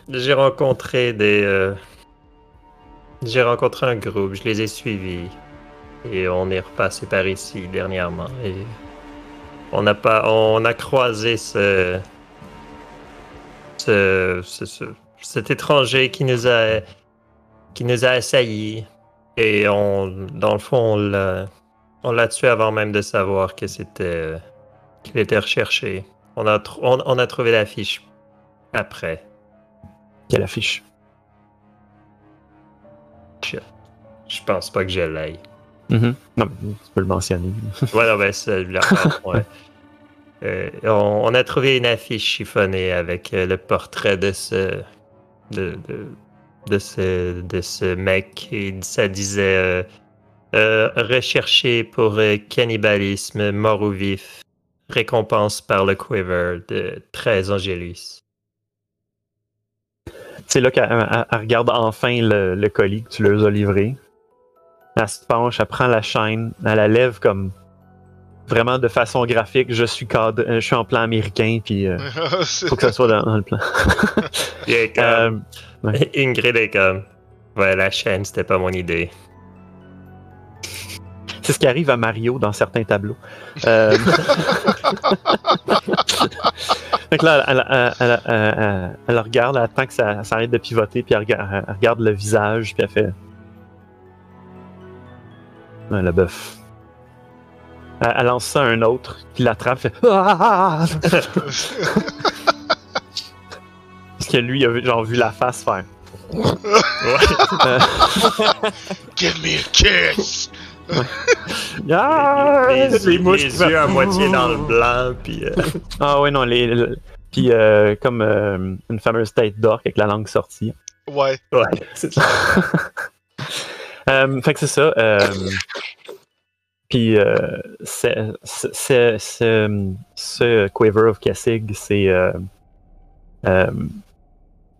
j'ai rencontré des. euh, J'ai rencontré un groupe, je les ai suivis et on est repassé par ici dernièrement et on a pas, on a croisé ce, ce, ce- ce- cet étranger qui nous a, qui nous a assaillis et on, dans le fond, on l'a, on l'a tué avant même de savoir que c'était, qu'il était recherché. On a, tr- on, on a trouvé l'affiche après. Quelle affiche? Je, je pense pas que je l'aille. Mhm. Non, tu peux le mentionner. Ben ouais. Euh, on, on a trouvé une affiche chiffonnée avec euh, le portrait de ce, de, de, de ce, de ce mec et ça disait euh, recherché pour cannibalisme, mort ou vif, récompense par le quiver de 13 Angélus. C'est là qu'elle elle- elle regarde enfin le, le colis que tu leur as livré. Elle se penche, elle prend la chaîne, elle la lève comme vraiment de façon graphique. Je suis cadre, euh, je suis en plan américain, puis euh, C'est- faut que ça soit dans, dans le plan. Il est comme- Euh, Ingrid est comme Ouais, la chaîne, c'était pas mon idée. c'est ce qui arrive à Mario dans certains tableaux. Euh... Que là, elle, elle- elle- elle- elle- elle regarde, elle attend que ça, ça arrête de pivoter, puis elle regarde le visage, puis elle fait. Ouais, le bœuf. Elle, elle lance ça à un autre, qui l'attrape, fait. Ah! Parce que lui, il a vu- genre, vu la face faire. Give me a kiss! Ah! les, les- Les mouches les qui yeux à moitié dans le blanc, puis. euh, Ah ouais, non, les. le- Puis euh, comme euh, une fameuse tête d'orque avec la langue sortie. Ouais. ouais, c'est ça. Euh, fait que c'est ça. euh, puis euh, ce Quiver of Kessig, c'est. euh,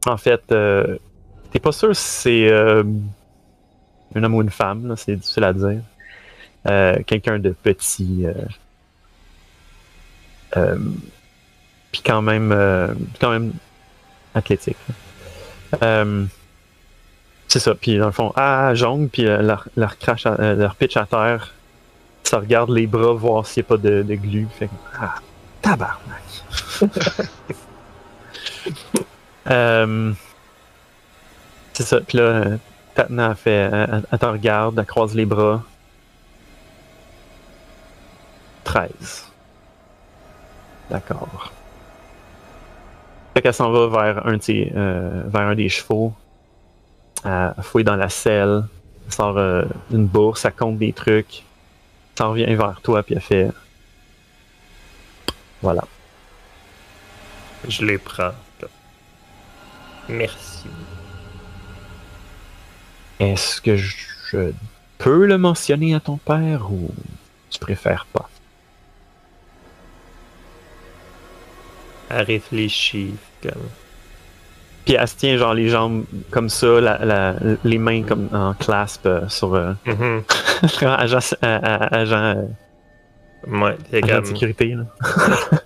en fait, t'es pas sûr si c'est un homme ou une femme, c'est difficile à dire. Quelqu'un de petit. puis quand même, quand même athlétique. C'est ça. Puis dans le fond, ah, jongle, puis euh, leur, leur, crache à- euh, leur pitch à terre. Ça regarde les bras, voir s'il n'y a pas de, de glu. Fait ah, tabarnak. Euh, c'est ça. Puis là, euh, Tatna fait, elle, elle te regarde, elle croise les bras. 13. D'accord. Fait qu'elle s'en va vers un, de ses- euh, vers un des chevaux. Elle fouille dans la selle. Elle sort euh, une bourse, elle compte des trucs. Elle s'en revient vers toi, puis elle fait. Voilà. Je les prends. Merci. Est-ce que je, je peux le mentionner à ton père ou tu préfères pas? Elle réfléchit. Comme... Puis elle se tient genre les jambes comme ça, la- la- les mains comme en clasp euh, sur euh, Mhm. agent, euh, euh, agent, Ouais, agent de sécurité. Là.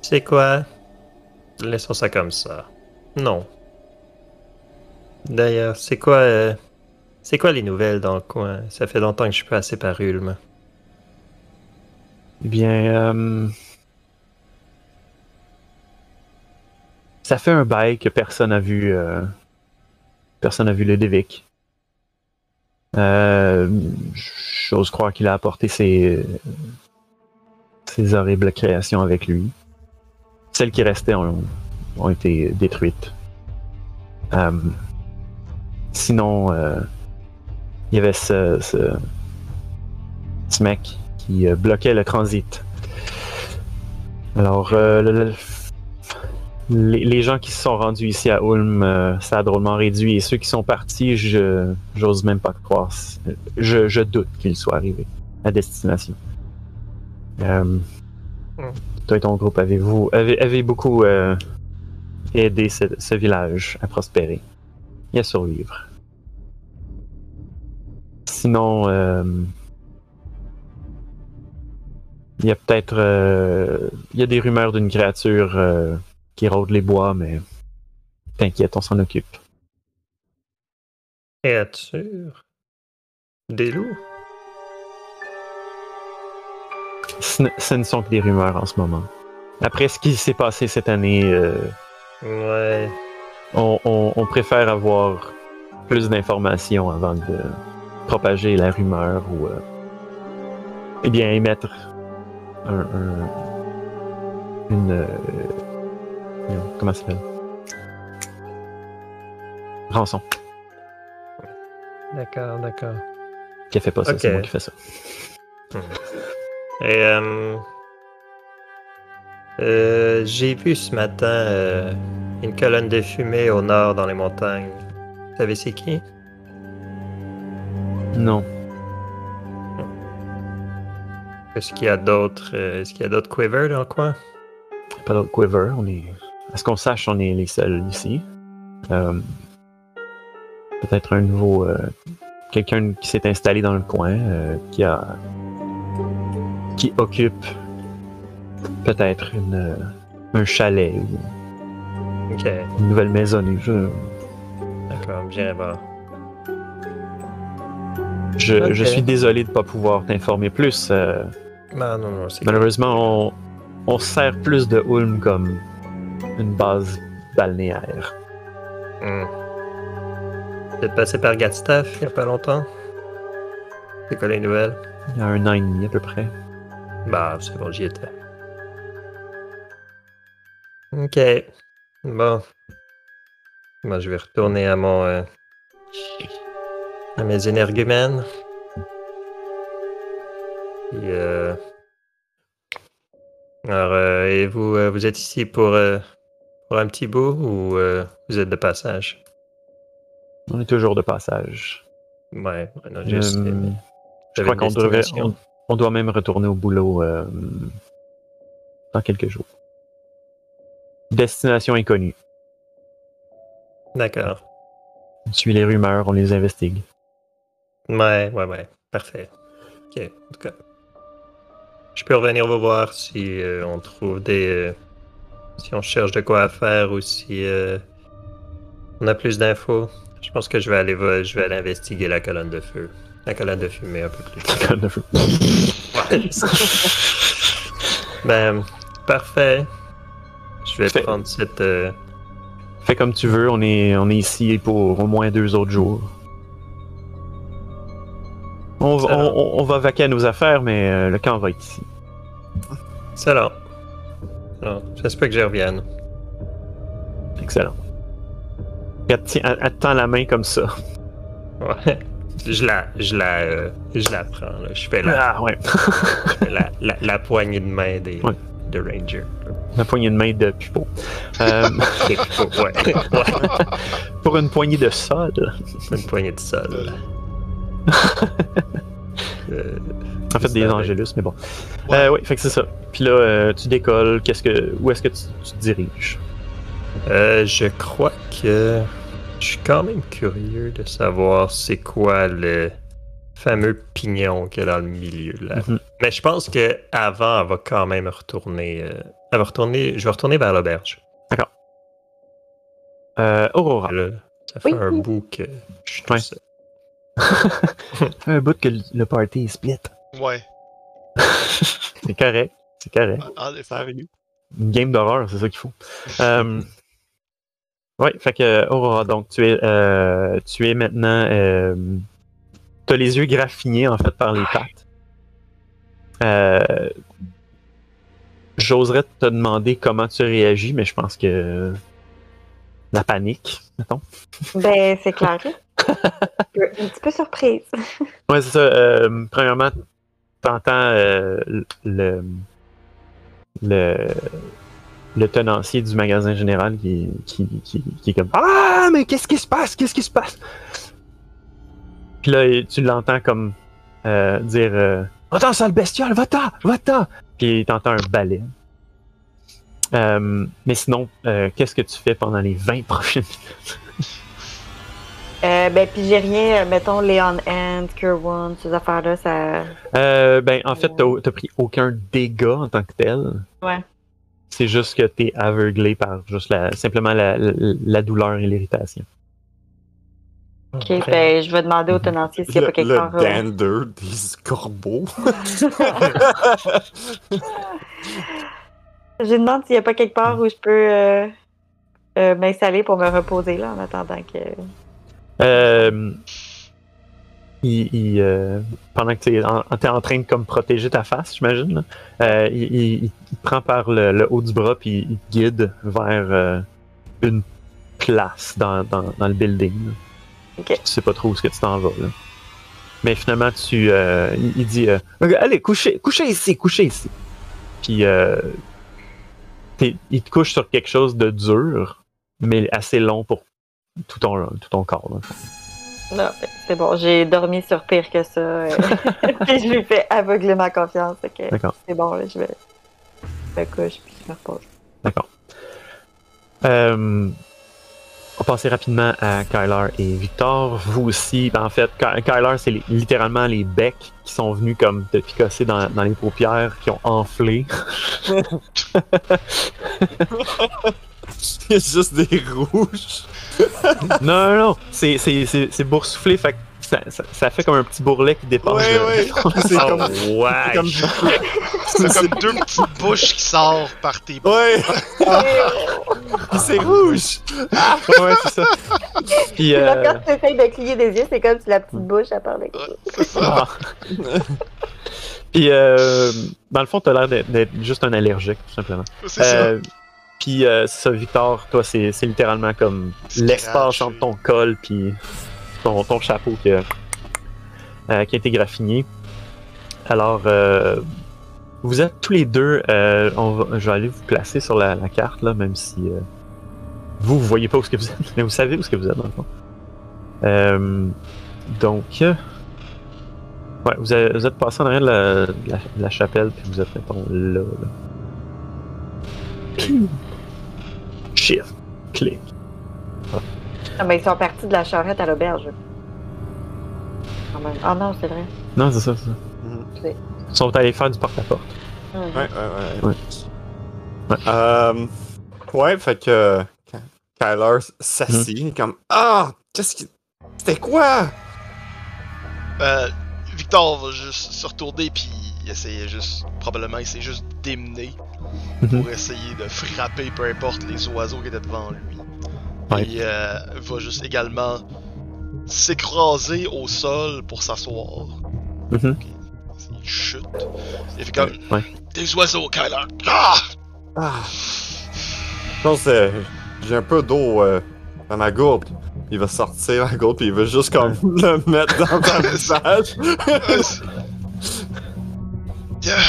C'est quoi? Laissons ça comme ça. Non. D'ailleurs, c'est quoi. euh, C'est quoi les nouvelles dans le coin? Ça fait longtemps que je suis passé par Ulm. Eh bien, euh, ça fait un bail que personne n'a vu, euh, personne n'a vu le Devic. Euh, J'ose croire qu'il a apporté ses, ses horribles créations avec lui. Celles qui restaient ont, ont été détruites. Euh, sinon, il y avait ce, ce, mec qui bloquait le transit. Alors, le- les, les gens qui se sont rendus ici à Ulm, euh, ça a drôlement réduit. Et ceux qui sont partis, je j'ose même pas croire. Je, je doute qu'ils soient arrivés à destination. Euh, Hmm. Toi et ton groupe, avez-vous avez, avez beaucoup euh, aidé ce, ce village à prospérer et à survivre? Sinon, euh, il y a peut-être euh, il y a des rumeurs d'une créature euh, qui rôde les bois, mais t'inquiète, on s'en occupe. Créature. Des loups? Ce, ne- ce ne sont que des rumeurs en ce moment. Après ce qui s'est passé cette année, euh, Ouais. on, on- on préfère avoir plus d'informations avant de propager la rumeur ou euh, eh bien émettre un, un- une euh, non, comment ça s'appelle? Rançon D'accord, d'accord. qui a fait pas ça c'est moi qui fais ça Et euh, euh, j'ai vu ce matin euh, une colonne de fumée au nord dans les montagnes. Vous savez c'est qui? non Est-ce qu'il y a d'autres euh, Est-ce qu'il y a d'autres quivers dans le coin? pas d'autre quiver on est à ce qu'on sache on est les seuls ici? Euh, peut-être un nouveau euh, quelqu'un qui s'est installé dans le coin euh, qui a qui occupe peut-être une un chalet ou une nouvelle maisonnée. Je d'accord, j'irai voir. je, suis désolé de pas pouvoir t'informer plus euh, Non, non, non, c'est malheureusement on, on sert plus de Ulm comme une base balnéaire Hmm. Vous êtes passé par Gatstaff il y a pas longtemps? C'est quoi les nouvelles? il y a un an et demi à peu près Bah, c'est bon, j'y étais. Ok. Bon. Moi, je vais retourner à mon. euh, à mes énergumènes. Et, euh, Alors, euh, et vous, euh, vous êtes ici pour, euh, pour un petit bout ou vous êtes de passage? on est toujours de passage Ouais, ouais, non, je crois qu'on devrait, on, on doit même retourner au boulot dans quelques jours. Destination inconnue. D'accord. On suit les rumeurs, on les investigue. Ouais, ouais, ouais. Parfait. Ok, en tout cas. Je peux revenir vous voir si euh, on trouve des. euh, si on cherche de quoi à faire ou si euh, on a plus d'infos. Je pense que je vais aller je vais aller investiguer la colonne de feu. La colonne de fumée un peu plus tard. Ouais. ben, parfait. Je vais prendre cette. Fais comme tu veux, on est, on est ici pour au moins deux autres jours. On, on, on va vaquer à nos affaires, mais le camp va être ici. Excellent. Alors, J'espère que j'y revienne. Excellent. Elle- elle te tend la main comme ça. Ouais. Je la, je la, euh, je la prends. là. Je fais la, Ah ouais. je fais la, la, la poignée de main des, Ouais. de Ranger. La poignée de main de Pupo. Euh, ouais, ouais. pour une poignée de sol. Une poignée de sol. Euh, En fait, des Angélus, mais bon. Ouais. Euh, oui, fait que c'est ça. Puis là, euh, tu décolles. Qu'est-ce que, où est-ce que tu, tu te diriges? Euh, je crois que je suis quand même curieux de savoir c'est quoi le fameux pignon qu'il y a dans le milieu là. Mhm. Mais je pense que avant, elle va quand même retourner. euh, elle va retourner. Je vais retourner vers l'auberge. euh, Aurora. Là, ça fait Oui. un bout que je suis tout seul. Ça fait un bout que le- le party est split. Ouais. C'est correct. C'est correct. En arrive. Une game d'horreur, c'est ça qu'il faut. Euh, ouais, fait que Aurora, donc tu es, euh, tu es maintenant. Euh, T'as les yeux graffinés en fait par les pattes. Euh, J'oserais te demander comment tu réagis, mais je pense que la panique, mettons. Ben, c'est clair. Un petit peu surprise. Ouais, c'est ça. euh, premièrement, t'entends euh, le, le le tenancier du magasin général qui, qui, est comme Ah, mais qu'est-ce qui se passe? Qu'est-ce qui se passe? Puis là, tu l'entends comme euh, dire euh, Va-t'en, sale bestiole, va-t'en, va-t'en! puis t'entends un balai. Euh, mais sinon, qu'est-ce que tu fais pendant les 20 prochaines minutes? Euh, ben, puis j'ai rien, euh, mettons, Leon Hand, Cure Wound, ces affaires-là, ça. Euh, ben, en fait, t'as t'as pris aucun dégât en tant que tel. Ouais. C'est juste que t'es aveuglé par juste la, simplement la, la, la douleur et l'irritation. Ok, ben, je vais demander au tenancier s'il n'y a pas quelque le part. euh, dander des corbeaux. Je demande s'il n'y a pas quelque part où je peux euh, euh, m'installer pour me reposer là en attendant que. Euh, il, il, euh, pendant que tu es en, t'es en train de comme protéger ta face, j'imagine, là, euh, il, il- il te prend par le, le haut du bras puis il te guide vers euh, une place dans, dans, dans le building. là. Ok. Tu sais pas trop où est-ce que tu t'en vas. Là. Mais finalement, tu, il, dit euh, Allez, couchez, couchez ici, couchez ici. Puis il te couche sur quelque chose de dur, mais assez long pour tout ton, tout ton corps. là. Non, c'est bon, j'ai dormi sur pire que ça. puis je lui fais aveugler ma confiance. que D'accord. C'est bon, là, je vais. Je me couche puis je me repose. D'accord. Euh, on va passer rapidement à Kyler et Victor. Vous aussi, ben, en fait, Ky- Kyler, c'est li- littéralement les becs qui sont venus comme te picosser dans, dans les paupières, qui ont enflé. Il y a juste des rouges. non, non, non, c'est, c'est, c'est, c'est boursouflé, fait que ça, ça, ça fait comme un petit bourrelet qui dépasse. Ouais, de- ouais. C'est comme. C'est ouais. comme. C'est comme deux petites bouches qui sortent par tes Ouais! Puis c'est rouge! ouais, c'est ça. Puis, euh, quand tu essayes de clier des yeux, c'est comme si la petite bouche, parlait. Ouais, c'est ça. ah. Puis, euh, dans le fond, t'as l'air d'être, d'être juste un allergique, tout simplement. C'est ça. Puis euh, ça, Victor, toi, c'est c'est littéralement comme l'espace entre ton col puis ton, ton chapeau qui a, euh, qui a été graffiné. Alors, euh, vous êtes tous les deux. euh, on va- je vais aller vous placer sur la, la carte, là, même si euh, vous, vous voyez pas où ce que vous êtes, mais vous savez où ce que vous êtes, dans le fond. Euh, donc, euh, ouais, vous, avez- vous êtes passé en arrière de la, de la, de la chapelle, puis vous êtes, mettons, là. là. Shift, clic. Ah, mais ils sont partis de la charrette à l'auberge. Quand même. Ah non, c'est vrai. Non, c'est ça, c'est ça. Ok. Ils sont allés faire du porte-à-porte. Mhm. Ouais, ouais, ouais. Ouais. Ouais. Euh, ouais, fait que. Kyler s'assit, comme. Ah! Qu'est-ce qui. C'était quoi? Euh, Victor va juste se retourner puis essayer juste, probablement essayer juste Mhm. pour essayer de frapper peu importe les oiseaux qui étaient devant lui. Ouais. Et euh, va juste également s'écraser au sol pour s'asseoir. Mhm. Il chute. Il fait comme Ouais. des oiseaux, Kyler. Ah! Ah! Je pense que j'ai un peu d'eau euh, dans ma gourde. Il va sortir la gourde puis il va juste comme le mettre dans ton visage.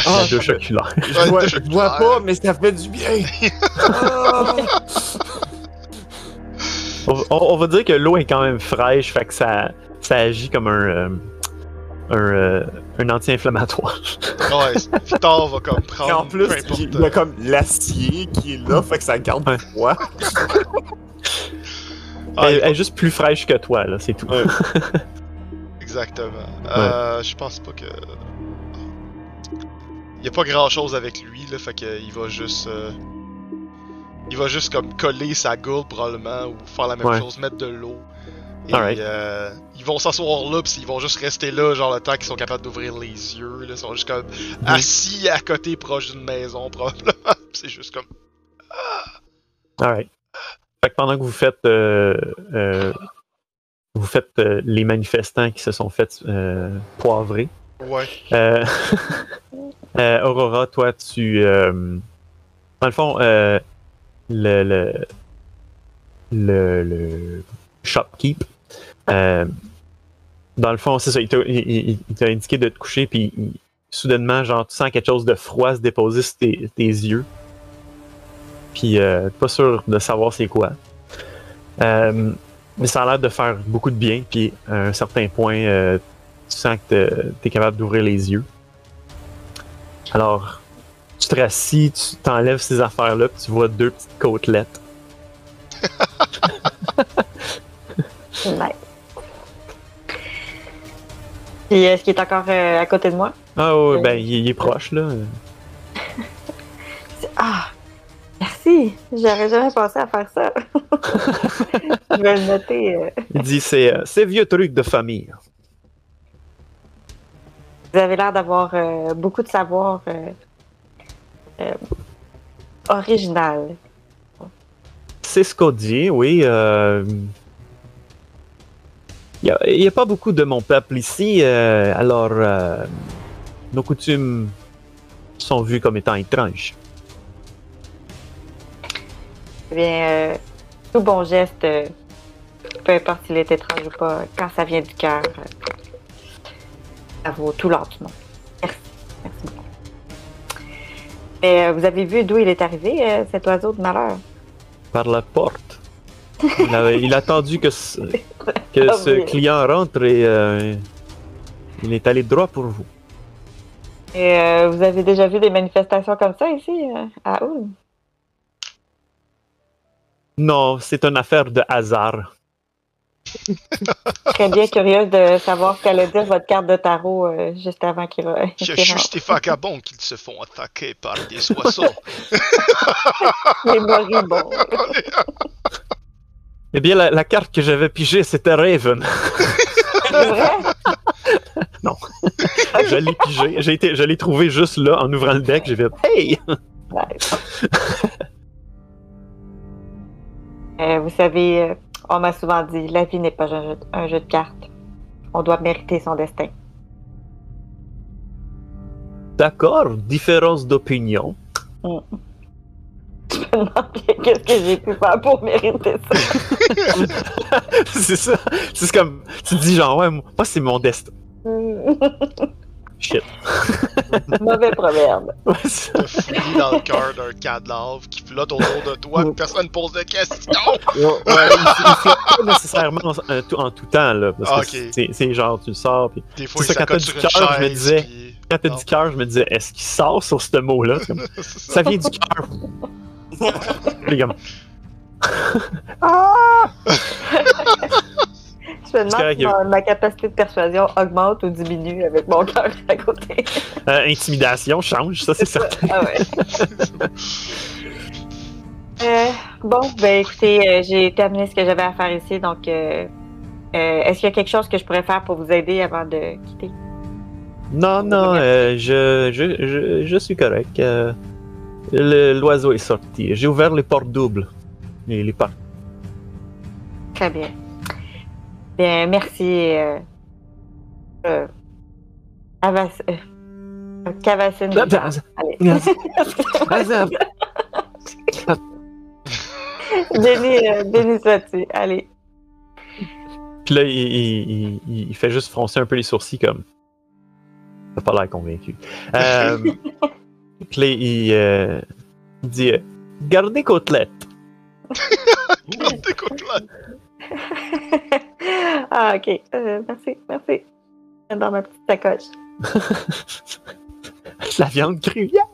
Ah. Je vois, je- je vois pas, mais ça fait du bien. On, va dire que l'eau est quand même fraîche, fait que ça, ça agit comme un, euh, un, euh, un anti-inflammatoire. Ouais, Victor va comme Et prendre. en plus, il y a comme l'acier qui est là, fait que ça garde Ouais. froid. Ah, elle, est juste plus fraîche que toi, là, c'est tout. Ouais. Exactement. Euh, je pense pas que. Il y a pas grand chose avec lui, là, fait que il va juste. euh, Il va juste comme coller sa gourde probablement ou faire la même Ouais. chose, mettre de l'eau. Et euh, ils vont s'asseoir là, pis ils vont juste rester là, genre le temps qu'ils sont capables d'ouvrir les yeux. Là, ils sont juste comme assis à côté proche d'une maison probablement. Pis c'est juste comme. Alright. Fait que pendant que vous faites, euh, euh, vous faites euh, les manifestants qui se sont fait poivrer, Ouais. euh, Aurora, toi, tu. euh, dans le fond, euh, le, le, le, shopkeep, dans le fond, c'est ça, il t'a indiqué de te coucher, puis soudainement, genre, tu sens quelque chose de froid se déposer sur tes, tes yeux. Puis, pas sûr de savoir c'est quoi. Mais ça a l'air de faire beaucoup de bien, puis à un certain point, tu sens que t'es- t'es capable d'ouvrir les yeux. Alors, Tu te rassis, tu t'enlèves ces affaires-là, puis tu vois deux petites côtelettes. Nice. Puis est-ce qu'il est encore euh, à côté de moi? Ah ouais, Euh. ben il, il est proche là. Ah! Merci! J'aurais jamais pensé à faire ça. Je vais le noter. euh. Il dit c'est c'est vieux truc de famille. Vous avez l'air d'avoir euh, beaucoup de savoir euh, euh, original. C'est ce qu'on dit, oui. Il n'y a, pas beaucoup de mon peuple ici, alors nos coutumes sont vues comme étant étranges. Eh bien, tout bon geste, peu importe s'il est étrange ou pas, quand ça vient du cœur, ça vaut tout monde. Merci. Merci beaucoup. Mais euh, vous avez vu d'où il est arrivé, euh, cet oiseau de malheur? Par la porte. Il a, il a attendu que ce, que Ah ce oui. client rentre et euh, il est allé droit pour vous. Et vous avez déjà vu des manifestations comme ça ici, à Ulm? Non, c'est une affaire de hasard. Très bien curieuse de savoir ce qu'allait dire votre carte de tarot euh, juste avant qu'il re- Je qu'il suis des vagabonds qu'ils se font attaquer par des oiseaux. Les moribonds. Eh bien, la, la carte que j'avais pigée, c'était Raven. C'est vrai? je l'ai pigée. J'ai été, je l'ai trouvé juste là en ouvrant le deck. J'ai fait Hey! Nice. Euh, vous savez, euh, on m'a souvent dit, la vie n'est pas un jeu, un jeu de cartes. On doit mériter son destin. D'accord, différence d'opinion. Je me demande qu'est-ce que j'ai pu faire pour mériter ça? c'est ça. C'est comme, tu te dis genre, ouais, moi, c'est mon destin. Shit. Mauvais proverbe. Te fouiller dans le cœur d'un cadavre qui flotte autour de toi, que personne pose de questions. Ouais, ouais, il, pas nécessairement en, en tout, en tout temps, là. Parce Ah, que ok. c'est- c'est genre, tu le sors, puis Des fois, ça, quand t'as du cœur, je me disais. puis- quand t'as du cœur, je me disais, est-ce qu'il sort sur ce mot-là? Ça. Ça vient du cœur. Les gars, Je me demande correct, si ma, ma capacité de persuasion augmente ou diminue avec mon cœur à côté. euh, intimidation change, ça c'est certain. Ah ouais. Euh, bon, ben écoutez, euh, j'ai terminé ce que j'avais à faire ici, donc est-ce qu'il y a quelque chose que je pourrais faire pour vous aider avant de quitter? Non, non, je, je, je, je suis correct. L'oiseau est sorti. J'ai ouvert les portes doubles. Et les portes. Très bien. Bien, merci. Euh, euh, Avas- euh. Béni, euh, béni sois-tu. Allez. Puis là, il, il- il- il fait juste froncer un peu les sourcils comme. T'as pas l'air convaincu. Euh, puis là, il, euh, dit euh, Gardez côtelette. Écoute, là. ah, ok. Euh, merci, merci. Dans ma petite sacoche. La viande crue. yeah!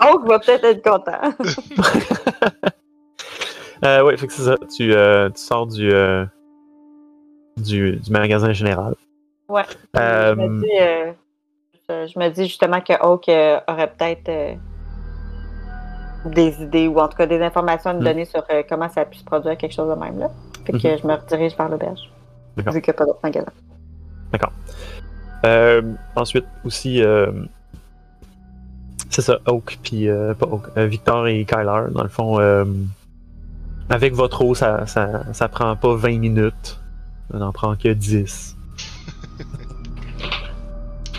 On va peut-être être content. Euh, ouais, fait que c'est ça. Tu, euh, tu sors du, euh, du, du magasin général. Ouais. Je, me dis, euh, je, je me dis justement que Oak euh, aurait peut-être des idées ou en tout cas des informations à nous Hmm. donner sur euh, comment ça a pu se produire quelque chose de même là. Fait que Mhm. je me redirige vers l'auberge. D'accord. Vu qu'il n'y a pas d'autre magasin. Euh, ensuite, aussi, euh, c'est ça, Oak, puis euh, pas Oak, euh, Victor et Kyler, dans le fond, euh, avec votre eau, ça, ça, ça prend pas 20 minutes, ça n'en prend que 10.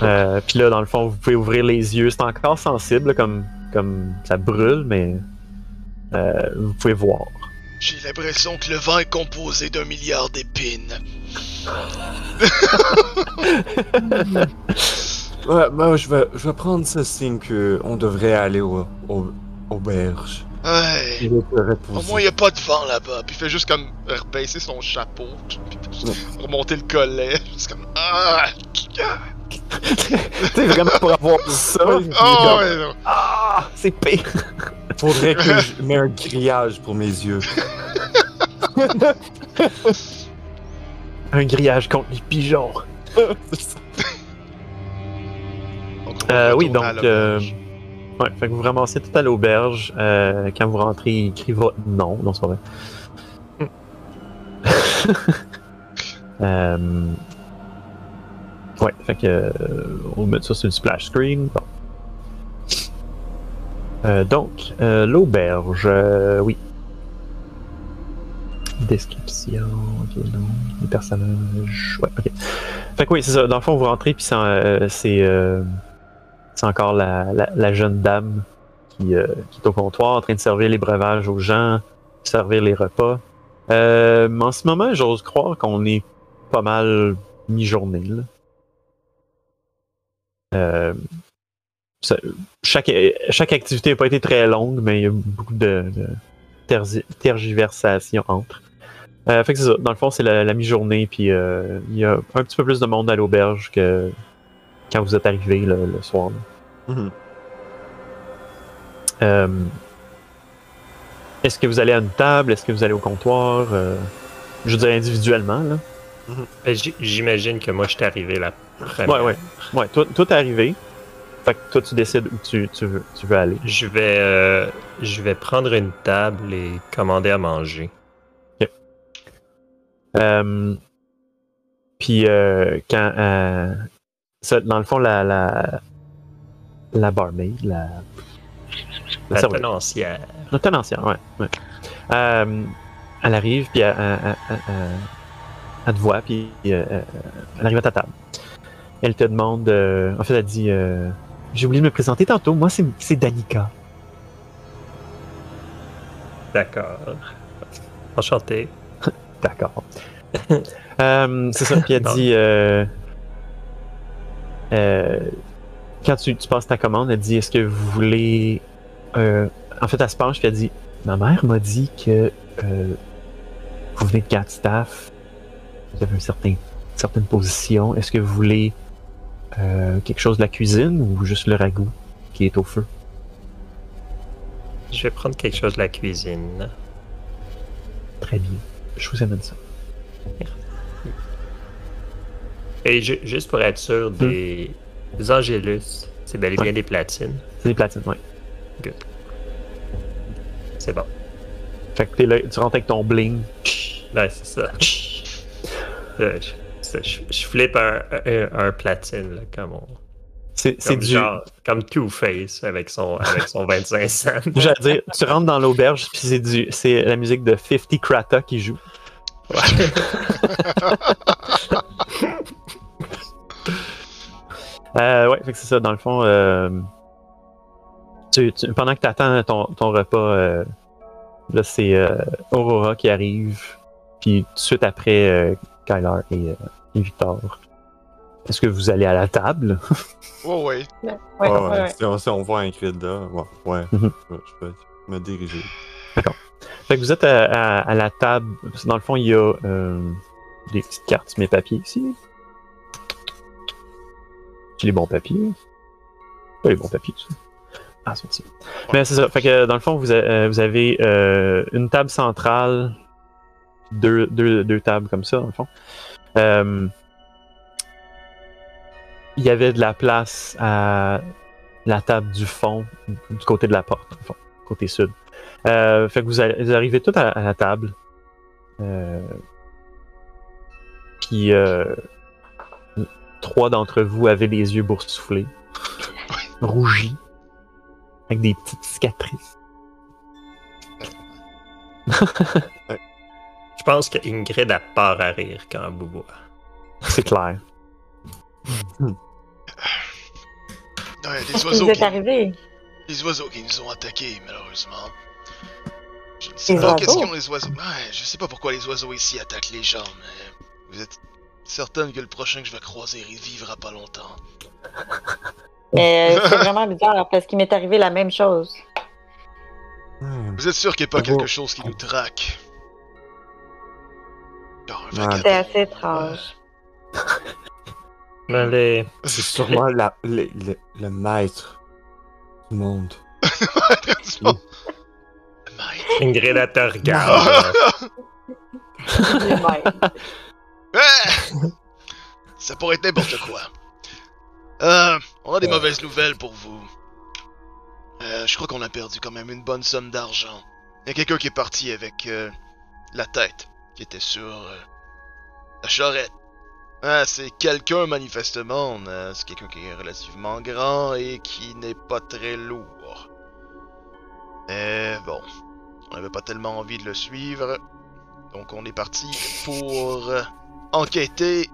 Euh, puis là, dans le fond, vous pouvez ouvrir les yeux, c'est encore sensible, comme, comme ça brûle, mais euh, vous pouvez voir. J'ai l'impression que le vent est composé d'un milliard d'épines. Ouais, ben, je vais, je vais prendre ce signe que on devrait aller au, au, auberge. Ouais. Je vais te Au moins, il a pas de vent là-bas. Puis il fait juste comme rebaisser son chapeau. Puis remonter le collet. Juste comme. Ah! C'est vraiment pour avoir ça? Oh, ouais, non. Ah, c'est pire. Faudrait que je mette un grillage pour mes yeux. Un grillage contre les pigeons. Euh, oui, donc, l'auberge. Ouais, fait que vous ramassez tout à l'auberge. Euh, quand vous rentrez, il écrit votre nom. Non, c'est pas vrai. Euh, Ouais, fait que. euh, on mettre ça sur le splash screen. Bon. Euh, donc, euh, l'auberge. euh, oui. Description, ok, non, les personnages. Ouais, ok. Fait que oui, c'est ça. Dans le fond, vous rentrez, puis c'est. euh, c'est euh, c'est encore la, la, la jeune dame qui, qui est au comptoir en train de servir les breuvages aux gens, servir les repas. En ce moment, j'ose croire qu'on est pas mal mi-journée. là. Euh, ça- chaque, chaque activité n'a pas été très longue, mais il y a beaucoup de, de tergi- tergiversations entre. Euh, fait que c'est ça. Dans le fond, c'est la, la mi-journée, puis euh, il y a un petit peu plus de monde à l'auberge que quand vous êtes arrivé le, le soir. Mhm. Euh, Est-ce que vous allez à une table? Est-ce que vous allez au comptoir? Euh, je dirais individuellement. Là. Ben, j- J'imagine que moi, je suis arrivé la première. Ouais, ouais. Ouais, toi t'es arrivé. Fait que toi, tu décides où tu, tu veux, tu veux aller. Je vais, euh, je vais prendre une table et commander à manger. Euh, Puis, euh, quand. euh, ça, dans le fond, la. La, la barmaid, la. La, tenancière. La tenancière, ouais. ouais. Elle arrive, puis elle, elle- elle- elle- elle te voit, puis elle arrive à ta table. Elle te demande. euh, en fait, elle dit euh, J'ai oublié de me présenter tantôt. Moi, c'est c'est Danica. D'accord. Enchanté. D'accord. Euh, c'est ça. Puis elle dit Quand tu, tu passes ta commande, elle dit Est-ce que vous voulez. en fait, elle se penche, puis elle dit Ma mère m'a dit que vous venez de Catstaff. Vous avez une certaine position. Est-ce que vous voulez euh, quelque chose de la cuisine ou juste le ragoût qui est au feu? Je vais prendre quelque chose de la cuisine. Très bien. Je vous amène ça. Et ju- juste pour être sûr, des, des Angélus, c'est bel et bien Ouais. des platines. C'est des platines, ouais. C'est bon. Fait que t'es là, tu rentres avec ton bling. Ouais, c'est ça. Euh, je, flippe un, un, un platine, là, comme, on, C'est du. genre, comme Two-Face avec son, avec son 25 cents. J'allais dire, tu rentres dans l'auberge, puis c'est du, c'est la musique de 50 Krata qui joue. Euh, ouais, fait que c'est ça, dans le fond. euh, tu, tu- pendant que tu attends ton, ton repas, euh, là, c'est euh, Aurora qui arrive, puis tout de suite après, euh, Kyler et, euh, et Victor. Est-ce que vous allez à la table? Oh, ouais. Ouais, Ouais, ouais, ouais. ouais. Si, on, si on voit Ingrid là, ouais, ouais. Mhm. je, je vais me diriger. Fait que vous êtes à, à- à la table. Dans le fond, il y a euh, des petites cartes sur mes papiers ici. J'ai les bons papiers. Pas les bons papiers, ça. Ah, c'est ici. Mais c'est ça. Fait que dans le fond, vous, a- euh, vous avez euh, une table centrale, deux, deux, deux tables comme ça, dans le fond. Euh, il y avait de la place à la table du fond, du côté de la porte, fond, côté sud. Euh, fait que vous, allez- vous arrivez tous à, à la table. Euh, puis euh, trois d'entre vous avaient les yeux boursouflés, rougis, avec des petites cicatrices. Je pense que Ingrid a part à rire quand elle boit. C'est clair. Ouais, les Est-ce que oiseaux, vous êtes qui, arrivés? les oiseaux qui nous ont attaqués, malheureusement. Je ne sais Les pas oiseaux? qu'est-ce qu'ont les oiseaux. Ouais, je sais pas pourquoi les oiseaux ici attaquent les gens, mais vous êtes certaine que le prochain que je vais croiser, il vivra pas longtemps. Mais euh, c'est vraiment bizarre parce qu'il m'est arrivé la même chose. Vous êtes sûr qu'il n'y a pas quelque chose qui nous traque? Vagabond. C'était assez étrange. Allez. C'est sûrement la, le, le- le maître du monde. Tranquillement. Mike. Ingrid, elle te regarde. là. Lui-même. Ouais. Ça pourrait être n'importe quoi. Euh, on a des Ouais. mauvaises nouvelles pour vous. Euh, je crois qu'on a perdu quand même une bonne somme d'argent. Il y a quelqu'un qui est parti avec euh, la tête qui était sur euh, la charrette. Ah, c'est quelqu'un manifestement. euh, c'est quelqu'un qui est relativement grand et qui n'est pas très lourd. Mais bon, on n'avait pas tellement envie de le suivre. Donc on est parti pour euh, enquêter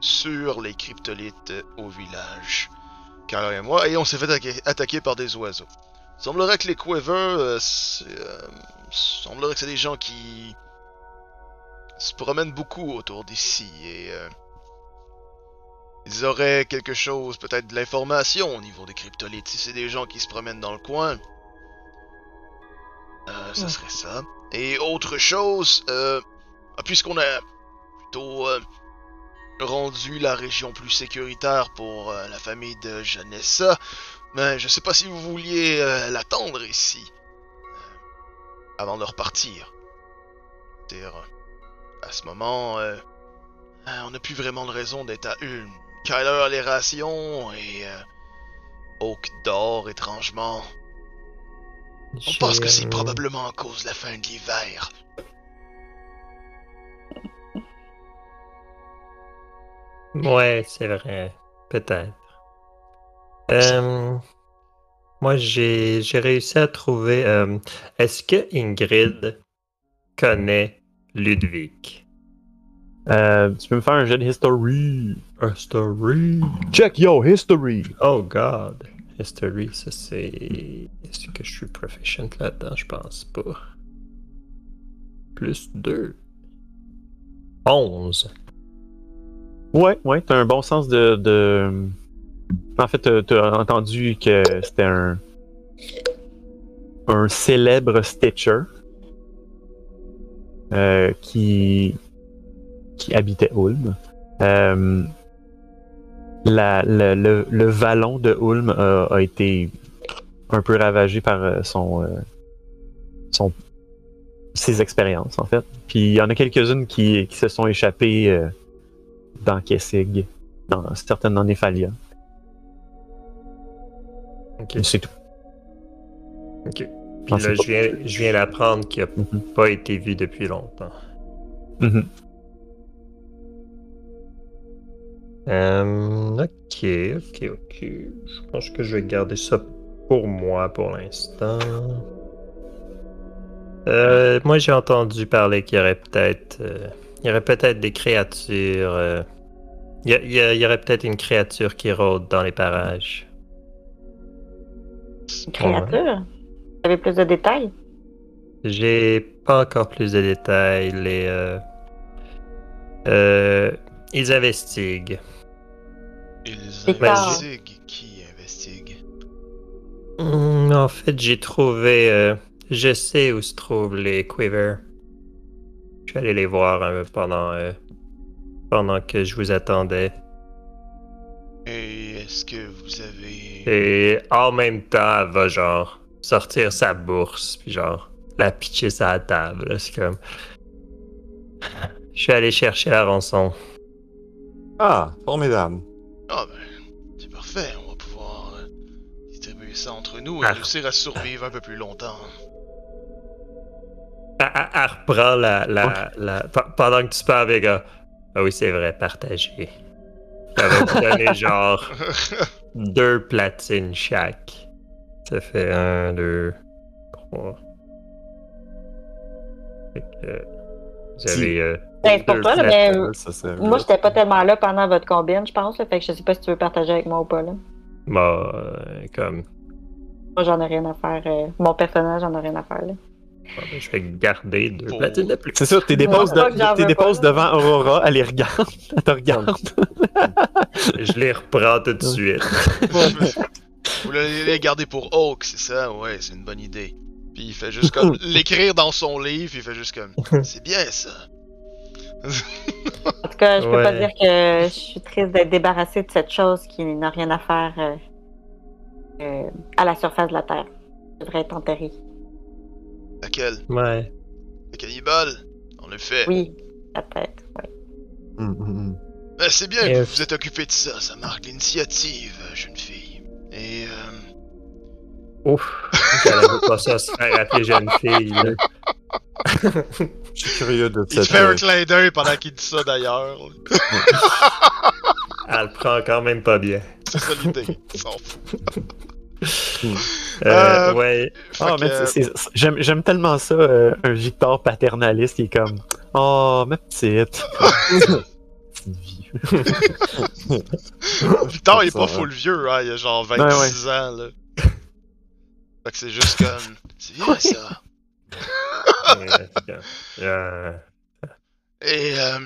sur les cryptolites au village. Carla et moi, et on s'est fait attaquer, par des oiseaux. Semblerait que les euh, c'est, euh, semblerait que c'est des gens qui se promènent beaucoup autour d'ici et euh, ils auraient quelque chose, peut-être de l'information au niveau des cryptolites. Si c'est des gens qui se promènent dans le coin, euh, Ouais. serait ça. Et autre chose, euh, puisqu'on a plutôt euh, rendu la région plus sécuritaire pour euh, la famille de Janessa, mais je sais pas si vous vouliez l'attendre ici avant de repartir. C'est-à-dire, euh, à ce moment, euh, euh, on n'a plus vraiment de raison d'être à une. Kyler a les rations et euh, Oak dort étrangement. On pense que c'est euh, probablement à cause de la fin de l'hiver. Ouais, c'est vrai. Peut-être. Euh, moi, j'ai j'ai réussi à trouver. euh, Est-ce que Ingrid connaît Ludwig? Euh, tu peux me faire un jeu de history. A story. Check yo history. Oh God. History, ça c'est. Est-ce que je suis proficient là-dedans? Je pense pas. Plus 2. 11. Ouais, ouais, t'as un bon sens de. de... En fait, t'as entendu que c'était un. un célèbre Stitcher euh, qui. qui habitait Ulm. Euh, la- le, le- le vallon de Ulm a, a été un peu ravagé par euh, son, son. ses expériences, en fait. Puis il y en a quelques-unes qui, qui se sont échappées. dans Kessig, dans certaines dans Nephalia. Ok. Mais C'est tout. Ok. Puis Pensez là, je viens, je viens d'apprendre qu'il n'a Mhm. pas été vu depuis longtemps. Mhm. Euh, ok, ok, ok. Je pense que je vais garder ça pour moi pour l'instant. Euh, moi, j'ai entendu parler qu'il y aurait peut-être, euh, il y aurait peut-être des créatures. euh, il y, a- il y a- il y aurait peut-être une créature qui rôde dans les parages. Une créature? Vous avez plus de détails? J'ai pas encore plus de détails. Les, euh, euh, ils investiguent. Ils investiguent. Qui investigue? Hmm, En fait, j'ai trouvé. euh, je sais où se trouvent les Quiver. Je suis allé les voir euh, pendant, euh, pendant que je vous attendais. Et est-ce que vous avez. Et en même temps, elle va genre sortir sa bourse, puis genre la pitcher sur la table. C'est comme. Je suis allé chercher la rançon. Ah, formidable. Ah ben, c'est parfait. On va pouvoir euh, distribuer ça entre nous et Ah. réussir à survivre un peu plus longtemps. Elle, reprend la, la, la- pe- Pendant que tu parles, les gars. Ah oui, c'est vrai, partager. Ça va vous donner genre deux platines chaque. Ça fait un, deux, trois. Fait que, vous avez. euh, Ben, c'est pour toi, là, mais Ça, c'est moi, j'étais pas tellement là pendant votre combine, je pense. là, fait que je sais pas si tu veux partager avec moi ou pas. Là. Bon, euh, comme. Moi, j'en ai rien à faire. euh, mon personnage, j'en ai rien à faire. Là. bon, ben, je vais garder deux Pour- platines de plus. C'est ça, t'es j'en de, t'es devant Aurora, elle les regarde, elle te regarde. Je les reprends tout de suite. Vous les garder pour Oak, c'est ça? Ouais, c'est une bonne idée. Puis il fait juste comme l'écrire dans son livre, il fait juste comme c'est bien ça. En tout cas, je peux pas dire que je suis triste d'être débarrassée de cette chose qui n'a rien à faire euh, euh, à la surface de la Terre. Je devrais être enterrée. Laquelle Ouais. Le cannibale En effet. Oui, la tête. Ouais. Ben, c'est bien Et, que vous vous êtes occupé de ça, ça marque l'initiative, jeune fille. Et euh, Ouf. Elle avait pas ça à se faire appeler jeune fille. là. Je suis curieux de il te cette. fait un euh, clin d'œil pendant qu'il dit ça d'ailleurs. Elle le prend quand même pas bien. C'est ça l'idée. Il s'en fout. Euh, Euh, ouais. Ah, que, j'aime, j'aime tellement ça, euh, un Victor paternaliste qui est comme Oh, ma petite. Victor il est pas full vieux, hein, il a genre 26 ans là. Fait que c'est juste comme. C'est bien ça. Et euh,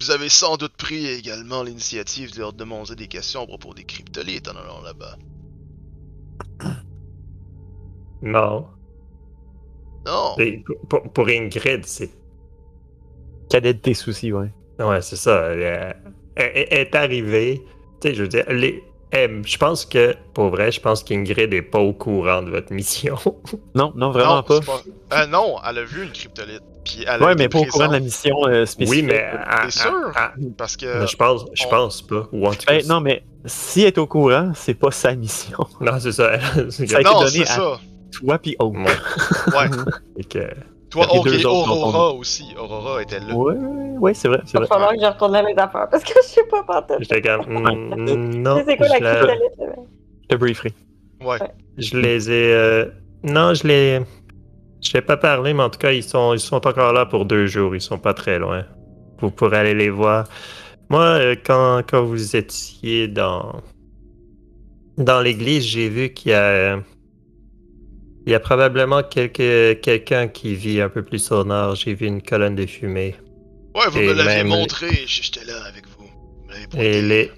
vous avez sans doute pris également l'initiative de leur demander des questions à propos des cryptolites en allant là-bas. non. Non! Et pour, pour Ingrid, c'est. Cadet de tes soucis, ouais. Ouais, c'est ça. Elle, elle- elle est arrivée. Tu sais, je veux dire, les- elle- je pense que, pour vrai, je pense qu'Ingrid est pas au courant de votre mission. Non, non, vraiment non, pas. c'est Euh, non, elle a vu une cryptolite. Puis elle a Ouais, mais pas au courant de la mission euh, spécifique. oui, mais. T'es ah, sûr? Parce que. mais je pense, je on- pense pas. Ou en tout cas, Ben, non, mais si elle est au courant, c'est pas sa mission. non, c'est ça. c'est Ça a été non, donné c'est à- ça. Toi pis Oak. Ouais. Ouais. Que- Toi, ok, Aurora aussi. Aurora était là. Ouais, ouais, c'est vrai, c'est Il va vrai. falloir que je retourne à mes affaires parce que je sais pas partout. J'étais comme. mm, non. C'est quoi la là? Je te brieferai. Ouais. Je les ai. euh, Non, je les. Je l'ai pas parlé, mais en tout cas, ils sont, ils sont encore là pour deux jours. Ils sont pas très loin. Vous pourrez aller les voir. Moi, euh, quand, quand vous étiez dans. Dans l'église, j'ai vu qu'il y a. Il y a probablement quelque- quelqu'un qui vit un peu plus au nord. J'ai vu une colonne de fumée. Ouais, vous Et me l'aviez même- montré. J'étais là avec vous. Et les,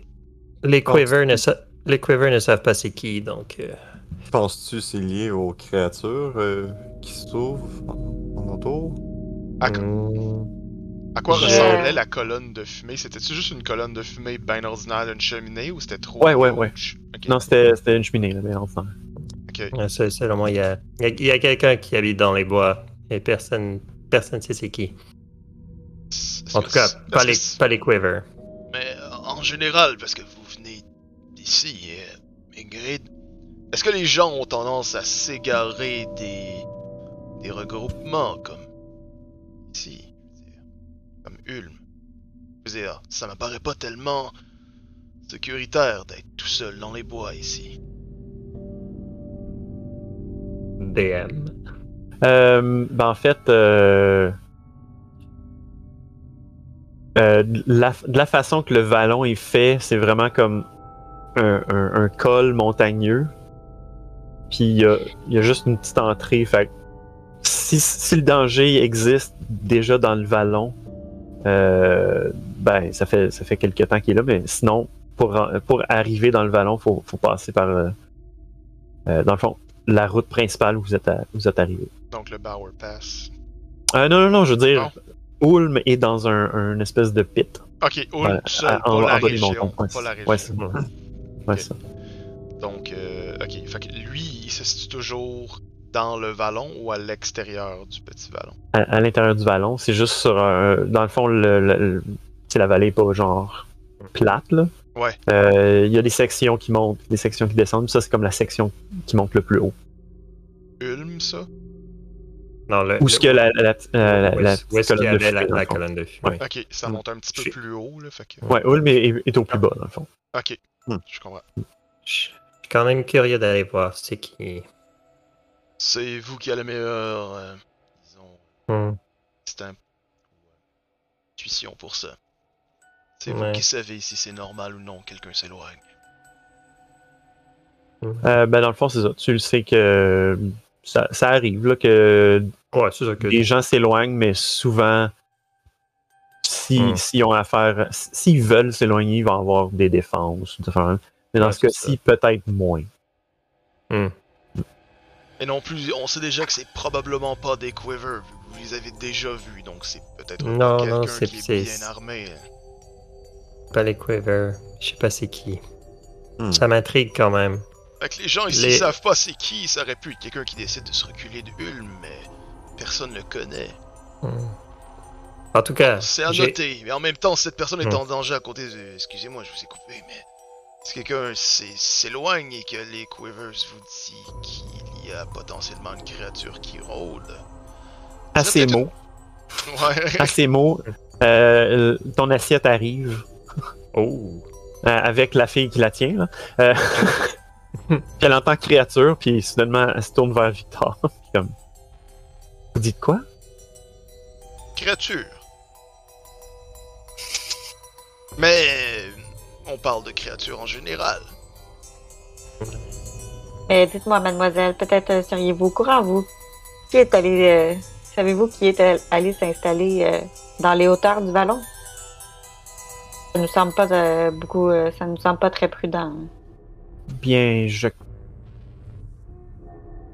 les, quivers ne sa- les Quivers ne savent pas c'est qui, donc. euh, Penses-tu que c'est lié aux créatures euh, qui se trouvent en, autour? À, quoi- hmm, à quoi Je- ressemblait la colonne de fumée? C'était-tu juste une colonne de fumée bien ordinaire d'une cheminée ou c'était trop Ouais, ouais, ouais. Non, c'était c'était une cheminée, là, mais enfin. Ok. C'est- Selon il y a, y quelqu'un qui habite dans les bois et personne personne sait c'est qui. En tout cas, pas les, pas les Quivers. Mais euh, en général, parce que vous venez d'ici, euh, Ingrid, est-ce que les gens ont tendance à s'égarer des, des regroupements comme ici, comme Ulm Je veux dire, ça m'apparaît pas tellement sécuritaire d'être tout seul dans les bois ici. Euh, ben en fait, euh, euh, la, façon que le vallon est fait, c'est vraiment comme un, col montagneux. Puis il y a, juste une petite entrée. Fait si, le danger existe déjà dans le vallon, ben ça fait ça fait quelque temps qu'il est là, mais sinon pour, pour arriver dans le vallon, faut, faut passer par dans le fond la route principale où vous êtes, à- où vous êtes arrivé. Donc le Bower Pass. Euh, non, non, non, je veux dire, Ulm est dans un, un espèce de pit. Ok, Ulm seul, à- pas en- la en région, ouais, pas la c'est- région. ouais, c'est ouais, ça. Donc, euh, ok, fait que lui, il se situe toujours dans le vallon ou à l'extérieur du petit vallon? À, à l'intérieur du vallon, c'est juste sur un. Dans le fond, le, le- le- c'est la vallée est pas genre plate, là. Ouais. Euh, Il y a des sections qui montent, des sections qui descendent. Ça, c'est comme la section qui monte le plus haut. Ulm, ça? Non, le, Où ce que la, la, la, la, où la est-ce- où est-ce qu'il y colonne de avait la, colonne de fumée. Ouais. Ok, ça monte un petit peu plus haut, là, fait que... Ouais, Ulm est, au plus bas, dans le fond. Ok, Hmm. je comprends. Je suis quand même curieux d'aller voir c'est qui. C'est vous qui avez le meilleur, euh, disons, Hmm. ou euh, intuition pour ça. C'est vous qui savez si c'est normal ou non que quelqu'un s'éloigne. Euh, ben, dans le fond, c'est ça. Tu le sais que ça, ça arrive, là, que Ouais, c'est ça que. les gens s'éloignent, mais souvent, si, Hmm. s'ils ont affaire, s'ils veulent s'éloigner, ils vont avoir des défenses. Mais dans Ouais, ce cas-ci, peut-être moins. Hmm. Et non plus, on sait déjà que c'est probablement pas des Quiver. Vous les avez déjà vus, donc c'est peut-être Non, quelqu'un qui est c'est- bien armé. Pas les Quiver. Je sais pas c'est qui. Hmm. Ça m'intrigue quand même. Fait que les gens ici Les- savent pas c'est qui, ça aurait pu être quelqu'un qui décide de se reculer de Ulm, mais personne le connaît. Hmm. En tout cas, C'est à noter, mais en même temps, cette personne est Hmm. en danger à côté de... Excusez-moi, je vous ai coupé, mais... Si quelqu'un s'é- s'éloigne et que les Quivers vous dit qu'il y a potentiellement une créature qui rôde... À ces mots, Ouais. à ces mots, euh, ton assiette arrive Oh. euh, avec la fille qui la tient. là. Euh, puis elle entend créature, puis soudainement elle se tourne vers Victor. comme, vous dites quoi? Créature. Mais... On parle de créatures en général. Mais dites-moi, mademoiselle, peut-être euh, seriez-vous au courant, vous? Qui est allé. euh, Savez-vous qui est euh, allé s'installer euh, dans les hauteurs du vallon? Ça nous semble pas euh, beaucoup. euh, ça nous semble pas très prudent. Bien, je.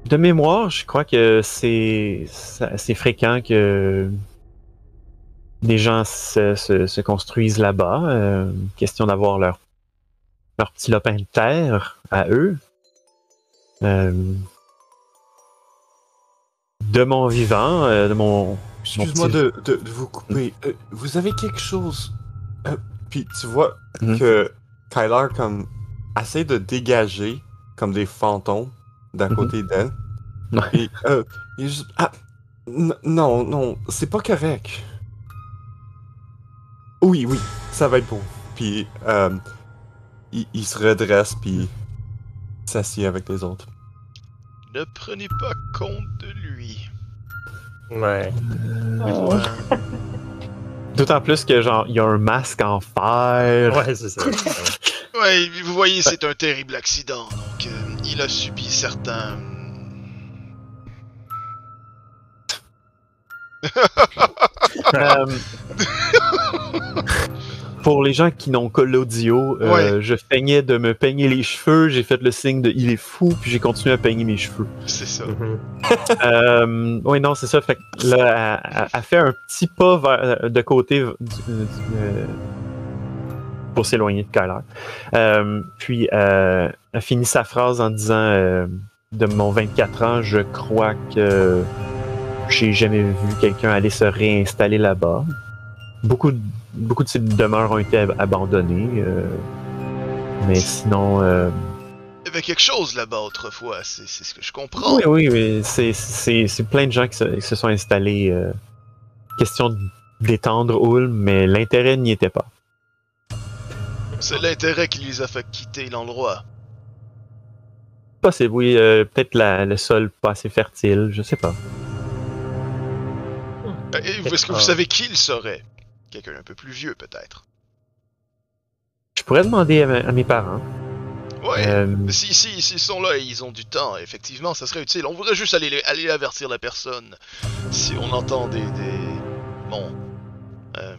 De mémoire, je crois que c'est c'est assez fréquent que des gens se, se- se construisent là-bas. euh, question d'avoir leur, leur petit lopin de terre à eux. Euh, de mon vivant, euh, de mon. Excuse-moi petit- de, de, de vous couper. Euh, vous avez quelque chose. euh, puis tu vois Mhm. que Kyler comme essaie de dégager comme des fantômes d'à Mhm. côté d'elle. Ouais. Et euh, il est juste ah non non c'est pas correct. Oui oui ça va être beau. Puis euh, il, il se redresse puis s'assied avec les autres. Ne prenez pas compte de lui. Ouais. Oh. D'autant plus que genre il y a un masque en fer. Ouais, c'est ça. Ouais, vous voyez, c'est un terrible accident, donc euh, il a subi certains... Euh, Pour les gens qui n'ont que l'audio, euh, Ouais. je feignais de me peigner les cheveux, j'ai fait le signe de il est fou, puis j'ai continué à peigner mes cheveux. C'est ça. Mhm. Euh, oui, non, c'est ça. Fait que là, elle, elle- elle fait un petit pas vers- de côté du- du- euh, pour s'éloigner de Kyler. Euh, puis, euh, elle finit sa phrase en disant euh, De mon 24 ans, je crois que j'ai jamais vu quelqu'un aller se réinstaller là-bas. Beaucoup, de- beaucoup de ces demeures ont été ab- abandonnées. euh, mais sinon. euh, Il y avait quelque chose là-bas autrefois, c'est ce que je comprends. oui, oui, mais c'est- plein de gens qui se, qui se sont installés. euh, question d'étendre Ulm, mais l'intérêt n'y était pas. C'est l'intérêt qui les a fait quitter l'endroit. Possible, oui. euh, Peut-être le sol pas assez fertile, je sais pas. Est-ce que vous savez qui il serait? Quelqu'un un peu plus vieux, peut-être. Je pourrais demander à, à mes parents. Ouais. Euh, Si, si, s'ils sont là et ils ont du temps, effectivement, ça serait utile. On voudrait juste aller, aller avertir la personne. Si on entend des... des... Bon... euh,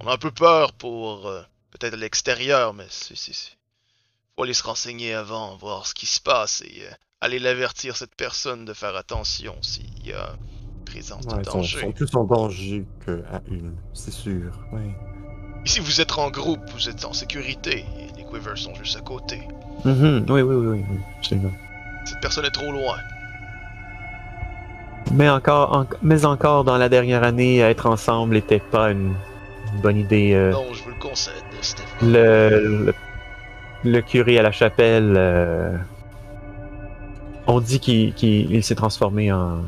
on a un peu peur pour... euh, Peut-être l'extérieur, mais c'est... c'est- c'est- Faut aller se renseigner avant, voir ce qui se passe et aller l'avertir cette personne de faire attention s'il y a présence de Ouais, ils sont, sont plus en danger qu'à une, c'est sûr. Ici, vous êtes en groupe, vous êtes en sécurité, et les Quivers sont juste à côté. mhm, oui, oui, oui, oui, oui, absolument. Cette personne est trop loin. Mais encore, en- mais encore dans la dernière année, être ensemble n'était pas une, une bonne idée. euh, Non, je vous le concède, Stéphane. le, le, le curé à la chapelle, euh, on dit qu'il qu'il- il s'est transformé en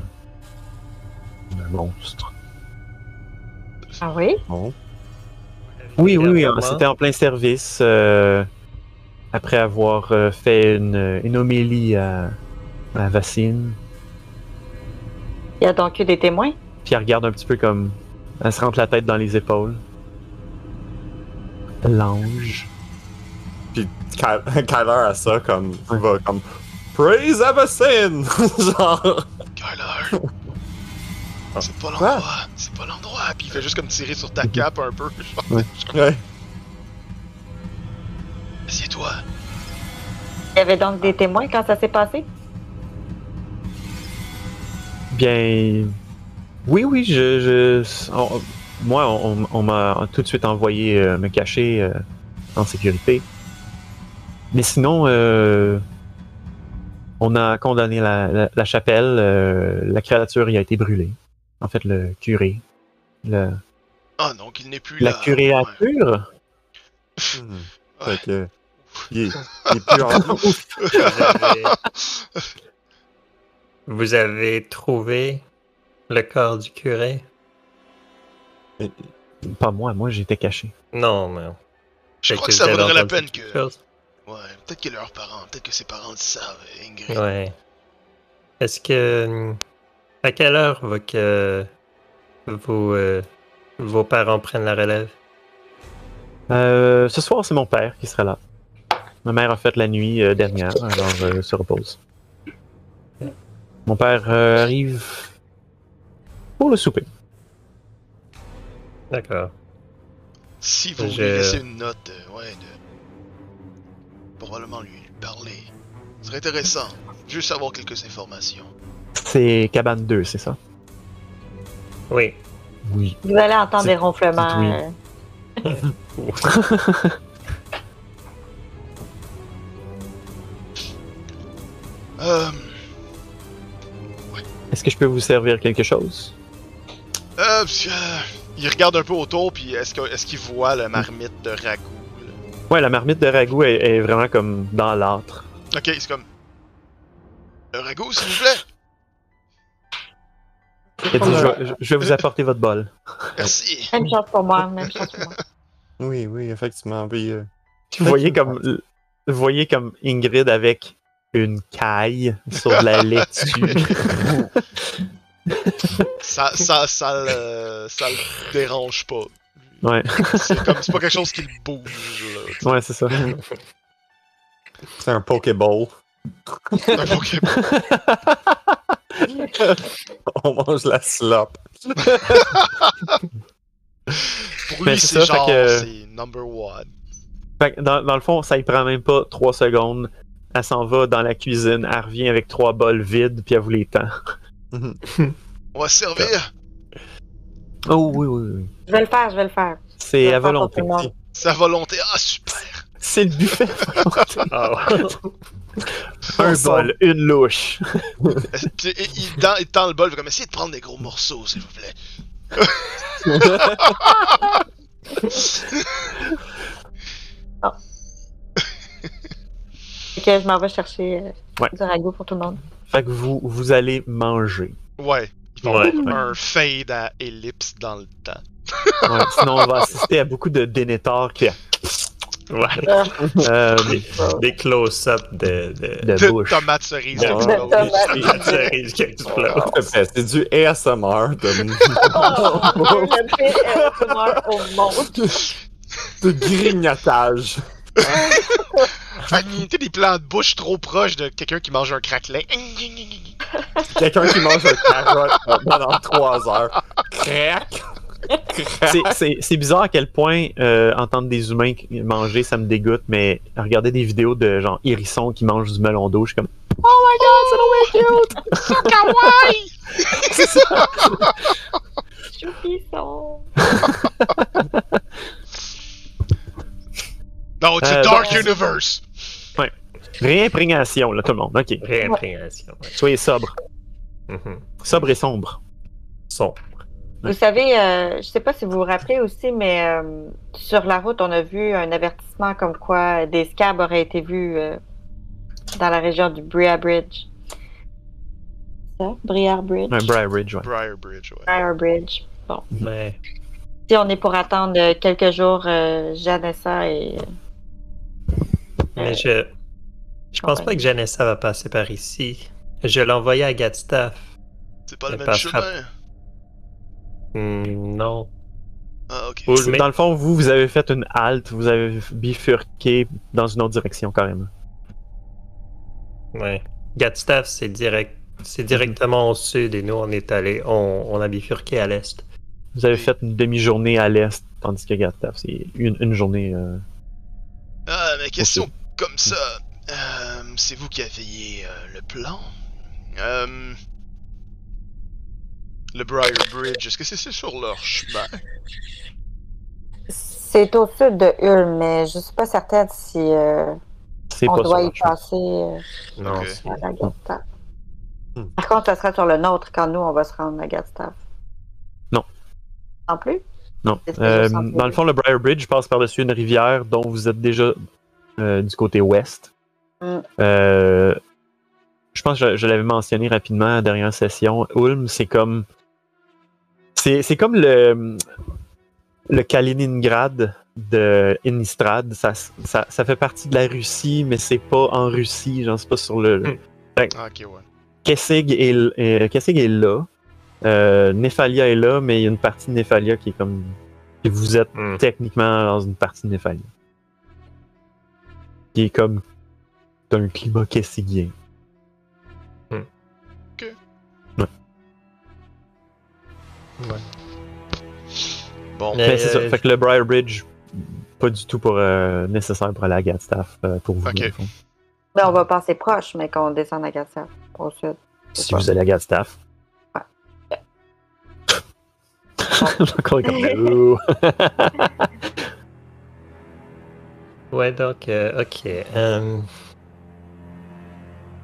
un monstre. Ah oui? Bon. Oui, oui, oui, Évidemment. c'était en plein service. euh, après avoir euh, fait une, une homélie à, à Vaccine. Il y a donc eu des témoins? Puis elle regarde un petit peu comme. Elle se rentre la tête dans les épaules. L'ange. Puis Ky- Kyler a ça comme. Il va comme. Praise! Genre. Kyler! C'est pas l'endroit, c'est pas l'endroit. Puis il fait juste comme tirer sur ta cape un peu. genre, Ouais. Ouais. Assieds-toi. Il y avait donc des témoins quand ça s'est passé? Bien. Oui, oui, je. je- on- moi, on, on m'a tout de suite envoyé euh, me cacher euh, en sécurité. Mais sinon, euh, on a condamné la, la- la chapelle. euh, la créature y a été brûlée. En fait, le curé. Le- Ah, donc il n'est plus la là. curéature? Mhm. Ouais. Fait que. Il est, il est plus en. Vous avez... Vous avez trouvé le corps du curé? Pas moi, moi j'étais caché. Non, mais. Je crois que ça vaudrait la peine que. chose? Ouais, peut-être que leurs parents, peut-être que ses parents le savent, Ingrid. Ouais. Est-ce que. À quelle heure va que vos, euh, vos parents prennent la relève? Euh, ce soir, c'est mon père qui sera là. Ma mère a fait la nuit euh, dernière, alors euh, se repose. Mon père euh, arrive pour le souper. D'accord. Si vous Je- lui laissez une note, euh, ouais, de. Probablement lui parler. Ce serait intéressant. Juste avoir quelques informations. C'est cabane 2, c'est ça? Oui. Oui. Vous allez entendre des ronflements. oui. euh, Euh. Est-ce que je peux vous servir quelque chose? Euh, parce que, euh, il regarde un peu autour, puis est-ce qu'il voit le marmite de ragoût? là? Ouais, la marmite de ragoût est, est vraiment comme dans l'âtre. Ok, c'est comme. Un ragoût, s'il vous plaît? Il a dit, je, vais- je vais vous apporter votre bol. Merci. Même chose pour moi, même chose pour moi. Oui, oui, effectivement. Puis, euh, Vous voyez comme, vous voyez comme Ingrid avec une caille sur de la laitue. Ça, ça, ça, le, ça le dérange pas. ouais, C'est comme, c'est pas quelque chose qui le bouge, là. ouais, c'est ça. c'est un Pokéball. Un Pokémon. On mange la slop. Pour lui, c'est c'est ça, genre, fait que- c'est number one. Fait que dans, dans le fond, ça y prend même pas trois secondes. Elle s'en va dans la cuisine, elle revient avec trois bols vides, puis elle vous les tend. On va se servir. Oh oui, oui, oui. Je vais le faire, je vais le faire. C'est à volonté. monde. Sa volonté. Ah, super. C'est le buffet. Ah. Un bol, une louche. Puis, il, il, tend, il tend le bol, comme essayez de prendre des gros morceaux, s'il vous plaît. Fait que je m'en vais chercher euh, Ouais. du ragoût pour tout le monde. Fait que vous, vous allez manger. Ouais. Ils vont Ouais. avoir un fade à ellipse dans le temps. Ouais, sinon, on va assister à beaucoup de dénétors qui Ouais. euh, Des, des close-up de. de... de De bouche. tomates cerises. de- tomates. cerises qui explosent. C'est du ASMR de, le ASMR au monde. de grignotage. Ah, tu sais, des plans de bouche trop proches de quelqu'un qui mange un craquelin. Quelqu'un qui mange un carotte pendant 3 heures. Crac! C'est- C'est c'est bizarre à quel point euh, entendre des humains manger, ça me dégoûte, mais regarder des vidéos de genre hérissons qui mangent du melon d'eau, je suis comme Oh my god, c'est donc Kawaii! Choupisson. Non, it's a Euh, dark universe. Réimprégnation, là, tout le monde. Ok. Réimprégnation. ouais. Soyez sobre. Mhm. Sobre et sombre. Son. Vous savez, euh, je sais pas si vous vous rappelez aussi, mais euh, sur la route, on a vu un avertissement comme quoi des scabs auraient été vus euh, dans la région du Briar Bridge. Ça? Briar Bridge? Un Briar Ridge, ouais. Briar Bridge, ouais. Briar Bridge. Mais. Si on est pour attendre quelques jours, euh, Janessa et. Mais je. Je pense pas que Janessa va passer par ici. Je l'ai envoyé à Gatstaff. C'est pas le même passera- chemin. Hmm, non. Ah, ok. Mais- Dans le fond, vous, vous avez fait une halte, vous avez bifurqué dans une autre direction carrément. Ouais. Gatstaff, c'est direct. C'est directement au sud et nous, on est allé. On, on a bifurqué à l'est. Vous avez fait une demi-journée à l'est, tandis que Gastaff, c'est une, une journée. euh, Ah, mais question comme ça. Euh, c'est vous qui avez euh, le plan. Le Briar Bridge, est-ce que c'est sur leur chemin? C'est au sud de Ulm, mais je suis pas certaine si euh, on pas doit y passer euh, Non. Hmm. Par contre, ça sera sur le nôtre quand nous, on va se rendre à Gatineau. Non. Non plus? Non. Euh, dans le fond, le Briar Bridge passe par-dessus une rivière dont vous êtes déjà euh, du côté ouest. Mm. Euh, je pense que je, je l'avais mentionné rapidement à la dernière session. Ulm, c'est comme. C'est c'est comme le, le Kaliningrad de Innistrad. Ça, ça, ça fait partie de la Russie, mais c'est pas en Russie. Genre, c'est pas sur le. Mm. Ah, ok, ouais. Kessig est, euh, Kessig est là. Euh, Nephalia est là, mais il y a une partie de Nephalia qui est comme. Et vous êtes Hmm. techniquement dans une partie de Nephalia. Qui est comme. d'un climat kessigien. Bon, Mais- Mais c'est ça. euh, Fait que le Briar Bridge, pas du tout pour, euh, nécessaire pour aller à Gatstaff euh, pour vous. Ben, on va passer proche, mais qu'on descende à au sud. Si vous allez à. Encore comme Ouh. Ouais, donc, euh, ok.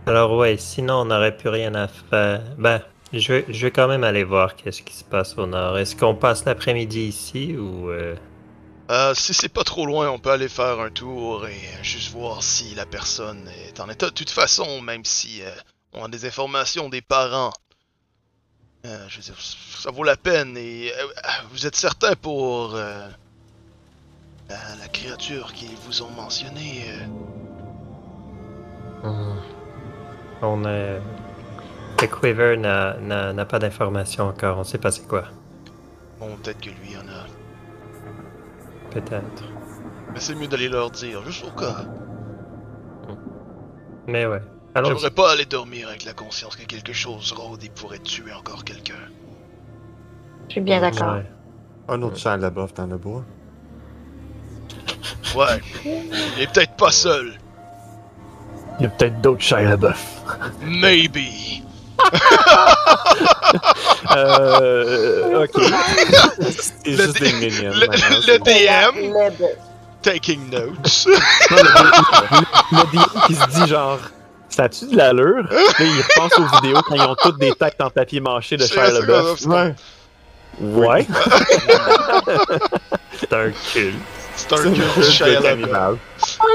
Alors, ouais, sinon, on n'aurait plus rien à faire. Ben, je vais, je vais quand même aller voir qu'est-ce qui se passe au nord. Est-ce qu'on passe l'après-midi ici ou. euh, Euh, si c'est pas trop loin, on peut aller faire un tour et euh, juste voir si la personne est en état. De toute façon, même si euh, on a des informations des parents, euh, je veux dire, ça vaut la peine. Et euh, vous êtes certain pour la, créature qu'ils vous ont mentionnée hmm, On est. Le Quiver n'a- pas d'informations encore. On sait pas c'est quoi. Bon, peut-être que lui en a. Peut-être. Mais c'est mieux d'aller leur dire, juste au cas. Mais ouais. Allons. J'aimerais pas aller dormir avec la conscience que quelque chose rôde et pourrait tuer encore quelqu'un. Je suis bien d'accord. Ouais. Un autre chat là-bas dans le bois. Ouais, il est peut-être pas seul. Il y a peut-être d'autres Shia LaBeouf. Maybe. Euh, ok. C'est Le juste dé- des minions. le- maintenant, DM? Taking notes. Non, le, le, le DM qui se dit genre. Ça a-tu de l'allure? Il repense aux vidéos quand ils ont toutes des têtes en papier mâché de LaBeouf. comme- Ouais. Ouais. C'est un culte. C'est un culte Shia LaBeouf. animal.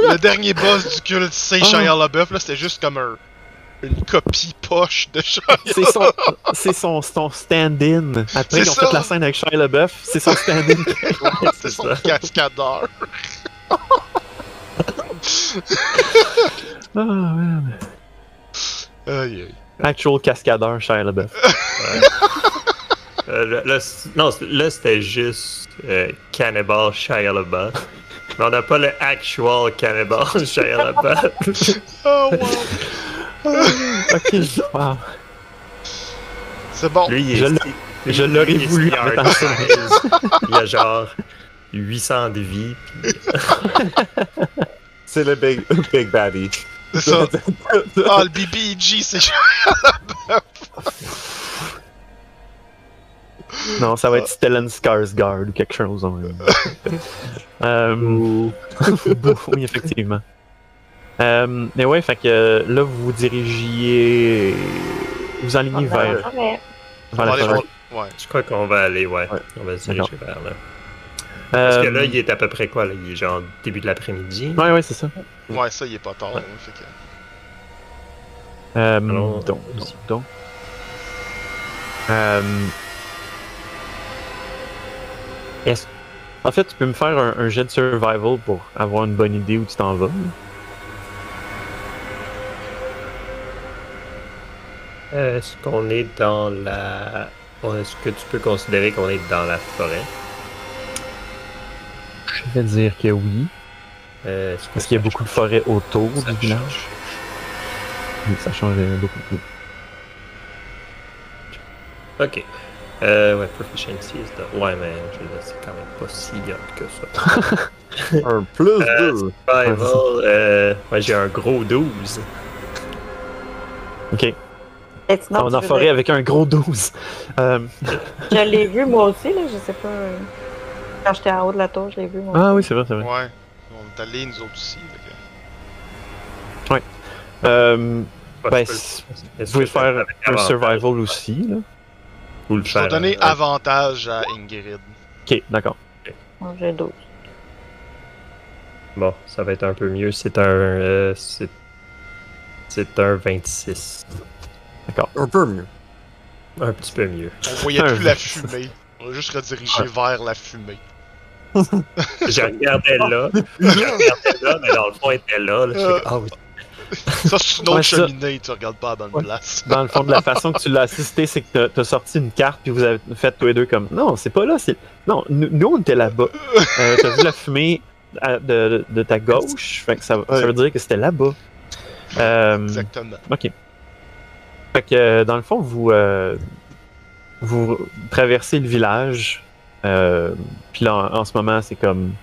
Le dernier boss du culte, c'est Oh. Shia LaBeouf. Là, c'était juste comme un, une copie poche de Shia C'est son, c'est son, son stand-in. Après, ils ont ça. fait la scène avec Shia LaBeouf. C'est son stand-in. C'est son cascadeur. Ah, man. Aïe, aïe. Actual cascadeur Shia LaBeouf. Euh, là, là, c- non, là, c'était juste euh, Cannibal Shia LaBeouf. Mais on n'a pas le actual Cannibal Shia LaBeouf. Oh, wow. Ok. Wow. C'est bon. Lui, il est Je l'ai- lui, je l'aurais voulu en mettant. Il a genre 800 de vie. puis- C'est le big, big baddie. C'est ça. Ah, le BBG, c'est Non, ça va être Stellan Skarsgård ou quelque chose. hein. euh, oui, effectivement. Euh, mais ouais, fait que euh, là, vous vous dirigiez. Vous enlignez vers, on va- vers la Allez, forêt. on- Ouais. Je crois qu'on va aller, ouais. Ouais. On va se diriger vers là. Euh, Parce que là, il est à peu près quoi? Là? Il est genre début de l'après-midi. Ouais, ouais, c'est ça. Ouais, ça, il est pas tard. Ouais. hein, fait que- Euh, Allons- donc, donc. Euh, En fait, tu peux me faire un, un jet de survival pour avoir une bonne idée où tu t'en vas. Est-ce qu'on est dans la. Est-ce que tu peux considérer qu'on est dans la forêt? Je vais dire que oui. Euh, est-ce Parce qu'il y a beaucoup de forêts autour ça du village. change? Oui, ça change euh, beaucoup. Ok. Euh, ouais, proficiency is the... Ouais, mais je veux dire, c'est quand même pas si hot que ça. Un plus Euh, deux. Survival, euh, ouais, j'ai un gros 12. Ok. Sinon, on en forêt avec un gros 12. Euh, Je l'ai vu moi aussi, là, je sais pas. euh, Quand j'étais en haut de la tour, je l'ai vu moi Ah oui, c'est vrai, c'est vrai. Ouais. On est allés, nous autres aussi. que- Euh, Pas ben, vous pouvez faire un survival aussi. Là. ou le Je vais faire, donner euh, avantage à Ingrid. Ok, d'accord. Moi, J'ai 12. Bon, ça va être un peu mieux. C'est un. euh, c'est. C'est un 26. Un peu mieux. Un petit peu mieux. On voyait plus la fumée. On a juste redirigé vers la fumée. Je regardais là. Je regardais là, mais dans le fond, elle était là. là. Je Euh. ah oui. Ça, c'est une autre Ouais, cheminée, tu regardes pas à bonne Ouais. place. Dans le fond, de la façon que tu l'as assisté, c'est que t'as as sorti une carte, puis vous avez fait tous les deux comme Non, c'est pas là, c'est. Non, nous, nous, on était là-bas. Euh, t'as vu la fumée à- de, de ta gauche, fait que ça, ça veut dire que c'était là-bas. Euh, Exactement. Ok. Fait que euh, dans le fond, vous, euh, traversez le village. Euh, puis là, en, ce moment, c'est comme.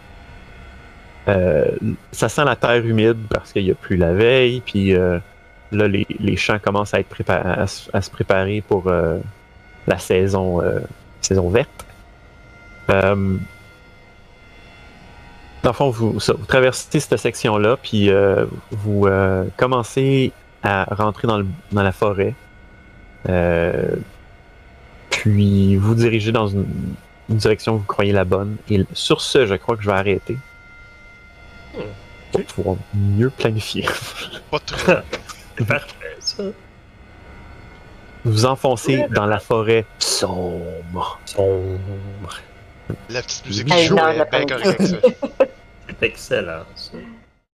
ça sent la terre humide parce qu'il n'y a plus la veille. Puis là, les, champs commencent à, être à, se- préparer pour la saison, saison verte. Dans le fond, vous, vous traversez cette section-là, puis vous commencez à rentrer dans, le- dans la forêt. Euh, puis vous dirigez dans une, une direction que vous croyez la bonne. Et sur ce, je crois que je vais arrêter. Pour pouvoir mieux planifier. Pas trop. C'est parfait, ça. Vous enfoncez dans la forêt sombre. Sombre. La petite musique joue non, est la bien correcte, ça. C'est excellent, ça.